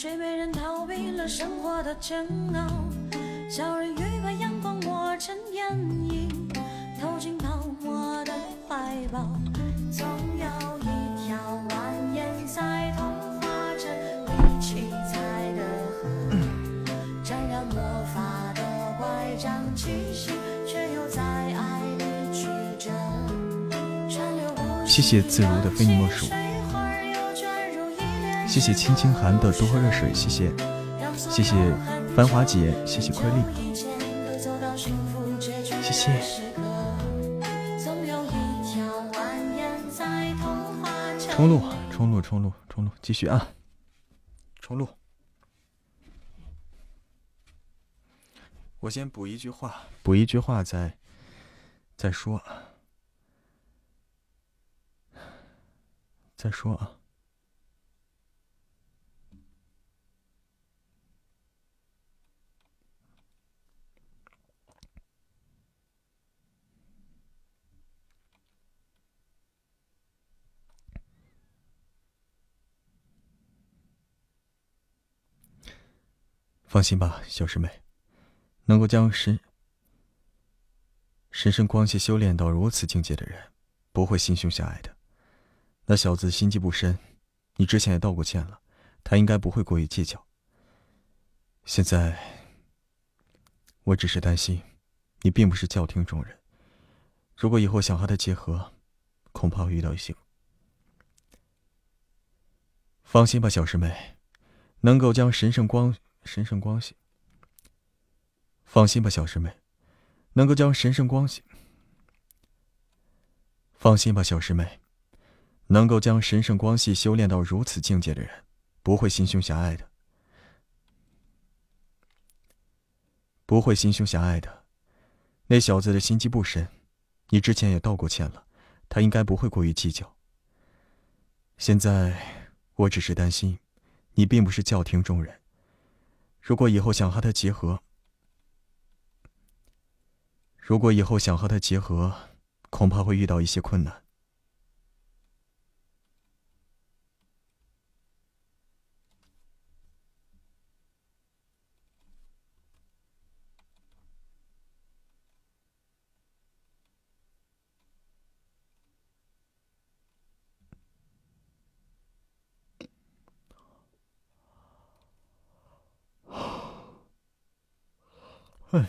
睡美人逃避了生活的煎熬。小人鱼把阳光抹成眼影，投进泡沫的怀抱。总有一条蜿蜒在童话镇里七彩的河，沾染魔法的乖张气息，却又在爱里曲折。川流不息谢谢自如的非你莫属，谢谢青青寒的多喝热水，谢谢谢谢繁华姐，谢谢亏力，谢谢。冲路，冲路，冲路，冲路，继续啊！冲路。我先补一句话，补一句话再再说，再说啊。放心吧，小师妹，能够将神神圣光系修炼到如此境界的人，不会心胸狭隘的。那小子心机不深，你之前也道过歉了，他应该不会过于计较。现在，我只是担心，你并不是教廷中人，如果以后想和他结合，恐怕会遇到一些。放心吧，小师妹，能够将神圣光。神圣光系，放心吧，小师妹，能够将神圣光系。放心吧，小师妹，能够将神圣光系修炼到如此境界的人，不会心胸狭隘的，不会心胸狭隘的。那小子的心机不深，你之前也道过歉了，他应该不会过于计较。现在我只是担心，你并不是教廷中人。如果以后想和他结合，如果以后想和他结合，恐怕会遇到一些困难。哎。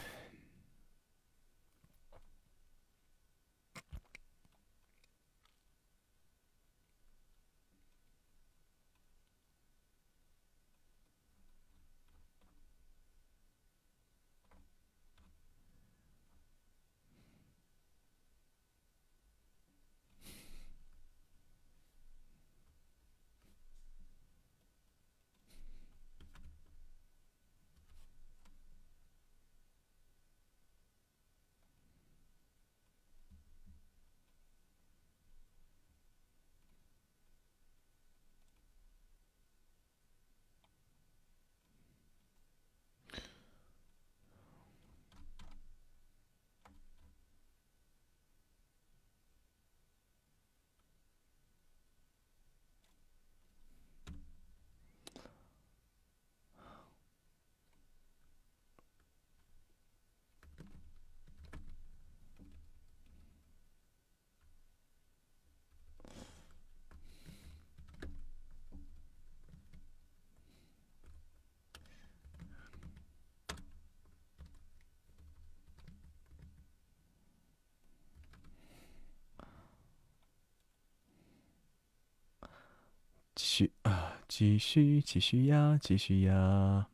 继续啊，继续，继续呀，继续呀！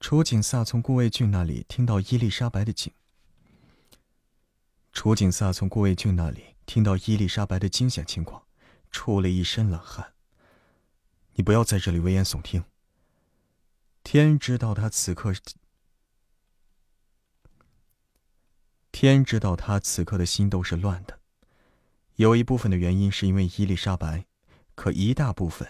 楚景萨从顾卫俊那里听到伊丽莎白的景，楚景萨从顾卫俊那里听到伊丽莎白的惊险情况，出了一身冷汗。你不要在这里危言耸听。天知道他此刻，天知道他此刻的心都是乱的。有一部分的原因是因为伊丽莎白，可一大部分，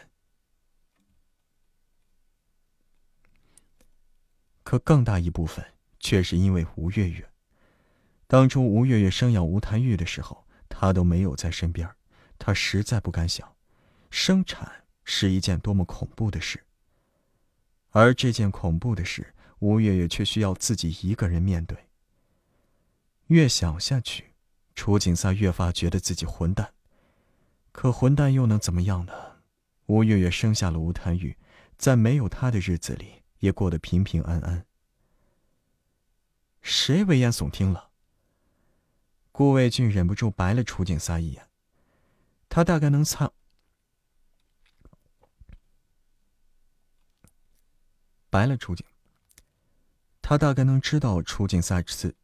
可更大一部分却是因为吴月月。当初吴月月生养吴谭玉的时候，他都没有在身边，他实在不敢想，生产是一件多么恐怖的事。而这件恐怖的事，吴月月却需要自己一个人面对。越想下去，楚景萨越发觉得自己混蛋。可混蛋又能怎么样呢？吴月月生下了吴谭玉，在没有他的日子里，也过得平平安安。谁危言耸听了？顾卫俊忍不住白了楚景撒一眼。他大概能猜，白了楚景。他大概能知道楚景撒此。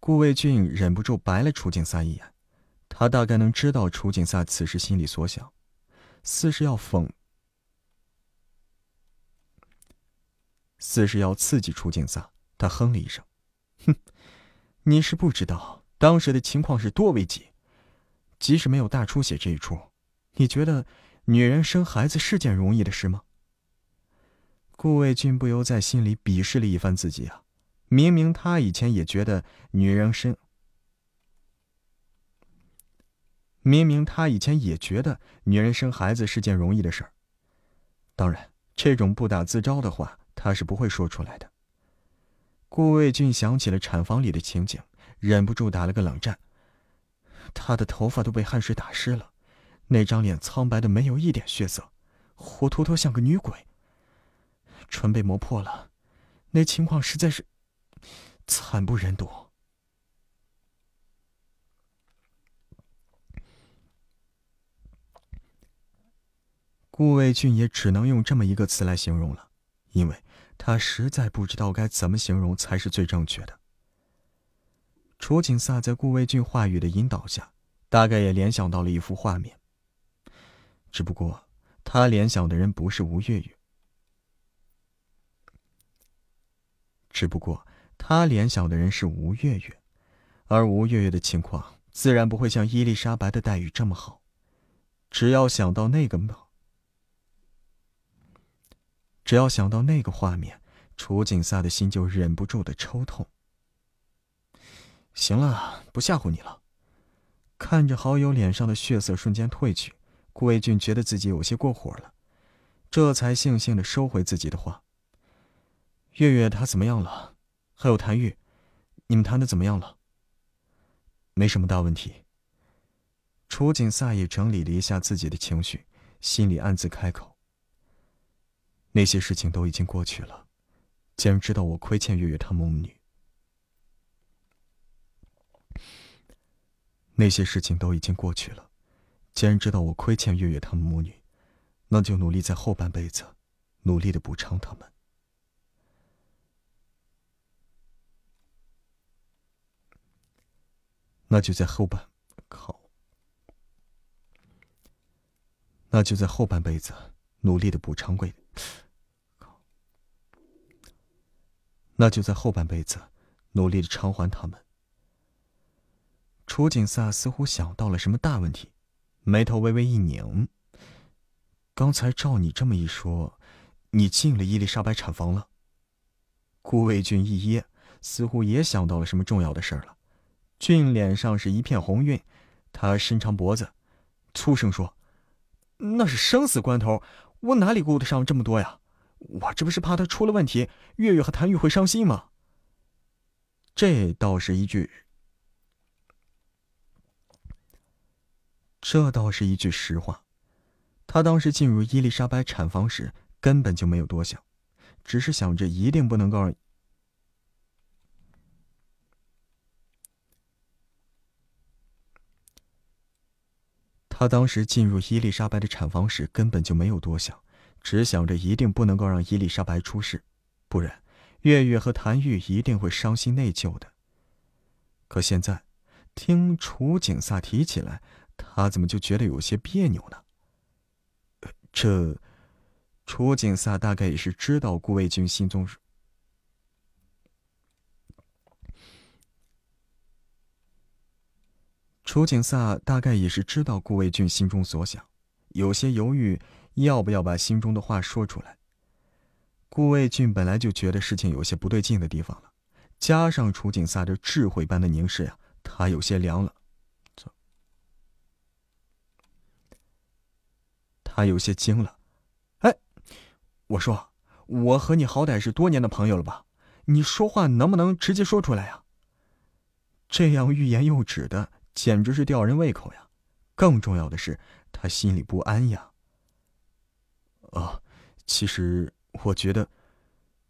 顾卫俊忍不住白了楚景撒一眼。他大概能知道楚景撒此时心里所想，似是要讽，似是要刺激楚景撒。他哼了一声。哼，你是不知道当时的情况是多危急。即使没有大出血这一出，你觉得女人生孩子是件容易的事吗？顾卫俊不由在心里鄙视了一番自己啊！明明他以前也觉得女人生，明明他以前也觉得女人生孩子是件容易的事儿。当然，这种不打自招的话，他是不会说出来的。顾卫俊想起了产房里的情景，忍不住打了个冷战。他的头发都被汗水打湿了，那张脸苍白的没有一点血色，活脱脱像个女鬼。唇被磨破了，那情况实在是惨不忍睹。顾卫俊也只能用这么一个词来形容了，因为。他实在不知道该怎么形容才是最正确的。楚景萨在顾卫俊话语的引导下，大概也联想到了一幅画面。只不过，他联想的人不是吴月月。只不过，他联想的人是吴月月，而吴月月的情况自然不会像伊丽莎白的待遇这么好。只要想到那个。只要想到那个画面，楚景萨的心就忍不住的抽痛。行了，不吓唬你了。看着好友脸上的血色瞬间褪去，顾卫俊觉得自己有些过火了，这才悻悻的收回自己的话。月月她怎么样了？还有谭玉，你们谈的怎么样了？没什么大问题。楚景萨也整理了一下自己的情绪，心里暗自开口。那些事情都已经过去了，既然知道我亏欠月月他母女，那些事情都已经过去了，既然知道我亏欠月月他们母女，那就努力在后半辈子，努力的补偿他们。那就在后半，靠，那就在后半辈子。努力的补偿贵，那就在后半辈子努力的偿还他们。楚景萨似乎想到了什么大问题，眉头微微一拧。刚才照你这么一说，你进了伊丽莎白产房了。顾卫俊一噎，似乎也想到了什么重要的事儿了。俊脸上是一片红晕，他伸长脖子，粗声说：“那是生死关头。”我哪里顾得上这么多呀？我这不是怕他出了问题，月月和谭玉会伤心吗？这倒是一句，这倒是一句实话。他当时进入伊丽莎白产房时，根本就没有多想，只是想着一定不能够让。他当时进入伊丽莎白的产房时，根本就没有多想，只想着一定不能够让伊丽莎白出事，不然月月和谭玉一定会伤心内疚的。可现在听楚景萨提起来，他怎么就觉得有些别扭呢？这楚景萨大概也是知道顾卫军心中。楚景萨大概也是知道顾卫俊心中所想，有些犹豫，要不要把心中的话说出来。顾卫俊本来就觉得事情有些不对劲的地方了，加上楚景萨这智慧般的凝视呀，他有些凉了。他有些惊了，哎，我说，我和你好歹是多年的朋友了吧？你说话能不能直接说出来呀？这样欲言又止的，简直是吊人胃口呀！更重要的是，他心里不安呀。哦，其实我觉得，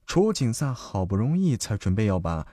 楚景萨好不容易才准备要把。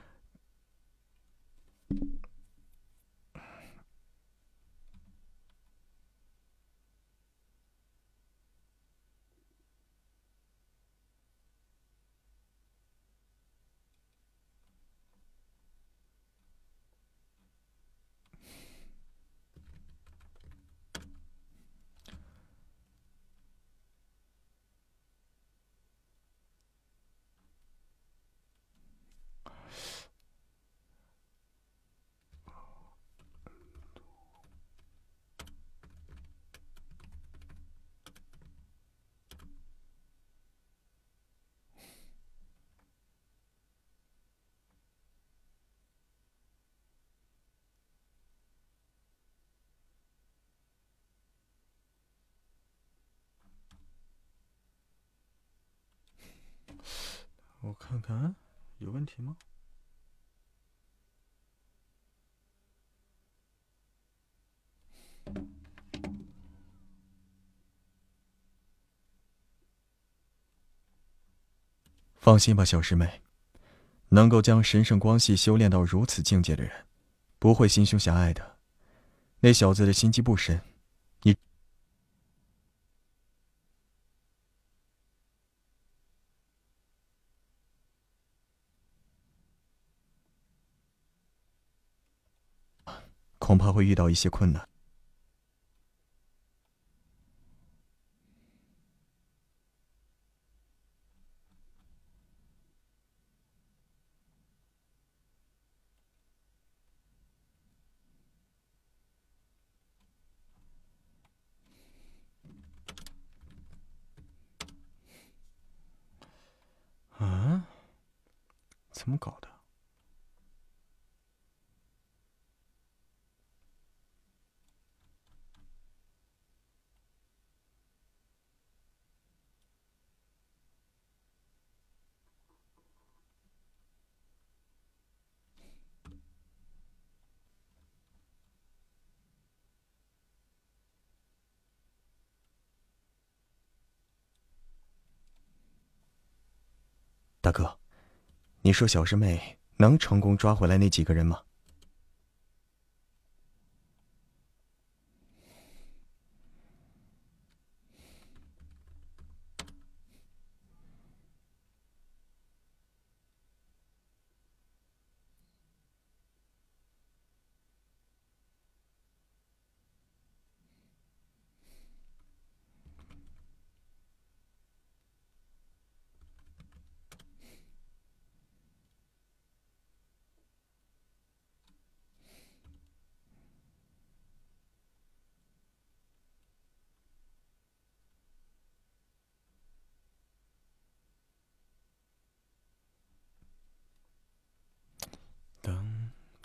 我看，有问题吗？放心吧，小师妹，能够将神圣光系修炼到如此境界的人，不会心胸狭隘的。那小子的心机不深。恐怕会遇到一些困难。啊？怎么搞的？大哥，你说小师妹能成功抓回来那几个人吗？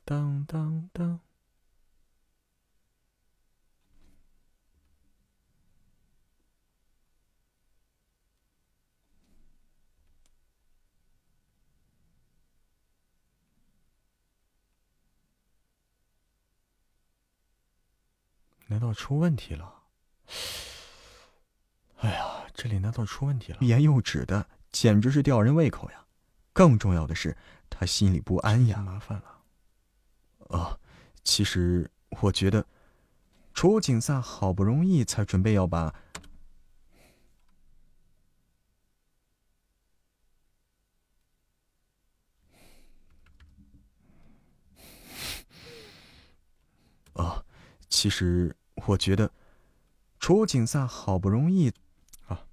当当当！难道出问题了？哎呀，这里难道出问题了？欲言又止的，简直是吊人胃口呀！更重要的是，他心里不安呀！麻烦了。哦，其实我觉得，楚景萨好不容易才准备要把。其实我觉得，楚景萨好不容易啊，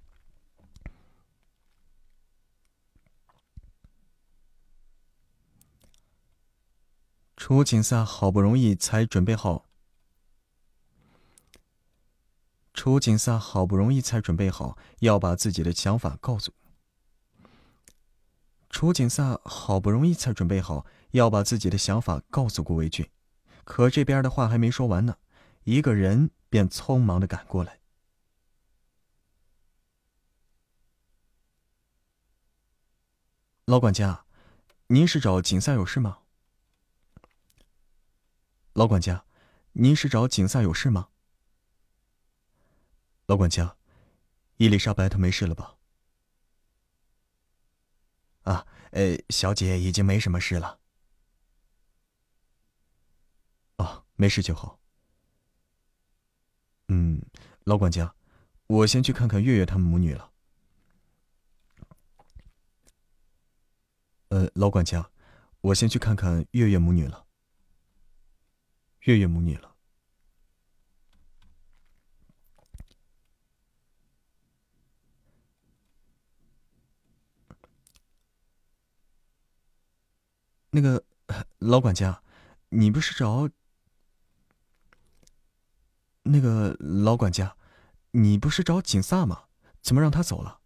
楚景萨好不容易才准备好，楚景萨好不容易才准备好要把自己的想法告诉。楚景萨好不容易才准备好要把自己的想法告诉顾维俊，可这边的话还没说完呢，一个人便匆忙的赶过来。老管家，您是找景萨有事吗？老管家，您是找景萨有事吗？老管家，伊丽莎白她没事了吧？啊，呃，小姐已经没什么事了。哦，没事就好。嗯，老管家，我先去看看月月他们母女了。呃，老管家，我先去看看月月母女了。月月母女了。那个老管家，你不是找那个老管家，你不是找景萨吗？怎么让他走了？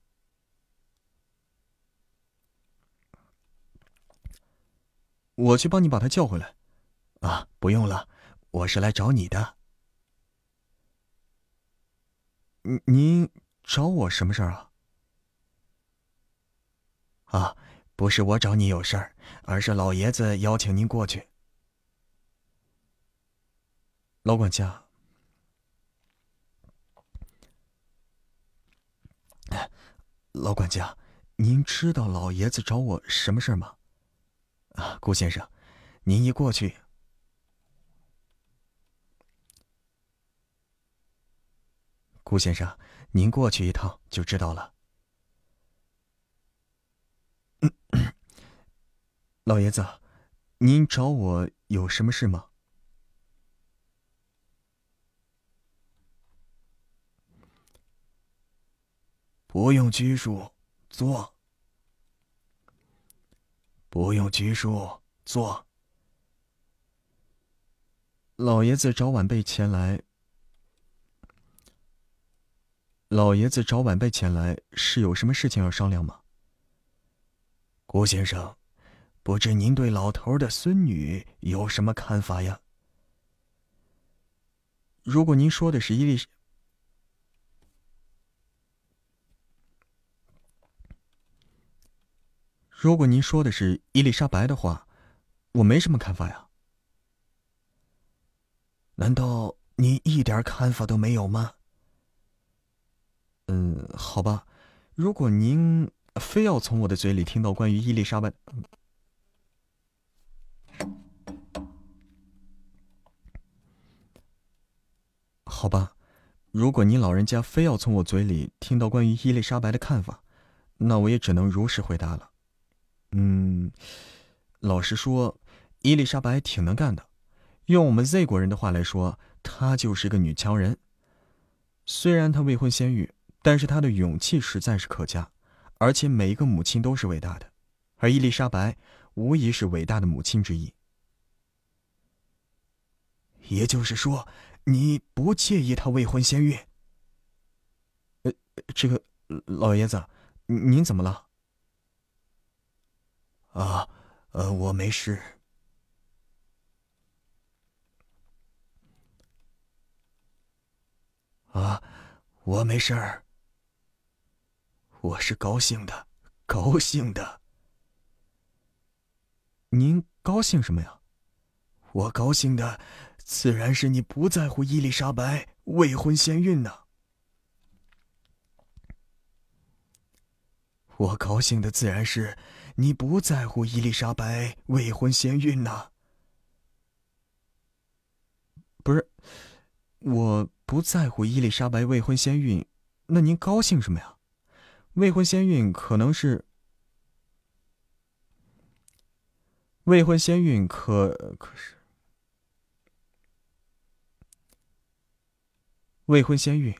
我去帮你把他叫回来。啊，不用了，我是来找你的。您找我什么事儿啊？啊。不是我找你有事儿，而是老爷子邀请您过去。老管家，老管家，您知道老爷子找我什么事儿吗？啊，顾先生，您一过去，顾先生，您过去一趟就知道了。老爷子，您找我有什么事吗？不用拘束，坐。不用拘束，坐。老爷子找晚辈前来。老爷子找晚辈前来，是有什么事情要商量吗？郭先生，不知您对老头的孙女有什么看法呀？如果您说的是伊丽，如果您说的是伊丽莎白的话，我没什么看法呀。难道您一点看法都没有吗？嗯，好吧，如果您。非要从我的嘴里听到关于伊丽莎白，好吧，如果您老人家非要从我嘴里听到关于伊丽莎白的看法，那我也只能如实回答了。嗯，老实说，伊丽莎白挺能干的，用我们 Z 国人的话来说，她就是个女强人。虽然她未婚先孕，但是她的勇气实在是可嘉。而且每一个母亲都是伟大的，而伊丽莎白无疑是伟大的母亲之一。也就是说，你不介意她未婚先孕？呃，这个老爷子，您怎么了？啊，呃，我没事。啊，我没事儿。我是高兴的，高兴的。您高兴什么呀？我高兴的，自然是你不在乎伊丽莎白未婚先孕呢。我高兴的自然是你不在乎伊丽莎白未婚先孕呐。不是，我不在乎伊丽莎白未婚先孕，那您高兴什么呀？未婚先孕可能是未婚先孕，可可是未婚先孕，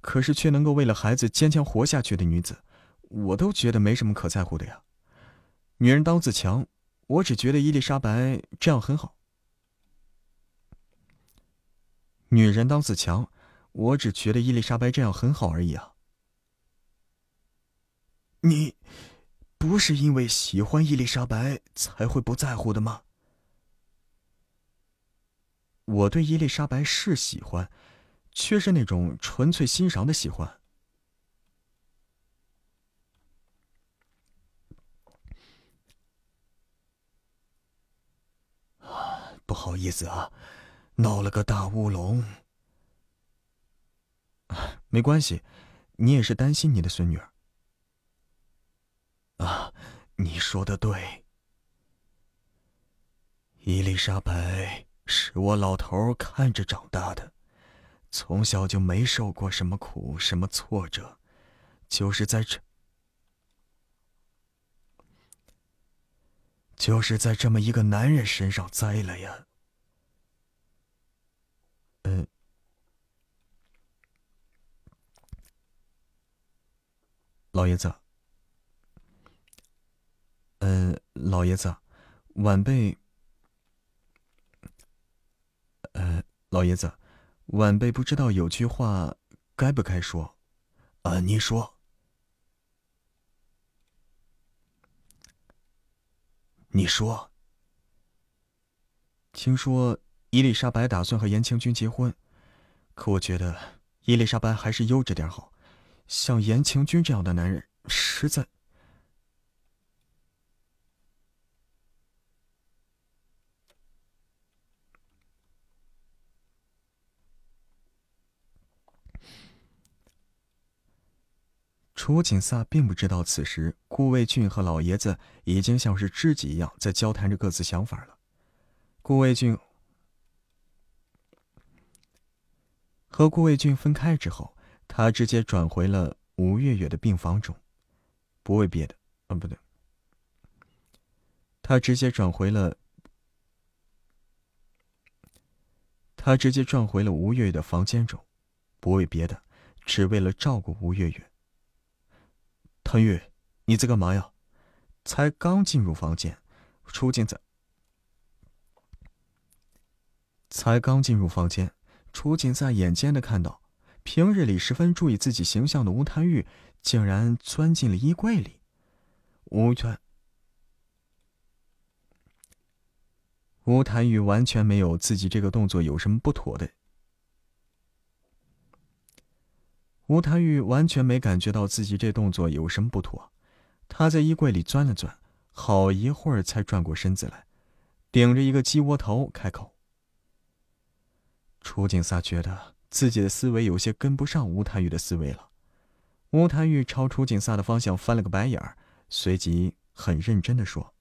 可是却能够为了孩子坚强活下去的女子，我都觉得没什么可在乎的呀。女人当自强，我只觉得伊丽莎白这样很好。女人当自强，我只觉得伊丽莎白这样很好而已啊。你不是因为喜欢伊丽莎白才会不在乎的吗？我对伊丽莎白是喜欢，却是那种纯粹欣赏的喜欢。啊，不好意思啊，闹了个大乌龙。没关系，你也是担心你的孙女儿。啊，你说的对，伊丽莎白。是我老头看着长大的，从小就没受过什么苦，什么挫折，就是在这，就是在这么一个男人身上栽了呀。嗯，老爷子，嗯，老爷子，晚辈。呃，老爷子，晚辈不知道有句话该不该说，啊，你说，你说。听说伊丽莎白打算和严清君结婚，可我觉得伊丽莎白还是悠着点好，像严清君这样的男人，实在。楚景萨并不知道，此时顾卫俊和老爷子已经像是知己一样在交谈着各自想法了。顾卫俊和顾卫俊分开之后，他直接转回了吴月月的病房中，不为别的，啊，不对，他直接转回了，他直接转回了吴月月的房间中，不为别的，只为了照顾吴月月。唐玉，你在干嘛呀？才刚进入房间，楚景在。才刚进入房间，楚景在眼尖的看到，平日里十分注意自己形象的吴谭玉，竟然钻进了衣柜里。吴谭，吴谭玉完全没有自己这个动作有什么不妥的。吴谭玉完全没感觉到自己这动作有什么不妥，他在衣柜里钻了钻，好一会儿才转过身子来，顶着一个鸡窝头开口。楚景萨觉得自己的思维有些跟不上吴谭玉的思维了。吴谭玉朝楚景萨的方向翻了个白眼儿，随即很认真的说：“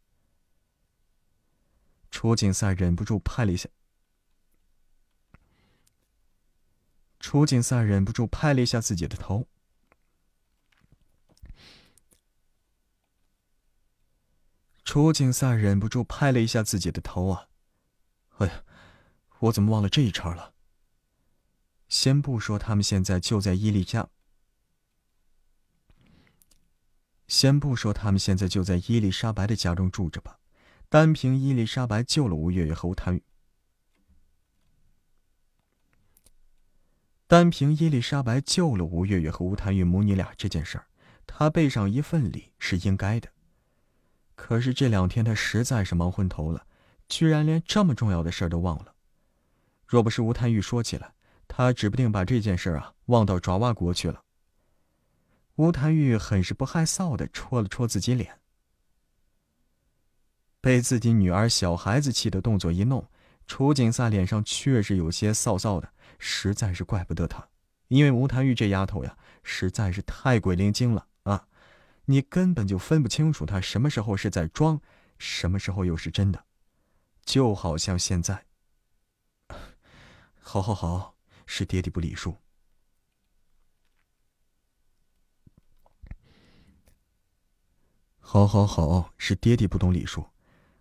楚景萨忍不住拍了一下。”楚景萨忍不住拍了一下自己的头。楚景萨忍不住拍了一下自己的头啊！哎呀，我怎么忘了这一茬了？先不说他们现在就在伊丽家，先不说他们现在就在伊丽莎白的家中住着吧，单凭伊丽莎白救了吴月月和吴谭单凭伊丽莎白救了吴月月和吴谭玉母女俩这件事儿，她备上一份礼是应该的。可是这两天她实在是忙昏头了，居然连这么重要的事儿都忘了。若不是吴谭玉说起来，她指不定把这件事儿啊忘到爪哇国去了。吴谭玉很是不害臊的戳了戳自己脸，被自己女儿小孩子气的动作一弄，楚景萨脸上确实有些臊臊的。实在是怪不得他，因为吴谭玉这丫头呀，实在是太鬼灵精了啊！你根本就分不清楚她什么时候是在装，什么时候又是真的，就好像现在。好好好，是爹爹不礼数。好好好，是爹爹不懂礼数，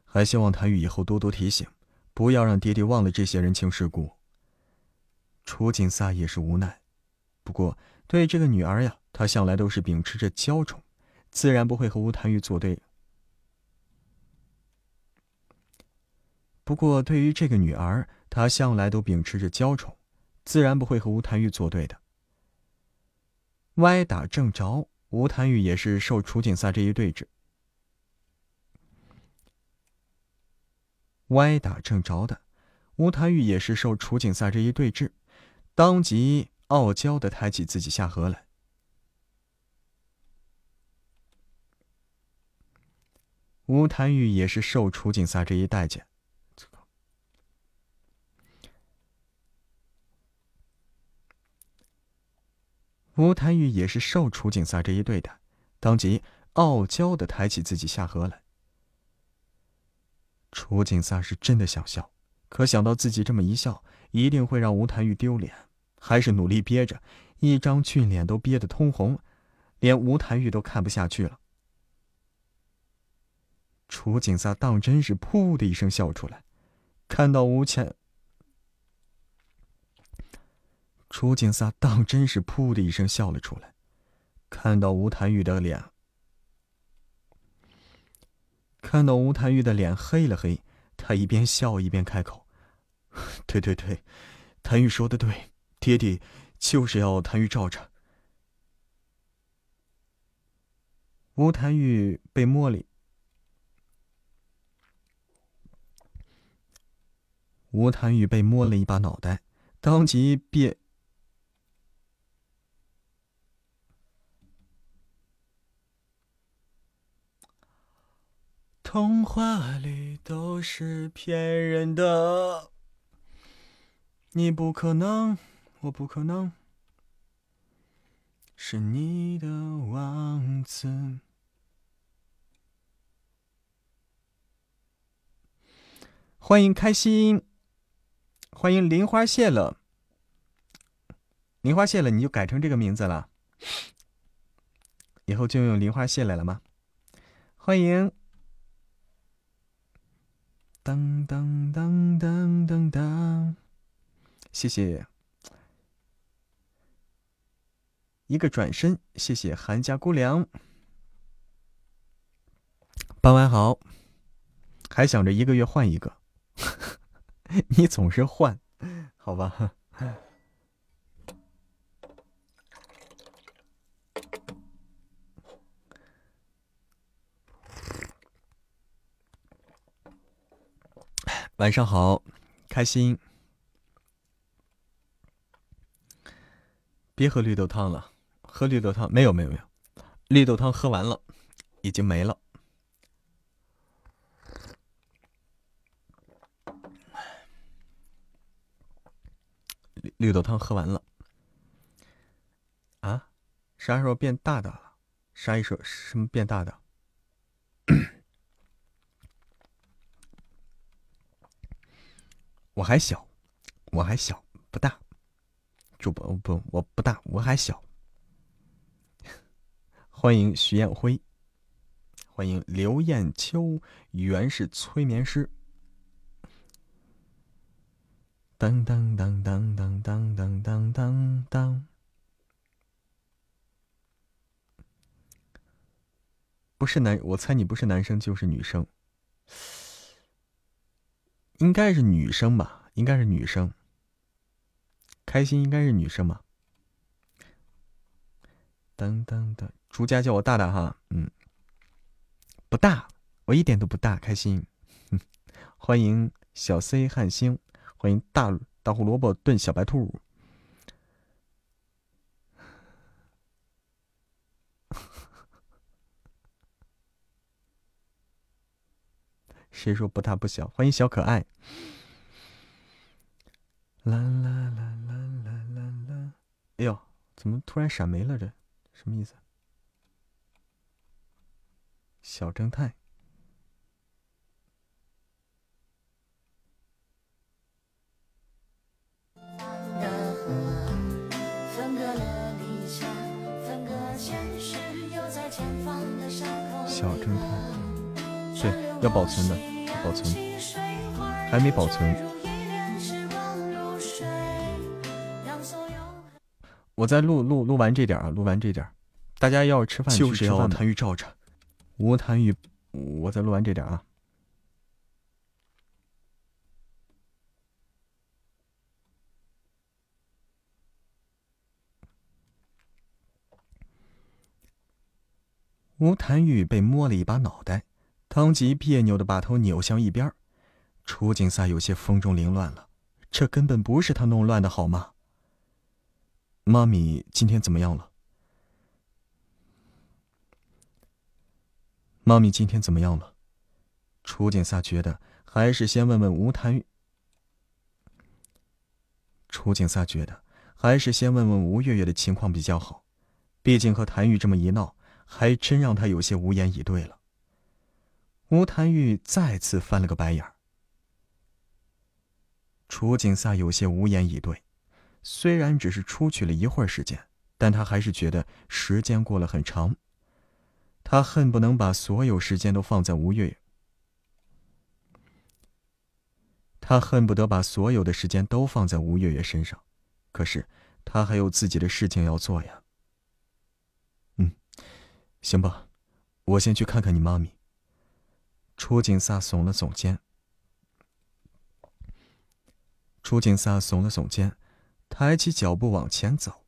还希望谭玉以后多多提醒，不要让爹爹忘了这些人情世故。楚景萨也是无奈，不过对这个女儿呀，他向来都是秉持着娇宠，自然不会和吴谭玉作对。不过对于这个女儿，他向来都秉持着娇宠，自然不会和吴谭玉作对的。歪打正着，吴谭玉也是受楚景萨这一对峙。歪打正着的，吴谭玉也是受楚景萨这一对峙，当即傲娇的抬起自己下颌来。吴谭玉也是受楚景萨这一待见。吴谭玉也是受楚景萨这一对待，当即傲娇的抬起自己下颌来。楚景萨是真的想笑，可想到自己这么一笑，一定会让吴谭玉丢脸，还是努力憋着，一张俊脸都憋得通红，连吴谭玉都看不下去了。楚景萨当真是噗的一声笑出来，看到吴倩。楚景萨当真是噗的一声笑了出来，看到吴谭玉的脸，看到吴谭玉的脸黑了黑，他一边笑一边开口：“ 对对对，谭玉说的对，爹爹就是要谭玉罩着。”吴谭玉被摸了，吴谭玉被摸了一把脑袋，当即便。童话里都是骗人的，你不可能，我不可能，是你的王子。欢迎开心，欢迎林花谢了，林花谢了，你就改成这个名字了，以后就用林花谢来了吗？欢迎。当当当当当当，谢谢。一个转身，谢谢韩家姑娘。傍晚好，还想着一个月换一个，你总是换，好吧。晚上好，开心。别喝绿豆汤了，喝绿豆汤没有没有没有，绿豆汤喝完了，已经没了。绿豆汤喝完了。啊？啥时候变大的了？啥意思？什么变大的？我还小，我还小，不大。主播不，我不大，我还小。欢迎徐艳辉，欢迎刘艳秋，原是催眠师。当当当当当当当当当当。不是男，我猜你不是男生就是女生。应该是女生吧，应该是女生。开心应该是女生嘛。噔噔噔，朱家叫我大大哈，嗯，不大，我一点都不大。开心，欢迎小 C 汉星，欢迎大大胡萝卜炖小白兔。谁说不大不小？欢迎小可爱。啦啦啦啦啦啦啦！哎呦，怎么突然闪没了？这什么意思？小正太。小正太，对。要保存的，保存，还没保存。我再录录录完这点啊，录完这点，大家要吃饭就是要谭玉照着，吴谭玉，我再录完这点啊。吴谭玉被摸了一把脑袋，当即别扭的把头扭向一边。楚景撒有些风中凌乱了，这根本不是他弄乱的好吗？妈咪今天怎么样了？妈咪今天怎么样了？楚景撒觉得还是先问问吴谭。楚景撒觉得还是先问问吴月月的情况比较好，毕竟和谭玉这么一闹。还真让他有些无言以对了。吴谭玉再次翻了个白眼儿。楚景撒有些无言以对，虽然只是出去了一会儿时间，但他还是觉得时间过了很长。他恨不能把所有时间都放在吴月月，他恨不得把所有的时间都放在吴月月身上，可是他还有自己的事情要做呀。嗯行吧，我先去看看你妈咪。楚景撒耸了耸肩。楚景撒耸了耸肩，抬起脚步往前走，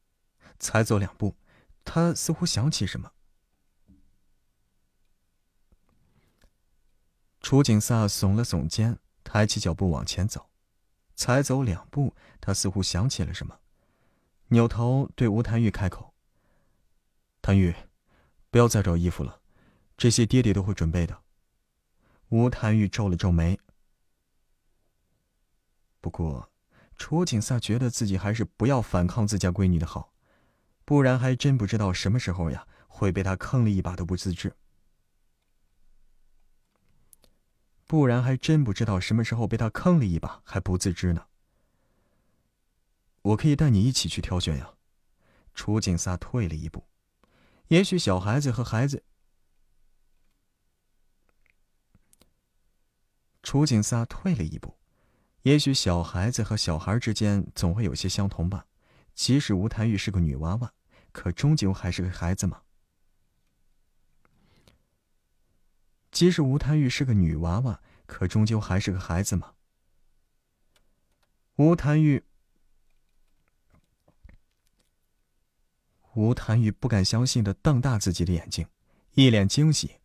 才走两步，他似乎想起什么。楚景撒耸了耸肩，抬起脚步往前走，才走两步，他似乎想起了什么，扭头对吴谭玉开口：“谭玉。”不要再找衣服了，这些爹爹都会准备的。吴谭玉皱了皱眉。不过，楚景撒觉得自己还是不要反抗自家闺女的好，不然还真不知道什么时候呀会被他坑了一把都不自知。不然还真不知道什么时候被他坑了一把还不自知呢。我可以带你一起去挑选呀。楚景撒退了一步。也许小孩子和孩子，楚景撒退了一步。也许小孩子和小孩之间总会有些相同吧。即使吴谭玉是个女娃娃，可终究还是个孩子嘛。即使吴谭玉是个女娃娃，可终究还是个孩子嘛。吴谭玉。吴谭玉不敢相信的瞪大自己的眼睛，一脸惊喜。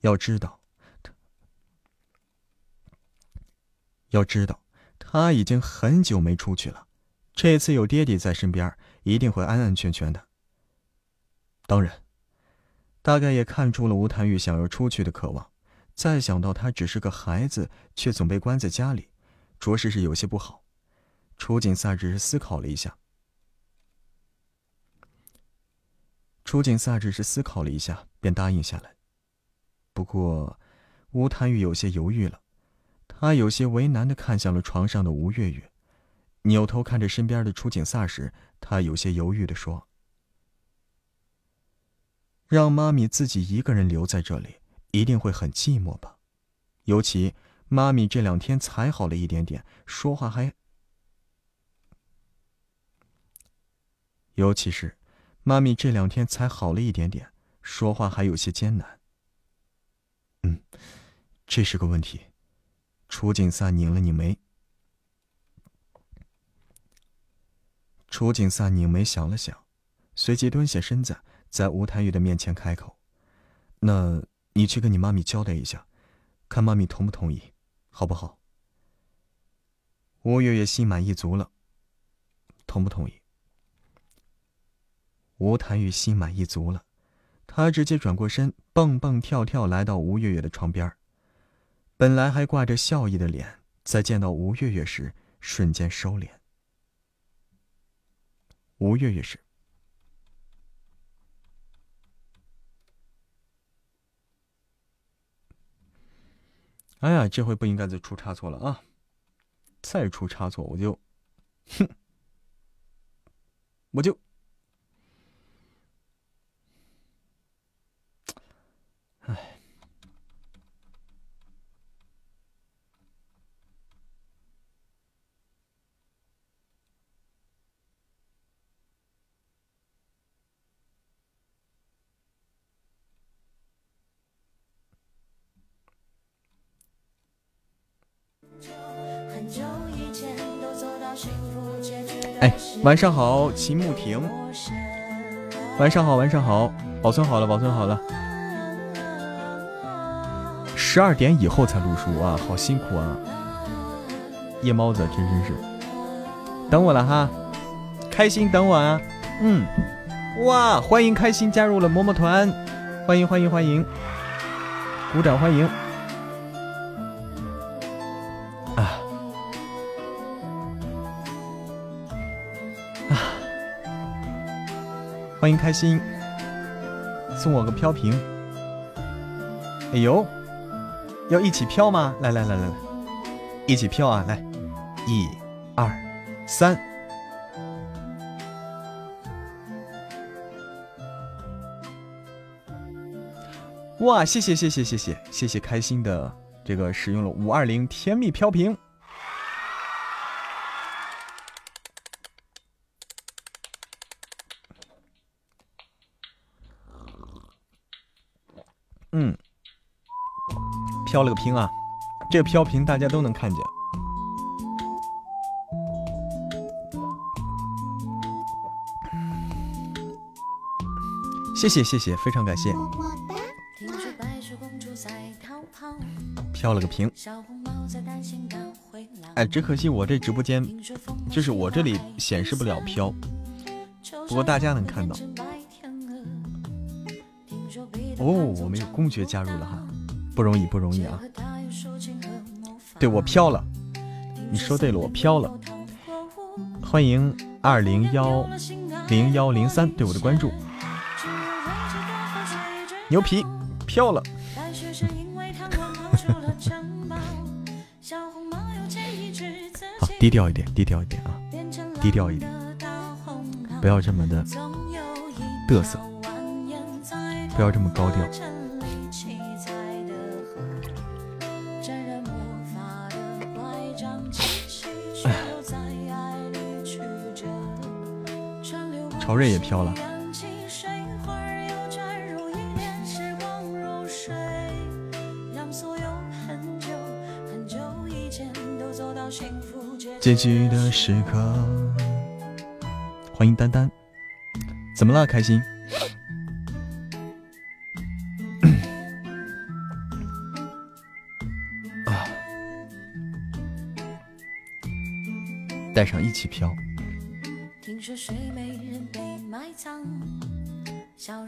要知道，他要知道，他已经很久没出去了，这次有爹爹在身边，一定会安安全全的。当然，大概也看出了吴谭玉想要出去的渴望，再想到他只是个孩子，却总被关在家里，着实是有些不好。楚景撒只是思考了一下。楚景撒只是思考了一下，便答应下来。不过，吴谭玉有些犹豫了，他有些为难的看向了床上的吴月月，扭头看着身边的楚景撒时，他有些犹豫的说：“让妈咪自己一个人留在这里，一定会很寂寞吧？尤其妈咪这两天才好了一点点，说话还……尤其是……”妈咪这两天才好了一点点，说话还有些艰难。嗯，这是个问题。楚景撒拧了拧眉。楚景撒拧眉想了想，随即蹲下身子，在吴谭玉的面前开口：“那你去跟你妈咪交代一下，看妈咪同不同意，好不好？”吴月月心满意足了，同不同意？吴谭玉心满意足了，他直接转过身，蹦蹦跳跳来到吴月月的床边本来还挂着笑意的脸，在见到吴月月时瞬间收敛。吴月月是，哎呀，这回不应该再出差错了啊！再出差错，我就，哼，我就。哎，晚上好，秦牧婷。晚上好，晚上好，保存好了，保存好了。十二点以后才录书啊，好辛苦啊！夜猫子，真真是。等我了哈，开心等我啊。嗯，哇，欢迎开心加入了么么团，欢迎欢迎欢迎，鼓掌欢迎。欢迎开心，送我个飘屏。哎呦！要一起飘吗？来来来来来，一起飘啊！来，一、二、三。哇，谢谢谢谢谢谢谢谢开心的这个使用了五二零甜蜜飘屏。飘了个屏啊，这个飘屏大家都能看见。谢谢谢谢，非常感谢。飘了个屏。哎，只可惜我这直播间，就是我这里显示不了飘，不过大家能看到。哦，我们有公爵加入了哈。不容易，不容易啊！对我飘了，你说对了，我飘了。欢迎二零幺零幺零三对我的关注，牛皮飘了。好，低调一点，低调一点啊，低调一点，不要这么的嘚瑟，不要这么高调。曹睿也飘了。结局的时刻，欢迎丹丹。怎么了？开心？啊！带上一起飘。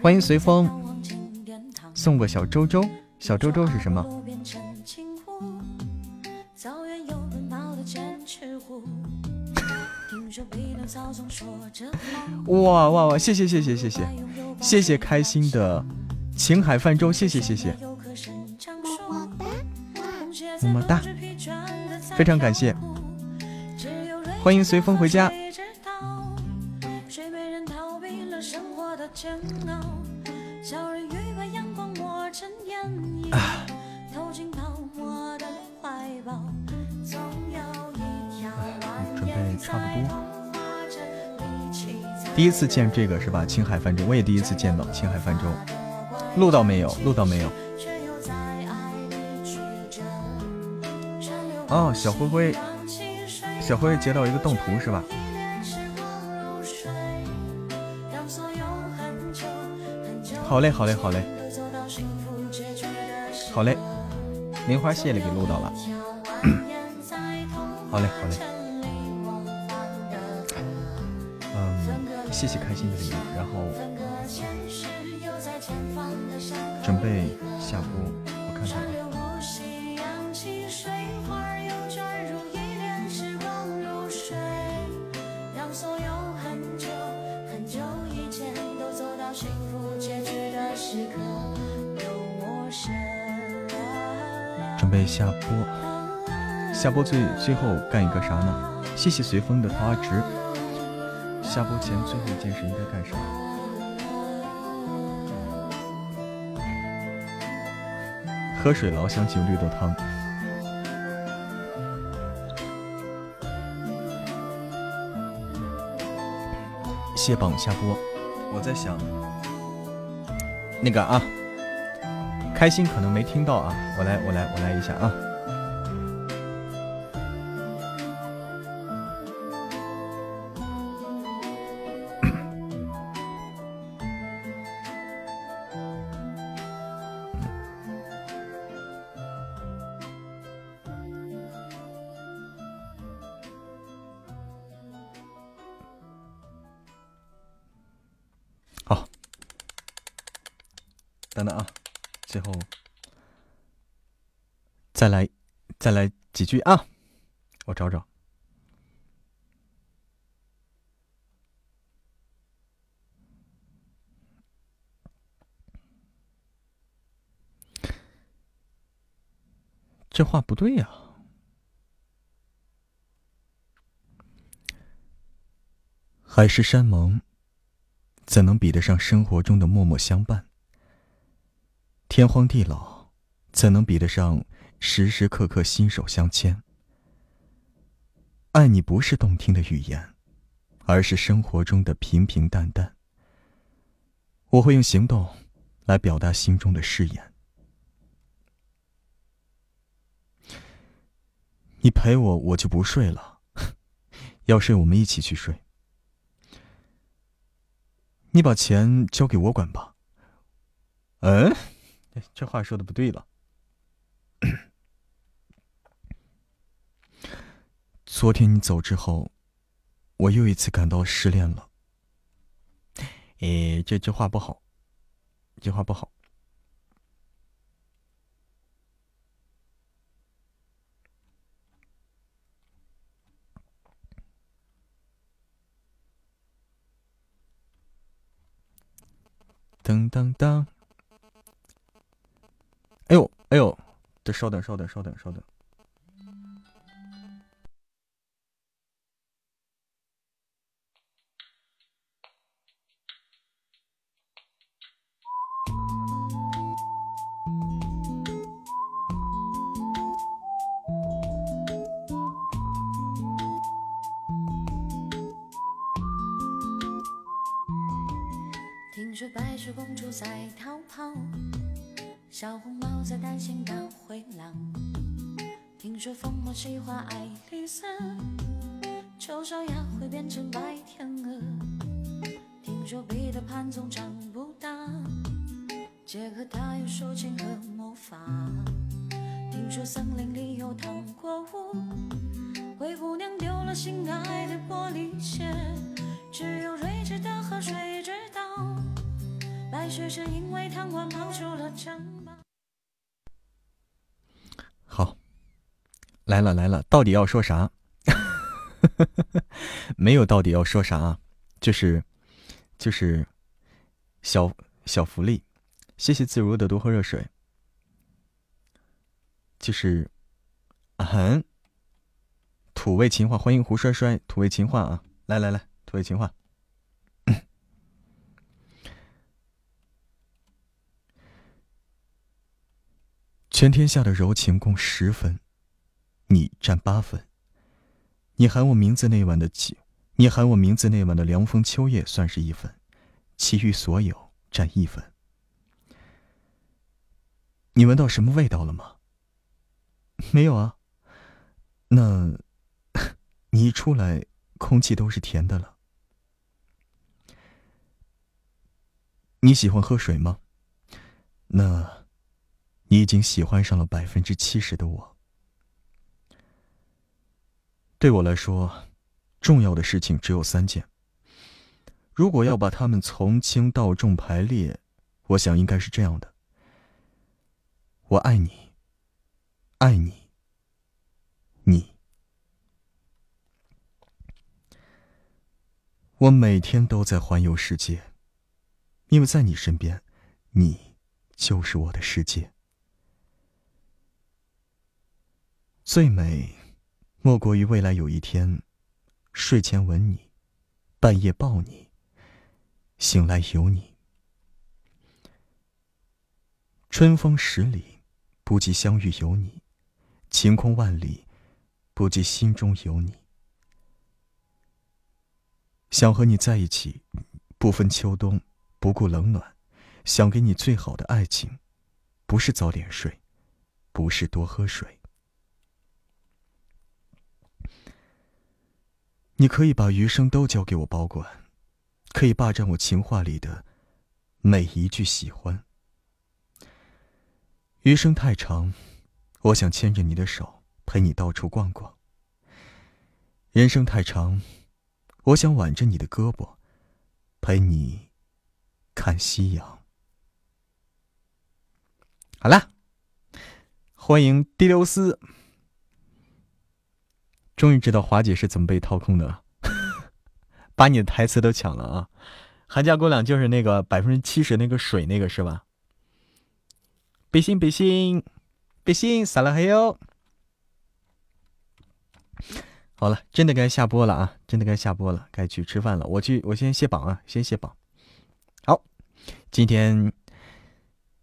欢迎随风，送个小周周。小周周是什么？哇哇哇！谢谢谢谢谢谢谢谢开心的情海泛舟，谢谢谢谢，么么哒，非常感谢，欢迎随风回家。第一次见这个是吧？青海泛舟，我也第一次见到青海泛舟，录到没有？录到没有？哦，小灰灰，小灰灰截到一个动图是吧？好嘞，好嘞，好嘞，好嘞，莲花谢了，给录到了。好嘞，好嘞。谢谢开心的礼物，然后准备下播，我看看啊。准备下播，下播最最后干一个啥呢？谢谢随风的桃花池。下播前最后一件事应该干什么？喝水老想起绿豆汤。谢榜下播，我在想那个啊，开心可能没听到啊，我来我来我来一下啊。再来几句啊，我找找。这话不对呀！海誓山盟，怎能比得上生活中的默默相伴？天荒地老，怎能比得上时时刻刻心手相牵？爱你不是动听的语言，而是生活中的平平淡淡。我会用行动来表达心中的誓言。你陪我，我就不睡了。要睡，我们一起去睡。你把钱交给我管吧。嗯，这话说的不对了。昨天你走之后，我又一次感到失恋了。哎，这这话不好，这话不好。噔噔噔！哎呦哎呦，这稍等，稍等，稍等，稍等。听说白雪公主在逃跑。小红帽在担心大灰狼。听说疯帽喜欢爱丽丝，丑小鸭会变成白天鹅。听说彼得潘总长不大，杰克他有竖琴和魔法。听说森林里有糖果屋，灰姑娘丢了心爱的玻璃鞋，只有睿智的河水知道。白雪是因为贪玩跑出了城堡。好，来了来了，到底要说啥？没有到底要说啥，就是就是小小福利，谢谢自如的多喝热水。就是很土味情话，欢迎胡帅帅，土味情话啊！来来来，土味情话。全天下的柔情共十分，你占八分。你喊我名字那晚的起，你喊我名字那晚的凉风秋叶算是一分，其余所有占一分。你闻到什么味道了吗？没有啊。那，你一出来，空气都是甜的了。你喜欢喝水吗？那。你已经喜欢上了百分之七十的我。对我来说，重要的事情只有三件。如果要把它们从轻到重排列，我想应该是这样的：我爱你，爱你，你。我每天都在环游世界，因为在你身边，你就是我的世界。最美，莫过于未来有一天，睡前吻你，半夜抱你，醒来有你。春风十里，不及相遇有你；晴空万里，不及心中有你。想和你在一起，不分秋冬，不顾冷暖，想给你最好的爱情，不是早点睡，不是多喝水。你可以把余生都交给我保管，可以霸占我情话里的每一句喜欢。余生太长，我想牵着你的手陪你到处逛逛。人生太长，我想挽着你的胳膊陪你看夕阳。好了，欢迎第六斯，终于知道华姐是怎么被掏空的了，把你的台词都抢了啊！寒假姑娘就是那个百分之七十那个水那个是吧？比心比心比心，撒了黑哟！好了，真的该下播了啊！真的该下播了，该去吃饭了。我去，我先卸榜啊，先卸榜。好，今天。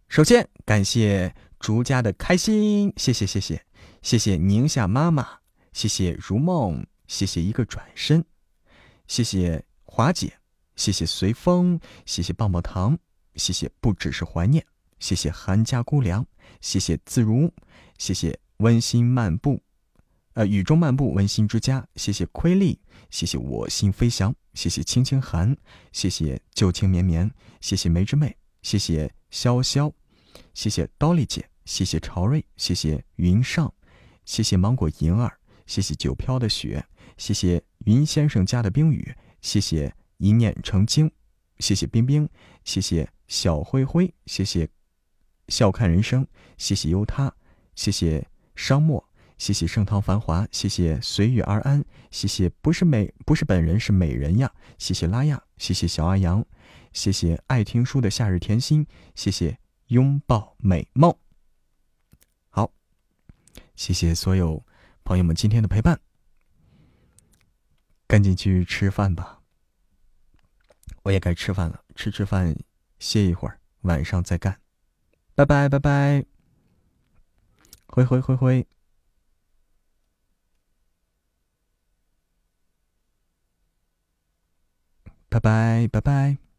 首先感谢竹家的开心，谢谢谢谢谢谢宁夏妈妈，谢谢如梦，谢谢一个转身，谢谢华姐，谢谢随风，谢谢棒棒糖，谢谢不只是怀念，谢谢韩家姑娘，谢谢自如，谢谢温馨漫步，呃雨中漫步温馨之家，谢谢亏力，谢谢我心飞翔，谢谢青青寒，谢谢旧情绵绵，谢谢梅之妹，谢谢潇潇。谢谢刀丽姐，谢谢朝瑞，谢谢云上，谢谢芒果银儿，谢谢九飘的雪，谢谢云先生家的冰雨，谢谢一念成精，谢谢冰冰，谢谢小灰灰，谢谢笑看人生，谢谢忧他，谢谢商墨，谢谢盛唐繁华，谢谢随遇而安，谢谢不是美不是本人是美人呀，谢谢拉亚，谢谢小阿阳，谢谢爱听书的夏日甜心，谢谢。拥抱美梦。好，谢谢所有朋友们今天的陪伴。赶紧去吃饭吧，我也该吃饭了。吃吃饭，歇一会儿，晚上再干。拜拜拜拜，挥挥挥挥，拜拜拜拜。